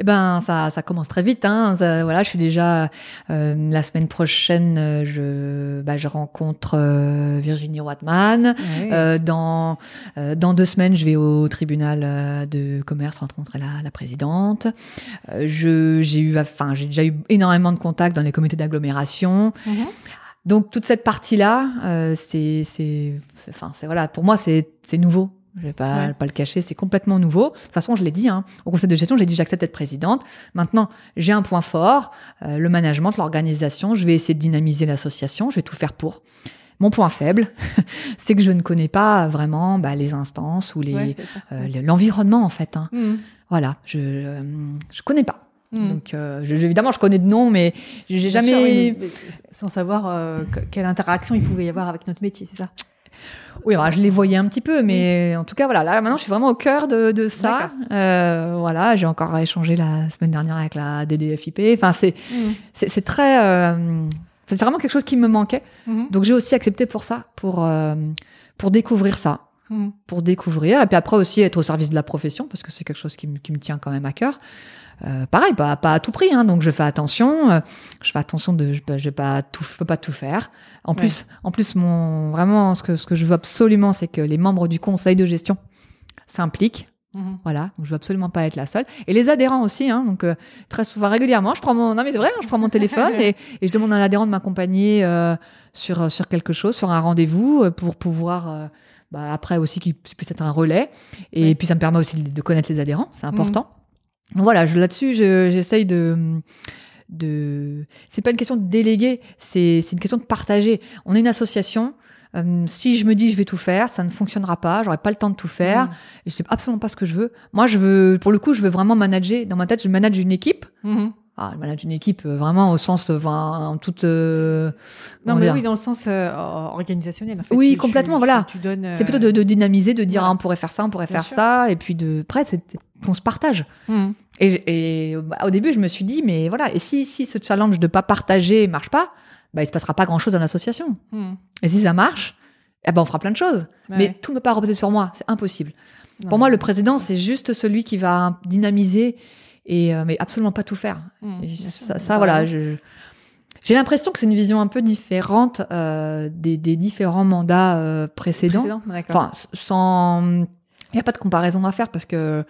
eh ben ça, ça commence très vite. Hein. Ça- voilà, je suis déjà euh, la semaine prochaine, euh, je, bah, je rencontre euh, Virginie Watman. Ouais. Euh, dans euh, dans deux semaines, je vais au tribunal euh, de commerce rencontrer la, la présidente. Euh, je j'ai eu, enfin, j'ai déjà eu énormément de contacts dans les comités d'agglomération. Mhm. Donc toute cette partie-là, euh, c'est, c'est, c'est- enfin, c'est voilà, pour moi c'est, c'est nouveau. Je vais pas, pas le cacher, c'est complètement nouveau. De toute façon, je l'ai dit, hein, au conseil de gestion, j'ai dit j'accepte d'être présidente. Maintenant, j'ai un point fort, euh, le management, l'organisation. Je vais essayer de dynamiser l'association. Je vais tout faire pour. Mon point faible, c'est que je ne connais pas vraiment bah, les instances ou les euh, l'environnement en fait. Hein. Mmh. Voilà, je je connais pas. Mmh. Donc, euh, je, évidemment, je connais de noms, mais j'ai jamais. sans savoir euh, quelle interaction il pouvait y avoir avec notre métier, c'est ça? Oui, alors, je les voyais un petit peu, mais en tout cas, voilà, là, maintenant, je suis vraiment au cœur de, de ça. Euh, voilà, j'ai encore échangé la semaine dernière avec la DDFIP. Enfin, c'est, mmh. c'est, très, euh, c'est vraiment quelque chose qui me manquait. Mmh. Donc, j'ai aussi accepté pour ça, pour, euh, pour découvrir ça. Pour découvrir, et puis après aussi être au service de la profession, parce que c'est quelque chose qui, qui me tient quand même à cœur. Euh, pareil, pas, pas à tout prix, hein, donc je fais attention. Euh, je fais attention de, je, je, pas tout, je peux pas tout faire. En plus, en plus, mon vraiment, ce que ce que je veux absolument, c'est que les membres du conseil de gestion s'impliquent. Mhm. Voilà, donc je veux absolument pas être la seule. Et les adhérents aussi, hein, donc euh, très souvent, régulièrement, je prends mon, non mais c'est vrai, hein, je prends mon téléphone et, et, je demande à un adhérent de m'accompagner sur sur quelque chose, sur un rendez-vous pour pouvoir. Bah, après aussi qu'il puisse être un relais et puis ça me permet aussi de connaître les adhérents, c'est mhm. important. Voilà, là-dessus, j'essaye de de c'est pas une question de déléguer c'est une question de partager on est une association euh, si je me dis je vais tout faire ça ne fonctionnera pas j'aurai pas le temps de tout faire mmh. et je sais absolument pas ce que je veux moi je veux pour le coup je veux vraiment manager dans ma tête je manage une équipe mmh. ah, je manage une équipe euh, vraiment au sens enfin en toute euh, non mais oui dans le sens organisationnel en fait. oui complètement voilà c'est plutôt de, dynamiser de dire ah, on pourrait faire ça on pourrait faire ça et puis de près c'est qu'on se partage. Hmm. Et, bah, au début, je me suis dit, mais voilà, et si, si ce challenge de pas partager marche pas, bah, il se passera pas grand chose dans l'association. Hmm. Et si ça marche, eh ben, on fera plein de choses. Mais tout ne peut pas reposer sur moi, c'est impossible. Pour moi, le président, c'est juste celui qui va dynamiser et euh, mais absolument pas tout faire. Hmm, ça, voilà, j'ai l'impression que c'est une vision un peu différente euh, des, des, différents mandats euh, précédents. enfin, sans, il n'y a pas de comparaison à faire parce que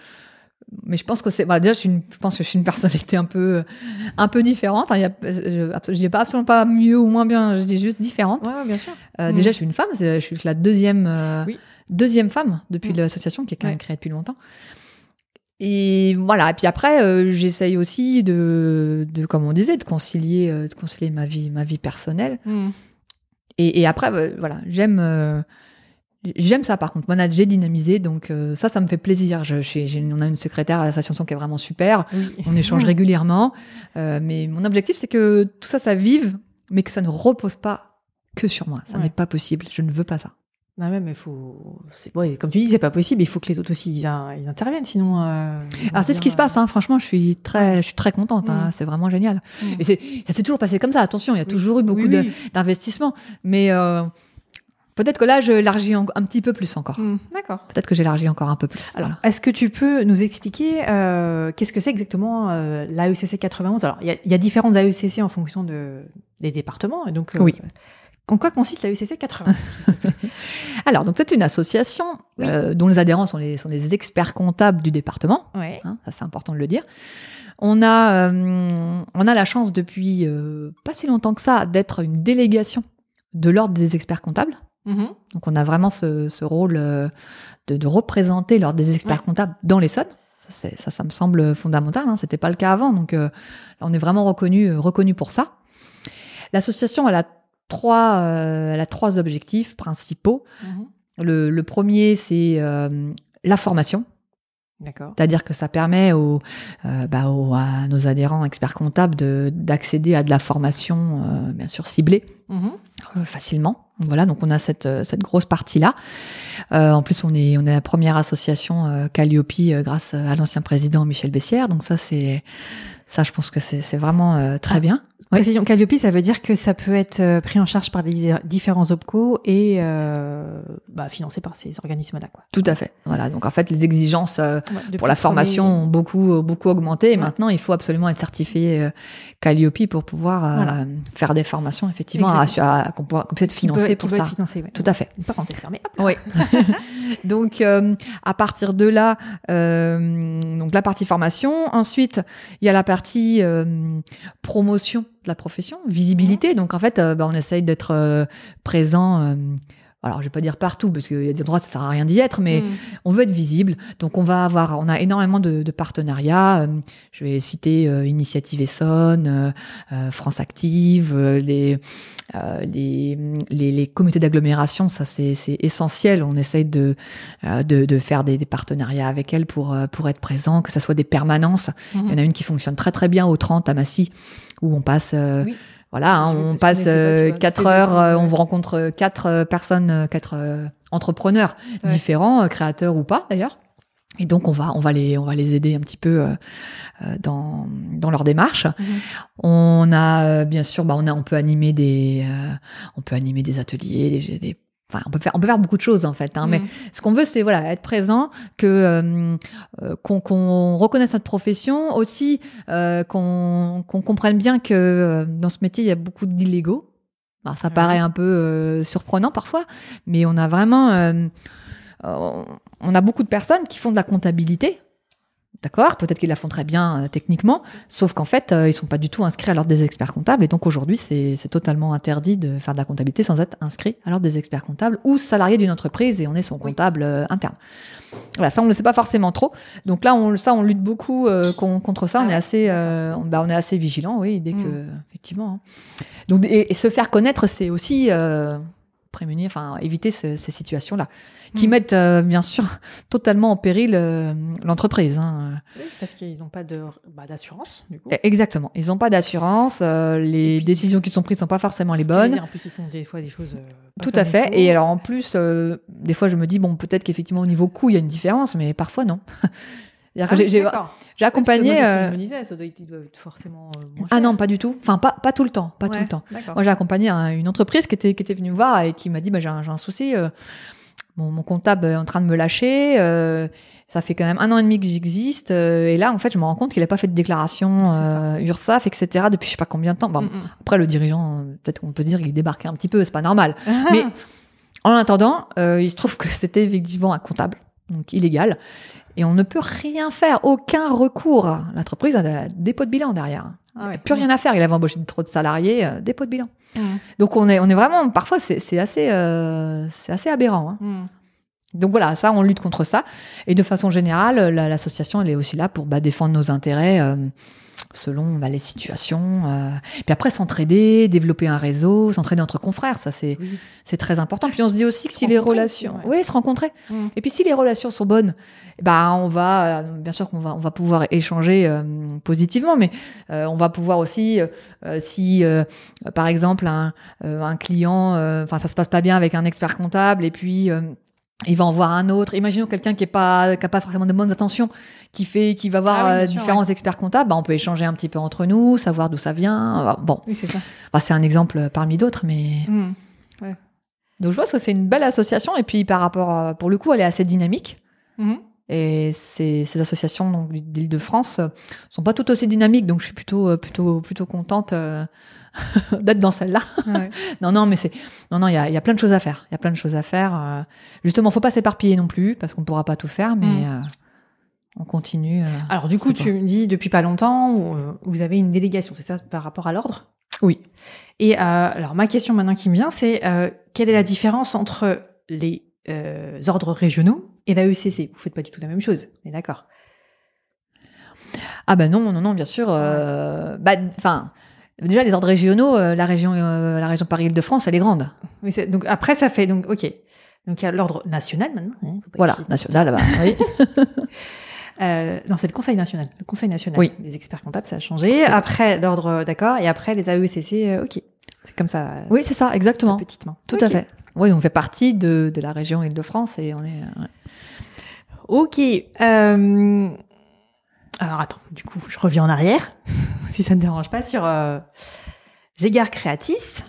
mais je pense que c'est déjà je, suis une, je pense que je suis une personnalité un peu un peu différente hein, y a, je dis pas absolument pas mieux ou moins bien je dis juste différente. Ouais, bien sûr. Euh, déjà mm. je suis une femme je suis la deuxième euh, deuxième femme depuis mm. l'association qui est quand même créée depuis longtemps. Et voilà et puis après euh, j'essaye aussi de, de comme on disait de concilier de concilier ma vie ma vie personnelle. Mm. et, et, après voilà j'aime J'aime ça par contre, manager, dynamiser, donc euh, ça, ça me fait plaisir. Je, je, on a une secrétaire à l'association qui est vraiment super, on échange régulièrement, euh, mais mon objectif c'est que tout ça, ça vive, mais que ça ne repose pas que sur moi. Ça n'est pas possible, je ne veux pas ça. Non, mais il faut. Ouais, comme tu dis, c'est pas possible. Il faut que les autres aussi ils, interviennent, sinon. Euh, Alors c'est ce qui se passe. Hein. Franchement, je suis très, je suis très contente. Hein. C'est vraiment génial. Et c'est, ça s'est toujours passé comme ça. Attention, il y a toujours eu beaucoup d'investissements, mais euh, Peut-être que là, je l'élargis un, petit peu plus encore. Hmm, d'accord. Peut-être que j'élargis encore un peu plus. Alors, est-ce que tu peux nous expliquer euh, qu'est-ce que c'est exactement euh, l'AECC 91 Alors, il y a, différentes AECC en fonction de, des départements. Donc, euh, oui. En quoi consiste l'AECC 91 Alors, donc c'est une association euh, dont les adhérents sont les, sont les experts comptables du département. Oui. Hein, ça, c'est important de le dire. On a, on a la chance depuis pas si longtemps que ça d'être une délégation de l'ordre des experts comptables. Mhm. Donc on a vraiment ce, rôle euh, de, représenter lors des experts comptables dans les Ça, ça, ça me semble fondamental. Hein. C'était pas le cas avant, donc euh, on est vraiment reconnu, euh, reconnu pour ça. L'association, elle a trois, elle a trois objectifs principaux. Mhm. Le, premier, c'est la formation. D'accord. C'est-à-dire que ça permet aux, bah, à nos adhérents experts comptables d'accéder à de la formation, bien sûr ciblée, mhm. facilement. Voilà, donc on a cette, euh, cette grosse partie-là. Euh, en plus, on est, on est la première association euh, Calliope euh, grâce à l'ancien président Michel Bessière. Donc ça, c'est ça, je pense que c'est vraiment très ah. bien. Précision Calliope, ça veut dire que ça peut être euh, pris en charge par les différents OPCO et euh, bah, financé par ces organismes-là. Quoi. Tout à fait. Voilà. Donc en fait, les exigences euh, pour la formation ont beaucoup euh, beaucoup augmenté. Et maintenant, il faut absolument être certifié Calliope pour pouvoir faire des formations effectivement à, à, qu'on puisse être financé pour ça. Financé, Tout à fait. fermée. Oui. donc à partir de là, donc la partie formation. Ensuite, il y a la partie promotion la profession, visibilité. Donc en fait, euh, bah, on essaye d'être euh, présent euh, alors je vais pas dire partout parce qu'il y a des endroits ça sert à rien d'y être, mais Mm. on veut être visible. Donc on va avoir, on a énormément de, de partenariats. Euh, Je vais citer euh, Initiative Essonne, euh, euh, France Active, euh, les, euh, les, les, les comités d'agglomération. Ça c'est essentiel. On essaye de de, de faire des, des partenariats avec elles pour pour être présent, que ça soit des permanences. Il y en a une qui fonctionne très très bien au 30 à Massy, où on passe. euh, Oui. Voilà, hein, on passe euh, quatre heures, euh, on vous rencontre quatre euh, personnes, euh, quatre entrepreneurs Ouais. différents, créateurs ou pas d'ailleurs. Et donc on va on va les on va les aider un petit peu euh, dans dans leur démarche. Mhm. On a bien sûr bah on a on peut animer des euh, on peut animer des ateliers, des, des- enfin on peut faire on peut faire beaucoup de choses en fait. Hein, Mais Mm. ce qu'on veut, c'est voilà être présent, que euh, euh, qu'on reconnaisse notre profession, aussi euh, qu'on comprenne bien que euh, dans ce métier il y a beaucoup d'illégaux. Ça paraît un peu surprenant parfois, mais on a vraiment on a beaucoup de personnes qui font de la comptabilité. D'accord, peut-être qu'ils la font très bien euh, techniquement, sauf qu'en fait, euh, ils sont pas du tout inscrits à l'ordre des experts comptables, et donc aujourd'hui, c'est totalement interdit de faire de la comptabilité sans être inscrit à l'ordre des experts comptables ou salarié d'une entreprise et on est son comptable euh, interne. Voilà, ça on ne le sait pas forcément trop. Donc là, on, ça, on lutte beaucoup euh, con- contre ça. Ah on est ouais, assez, euh, on, bah, on est assez vigilant, oui, dès que Mm. effectivement. hein. Donc et, et se faire connaître, c'est aussi euh, prémunir, enfin éviter ce- ces situations-là, qui Mm. mettent euh, bien sûr totalement en péril euh, l'entreprise. Hein. Oui, parce qu'ils n'ont pas bah, d'assurance, du coup. Eh, Exactement. Ils n'ont pas d'assurance. euh, les puis- décisions qui sont prises sont pas forcément les bonnes. dire, En plus, ils font des fois des choses. euh, pas Tout à fait. Et alors en plus, des fois je me dis bon peut-être qu'effectivement au niveau coût il y a une différence, mais parfois non. Ah oui, j'ai- accompagné. Parce que moi, c'est ce que euh, je me disais, ça doit être, forcément euh, Ah non, pas du tout. Enfin pas pas tout le temps, pas tout le temps. Moi j'ai accompagné un- une entreprise qui était qui était venue me voir et qui m'a dit bah j'ai un, un souci. euh, mon, mon comptable est en train de me lâcher. euh, ça fait quand même un an et demi que j'existe euh, et là en fait je me rends compte qu'il n'a pas fait de déclaration ça. URSAF etc depuis je sais pas combien de temps. Bon, Mm, mm. Après, le dirigeant, peut-être qu'on peut se dire qu'il débarquait un petit peu, c'est pas normal. Mais en attendant, il se trouve que c'était effectivement un comptable, donc illégal. Et on ne peut rien faire, aucun recours. L'entreprise a un dépôt de bilan derrière. Ah ouais. plus rien à faire. Il avait embauché trop de salariés, euh, dépôt de bilan. Mm. Donc on est, on est vraiment, parfois c'est assez, euh, c'est assez aberrant. hein. Mm. Donc voilà, ça, on lutte contre ça. Et de façon générale, la- l'association, elle est aussi là pour bah, défendre nos intérêts euh, selon bah, les situations. euh. Puis après, s'entraider, développer un réseau, s'entraider entre confrères, ça c'est Oui. c'est très important. Puis on se dit aussi que Se si les relations, ouais. oui, se rencontrer. Mm. Et puis si les relations sont bonnes, bah on va, bien sûr qu'on va, on va pouvoir échanger euh, positivement, mais euh, on va pouvoir aussi, euh, si euh, par exemple un, euh, un client, euh, enfin ça se passe pas bien avec un expert comptable, et puis euh, il va en voir un autre. Imaginons quelqu'un qui est pas, qui a pas forcément de bonnes intentions, qui fait, qui va voir Ah oui, euh, sûr, différents experts comptables. Bah, on peut échanger un petit peu entre nous, savoir d'où ça vient. Bon, Oui, c'est ça. bah, c'est un exemple parmi d'autres, mais Mm. donc je vois que c'est une belle association. Et puis par rapport, à- pour le coup, elle est assez dynamique. Mhm. Et ces, ces associations d'Île-de-France euh, sont pas toutes aussi dynamiques, donc je suis plutôt euh, plutôt plutôt contente euh, d'être dans celle-là. Ouais. Non non, mais c'est non non, il y a, y a plein de choses à faire. Il y a plein de choses à faire. euh. Justement, faut pas s'éparpiller non plus parce qu'on pourra pas tout faire, mais Mm. euh, on continue. euh. Alors du coup, tu me dis depuis pas longtemps, vous avez une délégation, c'est ça, par rapport à l'ordre? Oui. Et euh, alors ma question maintenant qui me vient, c'est euh, quelle est la différence entre les euh, ordres régionaux et la ECC Vous faites pas du tout la même chose, mais d'accord? Ah ben non non non, bien sûr. euh, bah enfin. Déjà, les ordres régionaux, euh, la région, euh, la région Paris-Île-de-France, elle est grande. Oui, c'est- donc après ça fait donc ok. Donc il y a l'ordre national maintenant. hein, Voilà, national là-bas. Oui. Euh, non, c'est le Conseil national. Le Conseil national Oui. des experts comptables, ça a changé. Après l'ordre, d'accord, et après les AECC, euh, ok. C'est comme ça. euh, oui, c'est ça, exactement. Petitement. Tout à fait. Oui, on fait partie de, de la région Île-de-France et on est. euh, ouais. Ok. euh, Alors attends, du coup, je reviens en arrière, si ça ne dérange pas, sur euh... Gégard Creatis.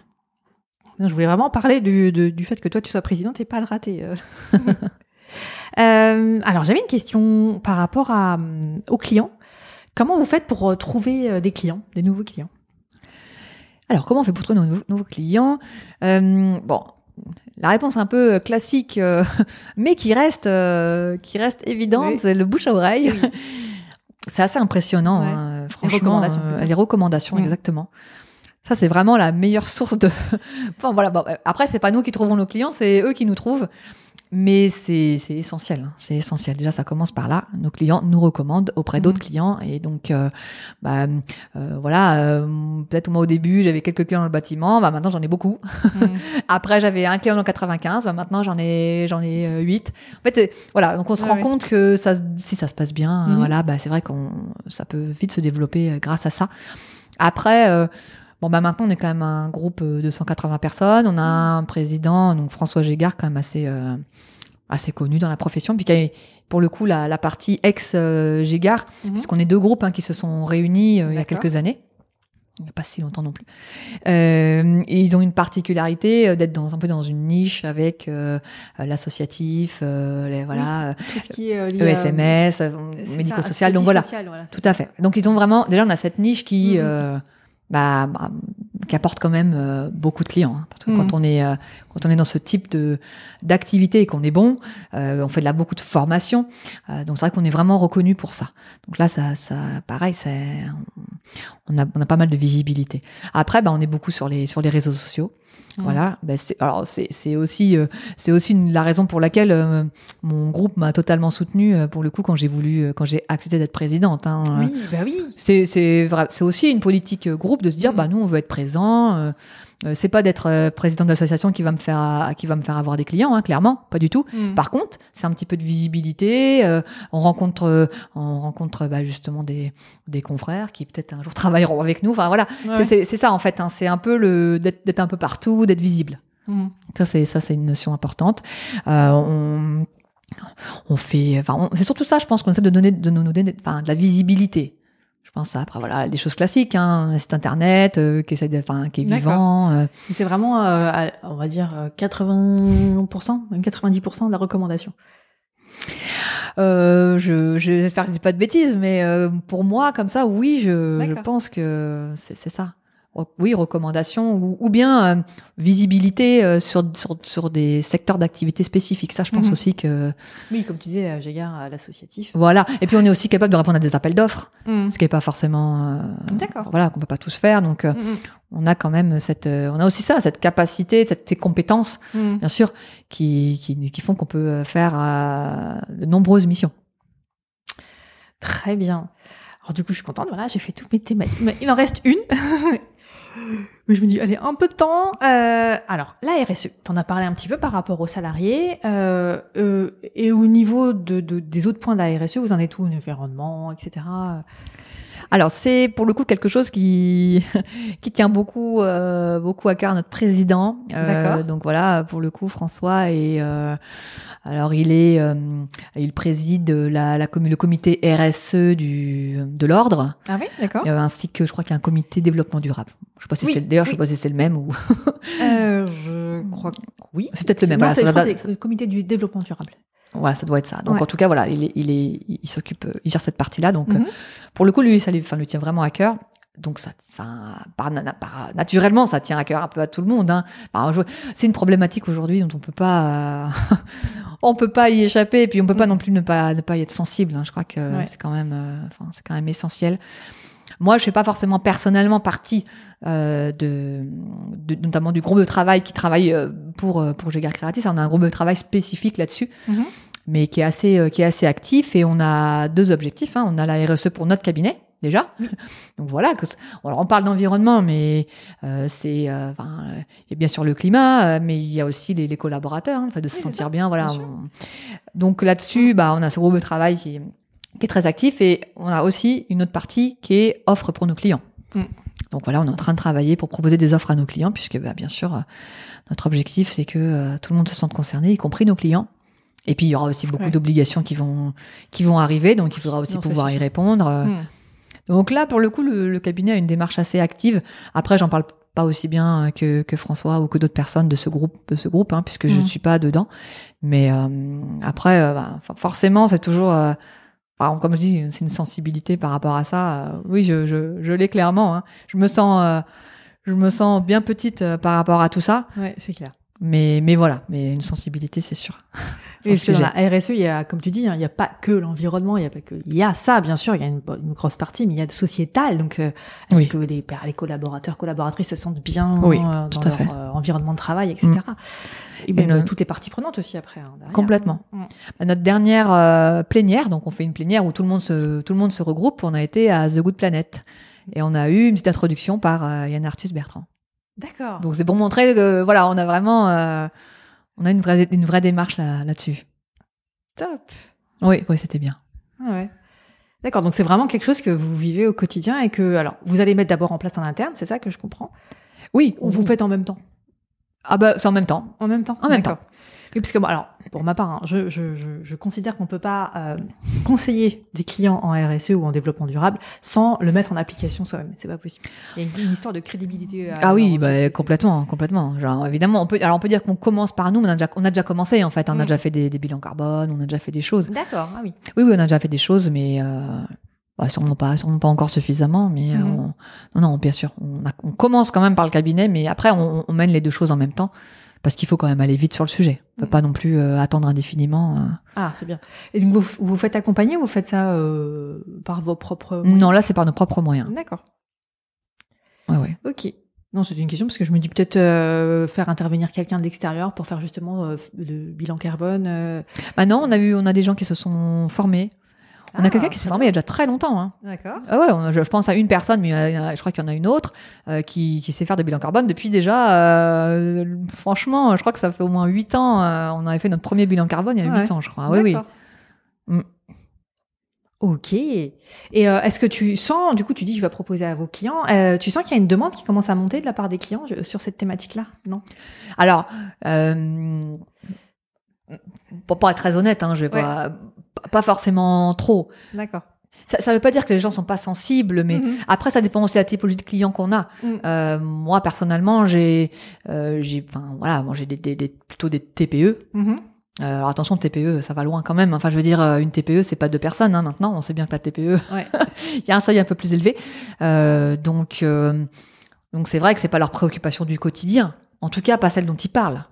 Non, je voulais vraiment parler du, de- du fait que toi, tu sois présidente et pas le rater. euh. Euh, alors, j'avais une question par rapport à, hum, aux clients. Comment vous faites pour euh, trouver euh, des clients, des nouveaux clients? Alors, comment on fait pour trouver nos nouveaux, nouveaux clients? Euh, Bon, la réponse un peu classique, euh, mais qui reste, euh, qui reste évidente, Oui. c'est le bouche à oreille. Oui. C'est assez impressionnant, Ouais. hein, franchement. recommandations, euh, c'est ça les recommandations, Mm. exactement. Ça, c'est vraiment la meilleure source de. enfin, voilà. Bon, après, c'est pas nous qui trouvons nos clients, c'est eux qui nous trouvent. Mais c'est essentiel, hein. c'est essentiel. Déjà, ça commence par là. Nos clients nous recommandent auprès d'autres mmh. clients, et donc, euh, bah, euh, voilà. Euh, Peut-être moi au début, j'avais quelques clients dans le bâtiment. Bah maintenant, j'en ai beaucoup. Mmh. Après, j'avais un client dans le 95. Bah maintenant, j'en ai j'en ai euh, huit. En fait, voilà. Donc, on se rend compte que ça, si ça se passe bien, mmh. voilà, bah c'est vrai qu'on ça peut vite se développer grâce à ça. Après. Bon, bah maintenant, on est quand même un groupe de 180 personnes. On a un président, donc François Gégard, quand même assez, euh, assez connu dans la profession. Puis, pour le coup, la, la partie ex-Gégard, mhm. puisqu'on est deux groupes hein, qui se sont réunis euh, il y a quelques années. Il n'y a pas si longtemps non plus. Euh, et ils ont une particularité euh, d'être dans un peu dans une niche avec l'associatif, les, voilà, tout ce qui est ESMS, médico-social. Donc voilà, tout à fait. Donc ils ont vraiment déjà on a cette niche qui mhm bah, bah, qui apporte quand même euh, beaucoup de clients. Hein. parce que quand mm. on est euh, quand on est dans ce type de d'activité et qu'on est bon, euh, on fait de là beaucoup de formation. donc c'est vrai qu'on est vraiment reconnu pour ça. Donc là, ça, ça pareil, on a on a pas mal de visibilité. Après, bah, on est beaucoup sur les sur les réseaux sociaux. Voilà. Bah, c'est, alors c'est c'est aussi c'est aussi une, la raison pour laquelle mon groupe m'a totalement soutenu pour le coup quand j'ai voulu quand j'ai accepté d'être présidente. Hein. Oui, bah oui. C'est c'est vrai, c'est aussi une politique groupe de se dire, mm. bah nous on veut être présent. Euh, euh, c'est pas d'être euh, président d'association qui va me faire qui va me faire avoir des clients, hein, clairement, pas du tout. Mm. Par contre, c'est un petit peu de visibilité. on rencontre, on rencontre bah, justement des des confrères qui peut-être un jour travailleront avec nous. Enfin voilà, c'est ça en fait. Hein, c'est un peu le d'être un peu partout, d'être visible. Mm. Ça c'est ça c'est une notion importante. on on fait, enfin, c'est surtout ça, je pense qu'on essaie de donner, de nous donner, enfin, de la visibilité je pense après voilà des choses classiques hein, site internet euh, qui essaie enfin qui est vivant euh. c'est vraiment euh, on va dire 80% même 90% de la recommandation. Je j'espère que je dis pas de bêtises mais pour moi comme ça oui je, je pense que c'est ça oui, recommandations ou, bien euh, visibilité euh, sur, sur, sur, des secteurs d'activité spécifiques. Ça, je pense mhm. aussi que. Oui, comme tu disais, j'ai à l'associatif. Voilà. Et puis, on est aussi capable de répondre à des appels d'offres, mhm. ce qui n'est pas forcément. Euh, D'accord. Voilà, qu'on peut pas tous faire. Donc, mhm. on a quand même cette. on a aussi ça, cette capacité, cette, ces compétences, bien sûr, qui, qui, qui font qu'on peut faire de nombreuses missions. Très bien. Alors du coup, je suis contente. Voilà, j'ai fait toutes mes thématiques. Il en reste une. Mais je me dis, allez, un peu de temps. Euh, alors, la RSE, tu en as parlé un petit peu par rapport aux salariés. Euh, euh, et au niveau de, de, des autres points de la RSE, vous en êtes où Environnement, etc. Alors c'est pour le coup quelque chose qui qui tient beaucoup euh, beaucoup à cœur à notre président. Euh, donc voilà pour le coup François et euh, alors il est euh, il préside la, la le comité RSE du de l'ordre. Ah oui d'accord. ainsi que je crois qu'il y a un comité développement durable. Je sais pas si c'est d'ailleurs je sais pas si c'est le même ou. je crois que oui. C'est peut-être le même. Non, voilà, c'est le comité du développement durable. Voilà, ça doit être ça. Donc en tout cas, voilà, il est, il est, il s'occupe, il gère cette partie-là. Donc mhm. pour le coup, lui, ça lui, enfin, lui tient vraiment à cœur. Donc ça, ça par, par, naturellement, ça tient à cœur un peu à tout le monde. Hein. C'est une problématique aujourd'hui dont on peut pas, euh, on peut pas y échapper. Et puis on peut pas mhm. non plus ne pas ne pas y être sensible. Hein. Je crois que c'est quand même, euh, enfin, c'est quand même essentiel. Moi, je suis pas forcément personnellement partie euh, de, de, notamment du groupe de travail qui travaille euh, pour euh, pour Gégar Creatis. On a un groupe de travail spécifique là-dessus. Mhm. mais qui est assez qui est assez actif et on a deux objectifs. Hein. On a la RSE pour notre cabinet déjà. Donc voilà, alors on parle d'environnement, mais euh, c'est euh, enfin, il y a bien sûr le climat, mais il y a aussi les, les collaborateurs, hein, fait, de se sentir bien. Voilà. Donc là-dessus, bah, on a ce groupe de travail qui, qui est très actif et on a aussi une autre partie qui est offre pour nos clients. Mm. Donc voilà, on est en train de travailler pour proposer des offres à nos clients puisque bah, bien sûr euh, notre objectif c'est que euh, tout le monde se sente concerné, y compris nos clients. Et puis il y aura aussi beaucoup d'obligations qui vont qui vont arriver, donc il faudra aussi pouvoir y répondre. Mm. Donc là, pour le coup, le, cabinet a une démarche assez active. Après, j'en parle pas aussi bien que, que François ou que d'autres personnes de ce groupe, de ce groupe, hein, puisque je ne mm. suis pas dedans. Mais euh, après, bah, forcément, c'est toujours comme je dis, c'est une sensibilité par rapport à ça. Euh, oui, je, je, je l'ai clairement. Hein. Je me sens, euh, je me sens bien petite euh, par rapport à tout ça. Ouais, c'est clair. Mais, mais voilà, mais une sensibilité, c'est sûr. Et parce que dans la RSE, il y a, comme tu dis, hein, il n'y a pas que l'environnement, il y a pas que, il y a ça, bien sûr, il y a une, une grosse partie, mais il y a de sociétal. Donc, euh, est-ce que les, les collaborateurs, collaboratrices se sentent bien oui, euh, dans leur environnement de travail, etc. Et même Et euh, toutes les parties prenantes aussi après. hein. Complètement. Mm. Bah, Notre dernière euh, plénière, donc on fait une plénière où tout le monde se, tout le monde se regroupe. On a été à The Good Planet et on a eu une petite introduction par euh, Yann Arthus Bertrand. D'accord. Donc c'est pour montrer que voilà, on a vraiment, euh, on a une vraie, une vraie démarche là, là-dessus. Top. Oui, oui, c'était bien. Ah ouais. D'accord, donc c'est vraiment quelque chose que vous vivez au quotidien et que, alors, vous allez mettre d'abord en place en interne, c'est ça que je comprends? Oui, Ou vous faites en même temps? Ah bah c'est en même temps. En même temps En même D'accord. Oui, parce que, bon, alors, pour ma part, hein, je, je, je, je considère qu'on peut pas euh, conseiller des clients en RSE ou en développement durable sans le mettre en application soi-même. C'est pas possible. Il y a une, une histoire de crédibilité. à Ah oui, bah, complètement, complètement. Genre, évidemment, on peut, alors on peut dire qu'on commence par nous, mais on a déjà, on a déjà commencé en fait. On a Mm. déjà fait des, des bilans carbone, on a déjà fait des choses. D'accord, ah oui. Oui, oui, on a déjà fait des choses, mais euh, bah, sûrement pas, sûrement pas encore suffisamment. Mais euh, Mhm. on- non, non, bien sûr, on, a- on commence quand même par le cabinet, mais après on, on mène les deux choses en même temps parce qu'il faut quand même aller vite sur le sujet. On peut Mhm. pas non plus euh, attendre indéfiniment. euh. Ah, c'est bien. Et donc, vous vous faites accompagner ou vous faites ça euh, par vos propres moyens? Non, là c'est par nos propres moyens. D'accord. Ouais, ouais. Ok. Non, c'était une question parce que je me dis peut-être euh, faire intervenir quelqu'un d'extérieur pour faire justement euh, le bilan carbone. euh. Maintenant, on a eu, on a des gens qui se sont formés. On a Ah, quelqu'un qui s'est formé il y a déjà très longtemps. Hein. D'accord. Ah ouais, on- je, je pense à une personne, mais euh, je crois qu'il y en a une autre euh, qui, qui sait faire des bilans carbone depuis déjà. euh, franchement, je crois que ça fait au moins 8 ans. euh, on avait fait notre premier bilan carbone il y a Ah 8 ouais. ans, je crois. oui, oui. D'accord. Mm. Ok. Et est-ce que tu sens, du coup, tu dis je vais proposer à vos clients, tu sens qu'il y a une demande qui commence à monter de la part des clients sur cette thématique-là? Non Alors, pour pas être très honnête, hein, je vais pas, pas forcément trop. D'accord. Ça, ça veut pas dire que les gens sont pas sensibles, mais Mhm. après ça dépend aussi de la typologie de clients qu'on a. Mm. Euh, moi personnellement, j'ai, euh, j'ai, enfin voilà, moi j'ai des, des- des- plutôt des TPE. Mhm. Euh, alors attention, TPE, ça va loin quand même. Enfin, je veux dire, une TPE, c'est pas deux personnes. Hein, maintenant, on sait bien que la TPE, Ouais. il y a un seuil un peu plus élevé. Donc, donc c'est vrai que c'est pas leur préoccupation du quotidien. En tout cas, pas celle dont ils parlent.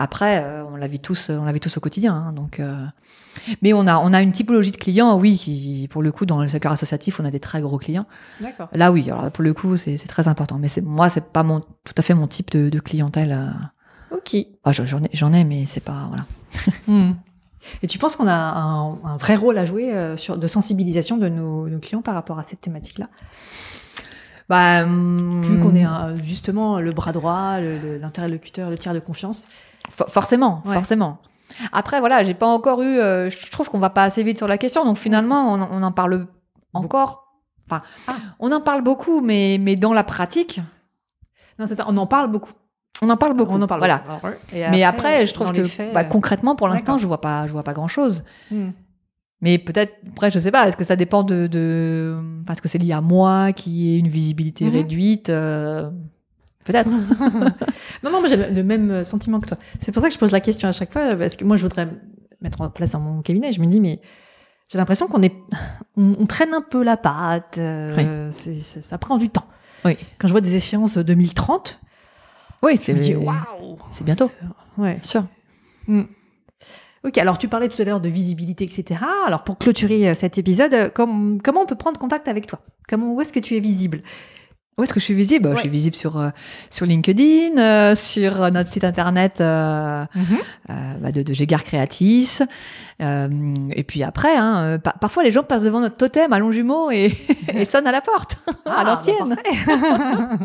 Après, euh, on la vit tous, on la vit tous au quotidien. hein, donc, euh, mais on a, on a une typologie de clients, oui, qui, pour le coup, dans le secteur associatif, on a des très gros clients. D'accord. Là, oui, alors pour le coup, c'est très important. Mais c'est moi, c'est pas mon, tout à fait mon type de, de clientèle. euh. Ok. J'en ai, j'en ai, mais c'est pas voilà. Mhm. Et tu penses qu'on a un, un vrai rôle à jouer euh, sur, de sensibilisation de nos, nos clients par rapport à cette thématique-là? Bah, Vu qu'on est un- justement le bras droit, le- l'interlocuteur, le, tiers de confiance. For- forcément, Ouais. forcément. Après, voilà, j'ai pas encore eu. euh, je trouve qu'on va pas assez vite sur la question, donc finalement, on, on en parle encore. Enfin, Ah. on en parle beaucoup, mais mais dans la pratique, Non, c'est ça, on en parle beaucoup. on en parle beaucoup. On en parle Voilà. beaucoup. Mais après, je trouve que faits, bah, euh, concrètement, pour l'instant, je vois pas, je vois pas grand chose. hmm. Mais peut-être, après, je sais pas, est-ce que ça dépend de, de... parce que c'est lié à moi qui ai une visibilité Mhm. réduite euh, Peut-être. Non, non, moi j'ai le- même sentiment que toi. C'est pour ça que je pose la question à chaque fois, parce que moi je voudrais mettre en place dans mon cabinet. Je me dis, mais j'ai l'impression qu'on est, on, on traîne un peu la patte. euh, ça prend du temps. Oui. Quand je vois des échéances 2030, Oui, je c'est me dis, waouh. c'est bientôt, Ouais. bien sûr. Ok, alors tu parlais tout à l'heure de visibilité, etc. Alors pour clôturer euh, cet épisode, euh, com- comment on peut prendre contact avec toi? Comment, où est-ce que tu es visible? Où est-ce que je suis visible? Je suis visible sur, euh, sur LinkedIn, euh, sur euh, notre site internet euh, euh, bah, de, de Gégard Creatis. Euh, et puis après, hein, pa- parfois les gens passent devant notre totem à Longjumeau et, et sonnent à la porte, à Ah, l'ancienne. bah,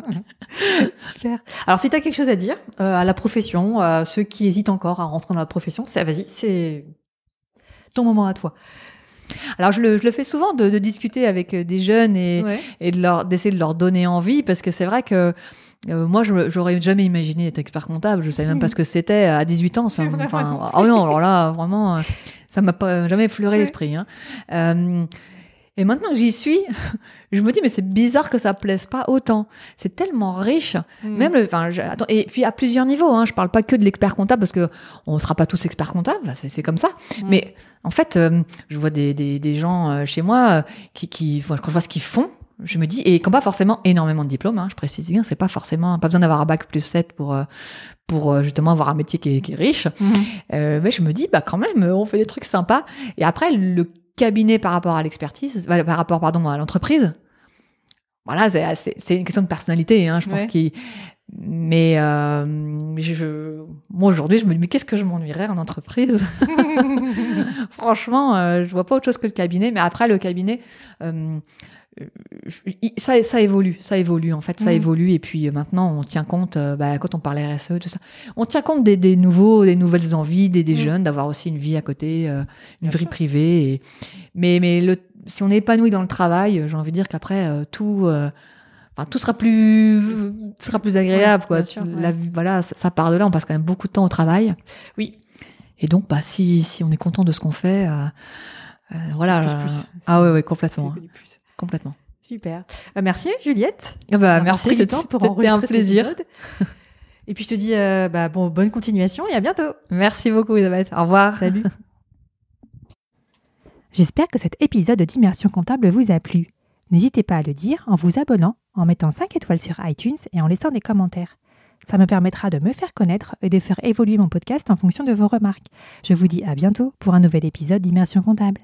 Super. Alors, si tu as quelque chose à dire euh, à la profession, à ceux qui hésitent encore à rentrer dans la profession, c'est vas-y, c'est ton moment à toi. Alors je le, je le fais souvent de, de discuter avec euh, des jeunes et, Ouais. et de leur d'essayer de leur donner envie parce que c'est vrai que euh, moi j'aurais jamais imaginé être expert comptable je savais même pas ce que c'était à 18 ans ça enfin oh non alors là vraiment euh, ça m'a pas jamais effleuré Ouais. l'esprit hein. Euh, et maintenant que j'y suis je me dis mais c'est bizarre que ça plaise pas autant c'est tellement riche Mm. même le, enfin, je- attends, et puis à plusieurs niveaux. Hein, je parle pas que de l'expert comptable parce que on sera pas tous experts comptables, c'est c'est comme ça. Mm. Mais en fait, euh, je vois des, des, des gens euh, chez moi euh, qui, qui, quand je vois ce qu'ils font, je me dis, et qui n'ont pas forcément énormément de diplômes, hein, je précise bien, c'est pas forcément, pas besoin d'avoir un bac plus 7 pour, euh, pour justement avoir un métier qui est, qui est riche. Euh, mais je me dis, bah quand même, on fait des trucs sympas. Et après, le cabinet par rapport à l'expertise, bah, par rapport, pardon, à l'entreprise, voilà, c'est- une question de personnalité, hein, je pense Ouais. qu'il. Mais euh, je, moi aujourd'hui, je me dis mais qu'est-ce que je m'ennuierais en entreprise? Franchement, euh, je vois pas autre chose que le cabinet. Mais après, le cabinet, euh, ça, ça évolue, ça évolue en fait, ça Mhm. évolue. Et puis euh, maintenant, on tient compte, euh, bah, quand on parle RSE, tout ça, on tient compte des, des nouveaux, des nouvelles envies, des, des Mhm. jeunes, d'avoir aussi une vie à côté, euh, une vie privée. Et, mais mais le, si on est épanoui dans le travail, j'ai envie de dire qu'après euh, tout. euh, Enfin, tout sera plus, tout sera plus agréable, Ouais, quoi. sûr, La voilà, ça, ça part de là. On passe quand même beaucoup de temps au travail. Oui. Et donc, bah, si, si on est content de ce qu'on fait, euh, euh, voilà. Plus, euh, plus. ah ouais, C'est complètement, plus. Complètement. Super. Euh, merci Juliette. Ah bah, merci, c'était temps pour c'était un plaisir. Et puis je te dis euh, bah, bon, bonne continuation et à bientôt. Merci beaucoup, Elisabeth. Au revoir. Salut. J'espère que cet épisode d'Immersion comptable vous a plu. N'hésitez pas à le dire en vous abonnant, en mettant 5 étoiles sur iTunes et en laissant des commentaires. Ça me permettra de me faire connaître et de faire évoluer mon podcast en fonction de vos remarques. Je vous dis à bientôt pour un nouvel épisode d'Immersion comptable.